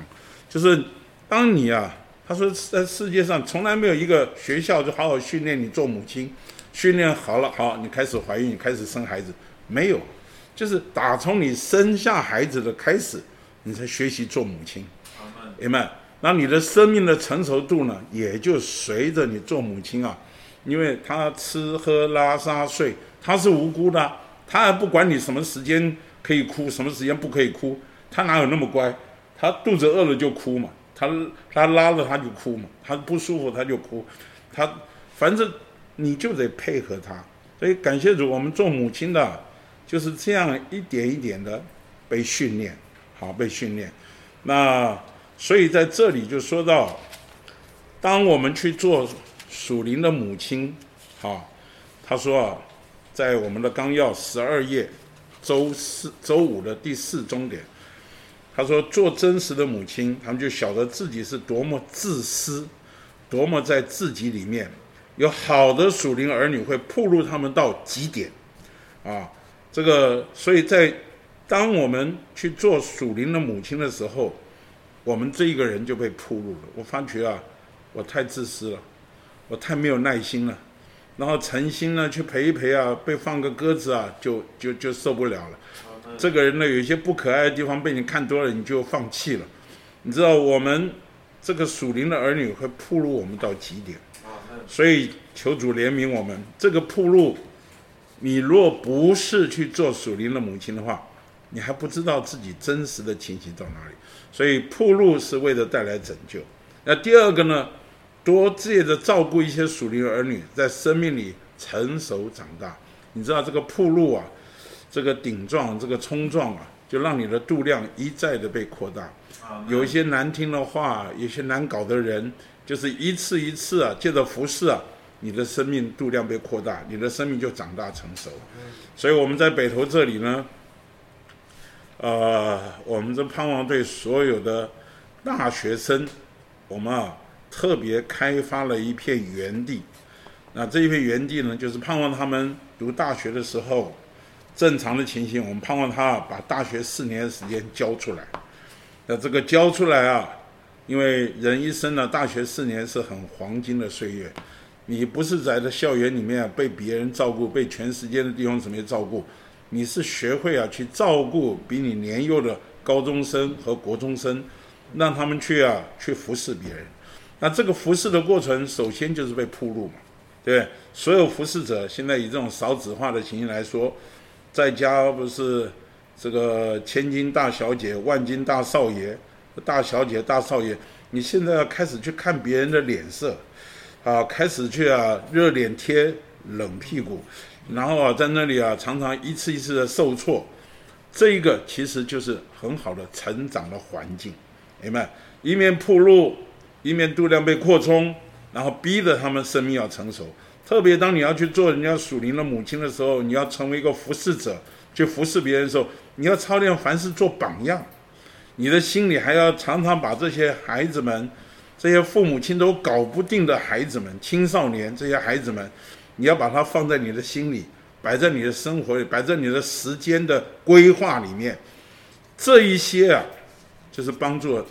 就是当你啊，他说在世界上从来没有一个学校就好好训练你做母亲。训练好了，好，你开始怀孕，你开始生孩子，没有，就是打从你生下孩子的开始，你才学习做母亲，明白？那你的生命的成熟度呢，也就随着你做母亲啊，因为他吃喝拉撒睡，他是无辜的，他还不管你什么时间可以哭，什么时间不可以哭，他哪有那么乖？他肚子饿了就哭嘛，他他拉了他就哭嘛，他不舒服他就哭，他反正。你就得配合他，所以感谢主，我们做母亲的就是这样一点一点的被训练，好被训练。那所以在这里就说到，当我们去做属灵的母亲，啊，他说啊，在我们的纲要十二页周四周五的第四终点，他说做真实的母亲，他们就晓得自己是多么自私，多么在自己里面。有好的属灵儿女会暴露他们到极点，啊，这个，所以在当我们去做属灵的母亲的时候，我们这一个人就被铺路了。我发觉啊，我太自私了，我太没有耐心了，然后诚心呢去陪一陪啊，被放个鸽子啊，就就就受不了了。这个人呢，有一些不可爱的地方被你看多了，你就放弃了。你知道，我们这个属灵的儿女会铺路我们到极点。所以求主怜悯我们，这个铺路，你若不是去做属灵的母亲的话，你还不知道自己真实的情形到哪里。所以铺路是为了带来拯救。那第二个呢，多借着照顾一些属灵儿女，在生命里成熟长大。你知道这个铺路啊，这个顶撞、这个冲撞啊，就让你的度量一再的被扩大。有一些难听的话，有些难搞的人。就是一次一次啊，借着服侍啊，你的生命度量被扩大，你的生命就长大成熟。所以我们在北投这里呢，呃，我们这盼望对所有的大学生，我们啊特别开发了一片园地。那这一片园地呢，就是盼望他们读大学的时候，正常的情形，我们盼望他把大学四年的时间交出来。那这个交出来啊。因为人一生呢，大学四年是很黄金的岁月，你不是在这校园里面被别人照顾，被全世界的弟兄姊妹照顾，你是学会啊去照顾比你年幼的高中生和国中生，让他们去啊去服侍别人。那这个服侍的过程，首先就是被铺路嘛，对对？所有服侍者现在以这种少子化的情形来说，在家不是这个千金大小姐、万金大少爷。大小姐、大少爷，你现在要开始去看别人的脸色，啊，开始去啊热脸贴冷屁股，然后啊在那里啊常常一次一次的受挫，这一个其实就是很好的成长的环境，明白？一面铺路，一面度量被扩充，然后逼着他们生命要成熟。特别当你要去做人家属灵的母亲的时候，你要成为一个服侍者，去服侍别人的时候，你要操练凡事做榜样。你的心里还要常常把这些孩子们，这些父母亲都搞不定的孩子们、青少年这些孩子们，你要把它放在你的心里，摆在你的生活里，摆在你的时间的规划里面。这一些啊，就是帮助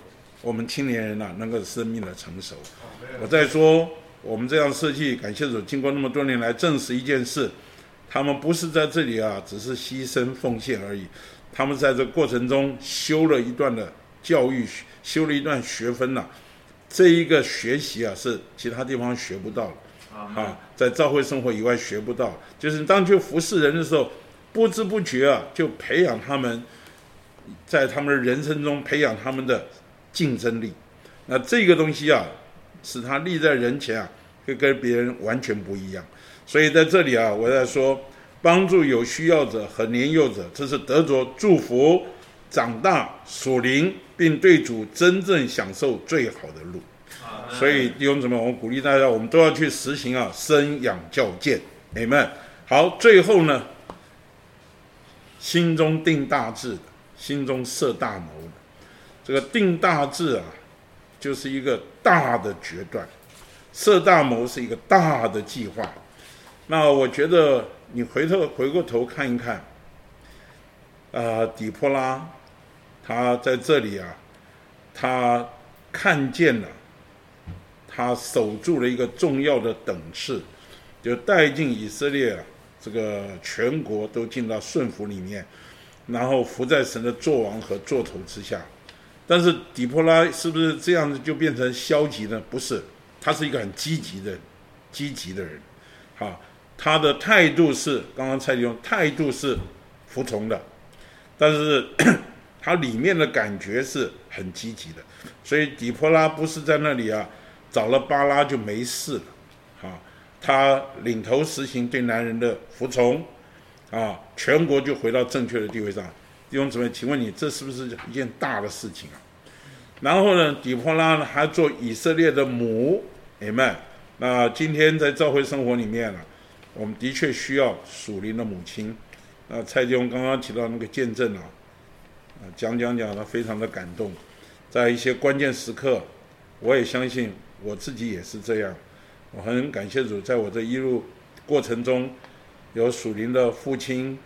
我们青年人呐、啊，能够生命的成熟。我再说，我们这样设计，感谢主，经过那么多年来证实一件事，他们不是在这里啊，只是牺牲奉献而已。他们在这过程中修了一段的教育，修了一段学分呐、啊，这一个学习啊是其他地方学不到的，啊，在教会生活以外学不到。就是当去服侍人的时候，不知不觉啊就培养他们，在他们的人生中培养他们的竞争力，那这个东西啊，使他立在人前啊，会跟别人完全不一样。所以在这里啊，我在说，帮助有需要者和年幼者，这是得着祝福、长大属灵，并对主真正享受最好的路。所以弟兄姊妹，我们鼓励大家，我们都要去实行啊，生养教诫。Amen。好，最后呢，心中定大志，心中设大谋，这个定大志啊，就是一个大的决断；设大谋是一个大的计划。那我觉得你回头回过头看一看，啊、呃，底波拉，他在这里啊，他看见了。他守住了一个重要的等次，就带进以色列啊，这个全国都进到顺服里面，然后服在神的作王和作头之下。但是底波拉是不是这样子就变成消极呢？不是，他是一个很积极的、积极的人。好，他的态度是刚刚蔡弟兄态度是服从的，但是 (clears throat) 他里面的感觉是很积极的。所以底波拉不是在那里啊。找了巴拉就没事了，啊，他领头实行对男人的服从，啊，全国就回到正确的地位上。弟兄姊妹，请问你这是不是一件大的事情啊？然后呢，底波拉呢还做以色列的母，阿们。那今天在教会生活里面呢，我们的确需要属灵的母亲。那蔡弟兄刚刚提到那个见证啊，啊，讲讲讲的非常的感动，在一些关键时刻，我也相信。我自己也是这样，我很感谢主，在我这一路过程中，有属灵的父亲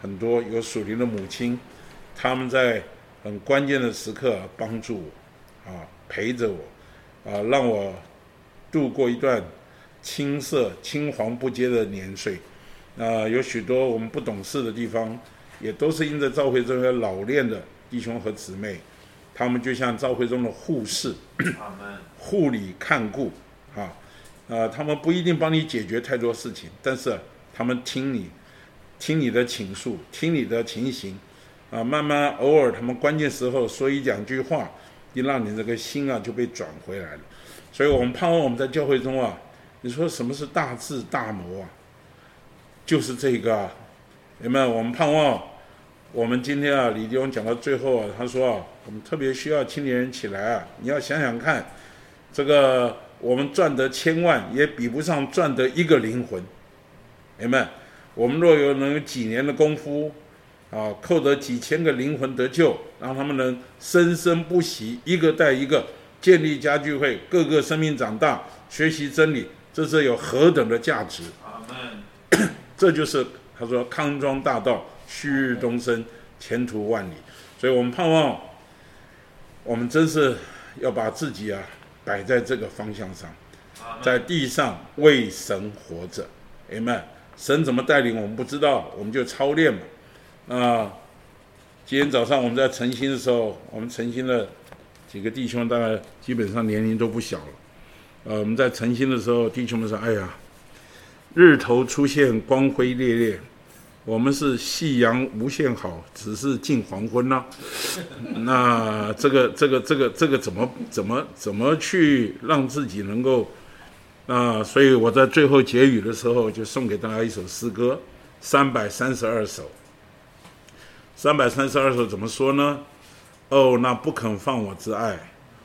很多，有属灵的母亲，他们在很关键的时刻帮助我，啊，陪着我，啊，让我度过一段青涩青黄不接的年岁。啊，有许多我们不懂事的地方，也都是因着赵会这些老练的弟兄和姊妹，他们就像赵会中的护士。护理看顾，啊，呃，他们不一定帮你解决太多事情，但是他们听你，听你的倾诉，听你的情形，啊，慢慢偶尔他们关键时候说一两句话，一让你这个心啊就被转回来了。所以我们盼望我们在教会中啊，你说什么是大智大谋啊？就是这个啊，有没有？我们盼望我们今天啊，李弟兄讲到最后啊，他说啊，我们特别需要青年人起来啊，你要想想看。这个我们赚得千万也比不上赚得一个灵魂，明白？我们若有能有几年的功夫，啊，扣得几千个灵魂得救，让他们能生生不息，一个带一个建立家聚会，各个生命长大，学习真理，这是有何等的价值？(coughs) 这就是他说康庄大道，旭日东升，前途万里。所以我们盼望，我们真是要把自己啊。摆在这个方向上，在地上为神活着，Amen。神怎么带领我们不知道，我们就操练嘛。啊，今天早上我们在晨兴的时候，我们晨兴的几个弟兄大概基本上年龄都不小了。呃，我们在晨兴的时候，弟兄们说：“哎呀，日头出现光辉烈烈。”我们是夕阳无限好，只是近黄昏呐、(laughs) 那这个这个这个这个怎么怎么怎么去让自己能够啊？所以我在最后结语的时候就送给大家一首诗歌，三百三十二首。三百三十二首怎么说呢？哦，那不肯放我之爱，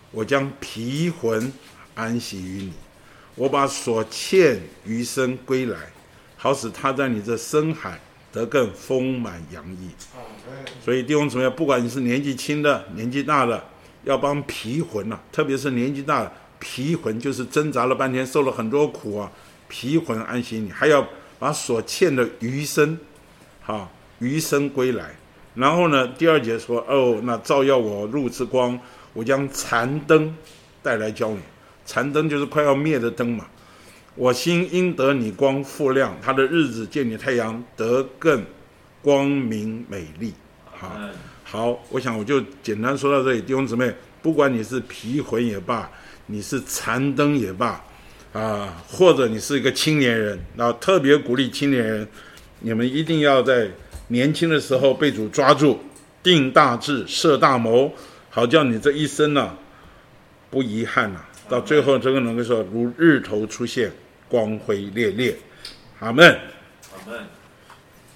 我将疲魂安息于你，我把所欠余生归来，好使他在你这深海。得更丰满洋溢，所以弟兄姊妹，不管你是年纪轻的、年纪大的，要帮疲魂呐、啊，特别是年纪大的疲魂，就是挣扎了半天，受了很多苦啊，疲魂安息你，还要把所欠的余生，啊余生归来。然后呢，第二节说，哦，那照耀我路之光，我将残灯带来教你，残灯就是快要灭的灯嘛。我心因得你光复亮，他的日子见你太阳得更光明美丽。好，好，我想我就简单说到这里。弟兄姊妹，不管你是皮魂也罢，你是残灯也罢，啊，或者你是一个青年人，那特别鼓励青年人，你们一定要在年轻的时候被主抓住，定大志，设大谋，好叫你这一生呢、啊，不遗憾呐、啊，到最后这个能够说如日头出现，光辉烈烈。阿门。阿门。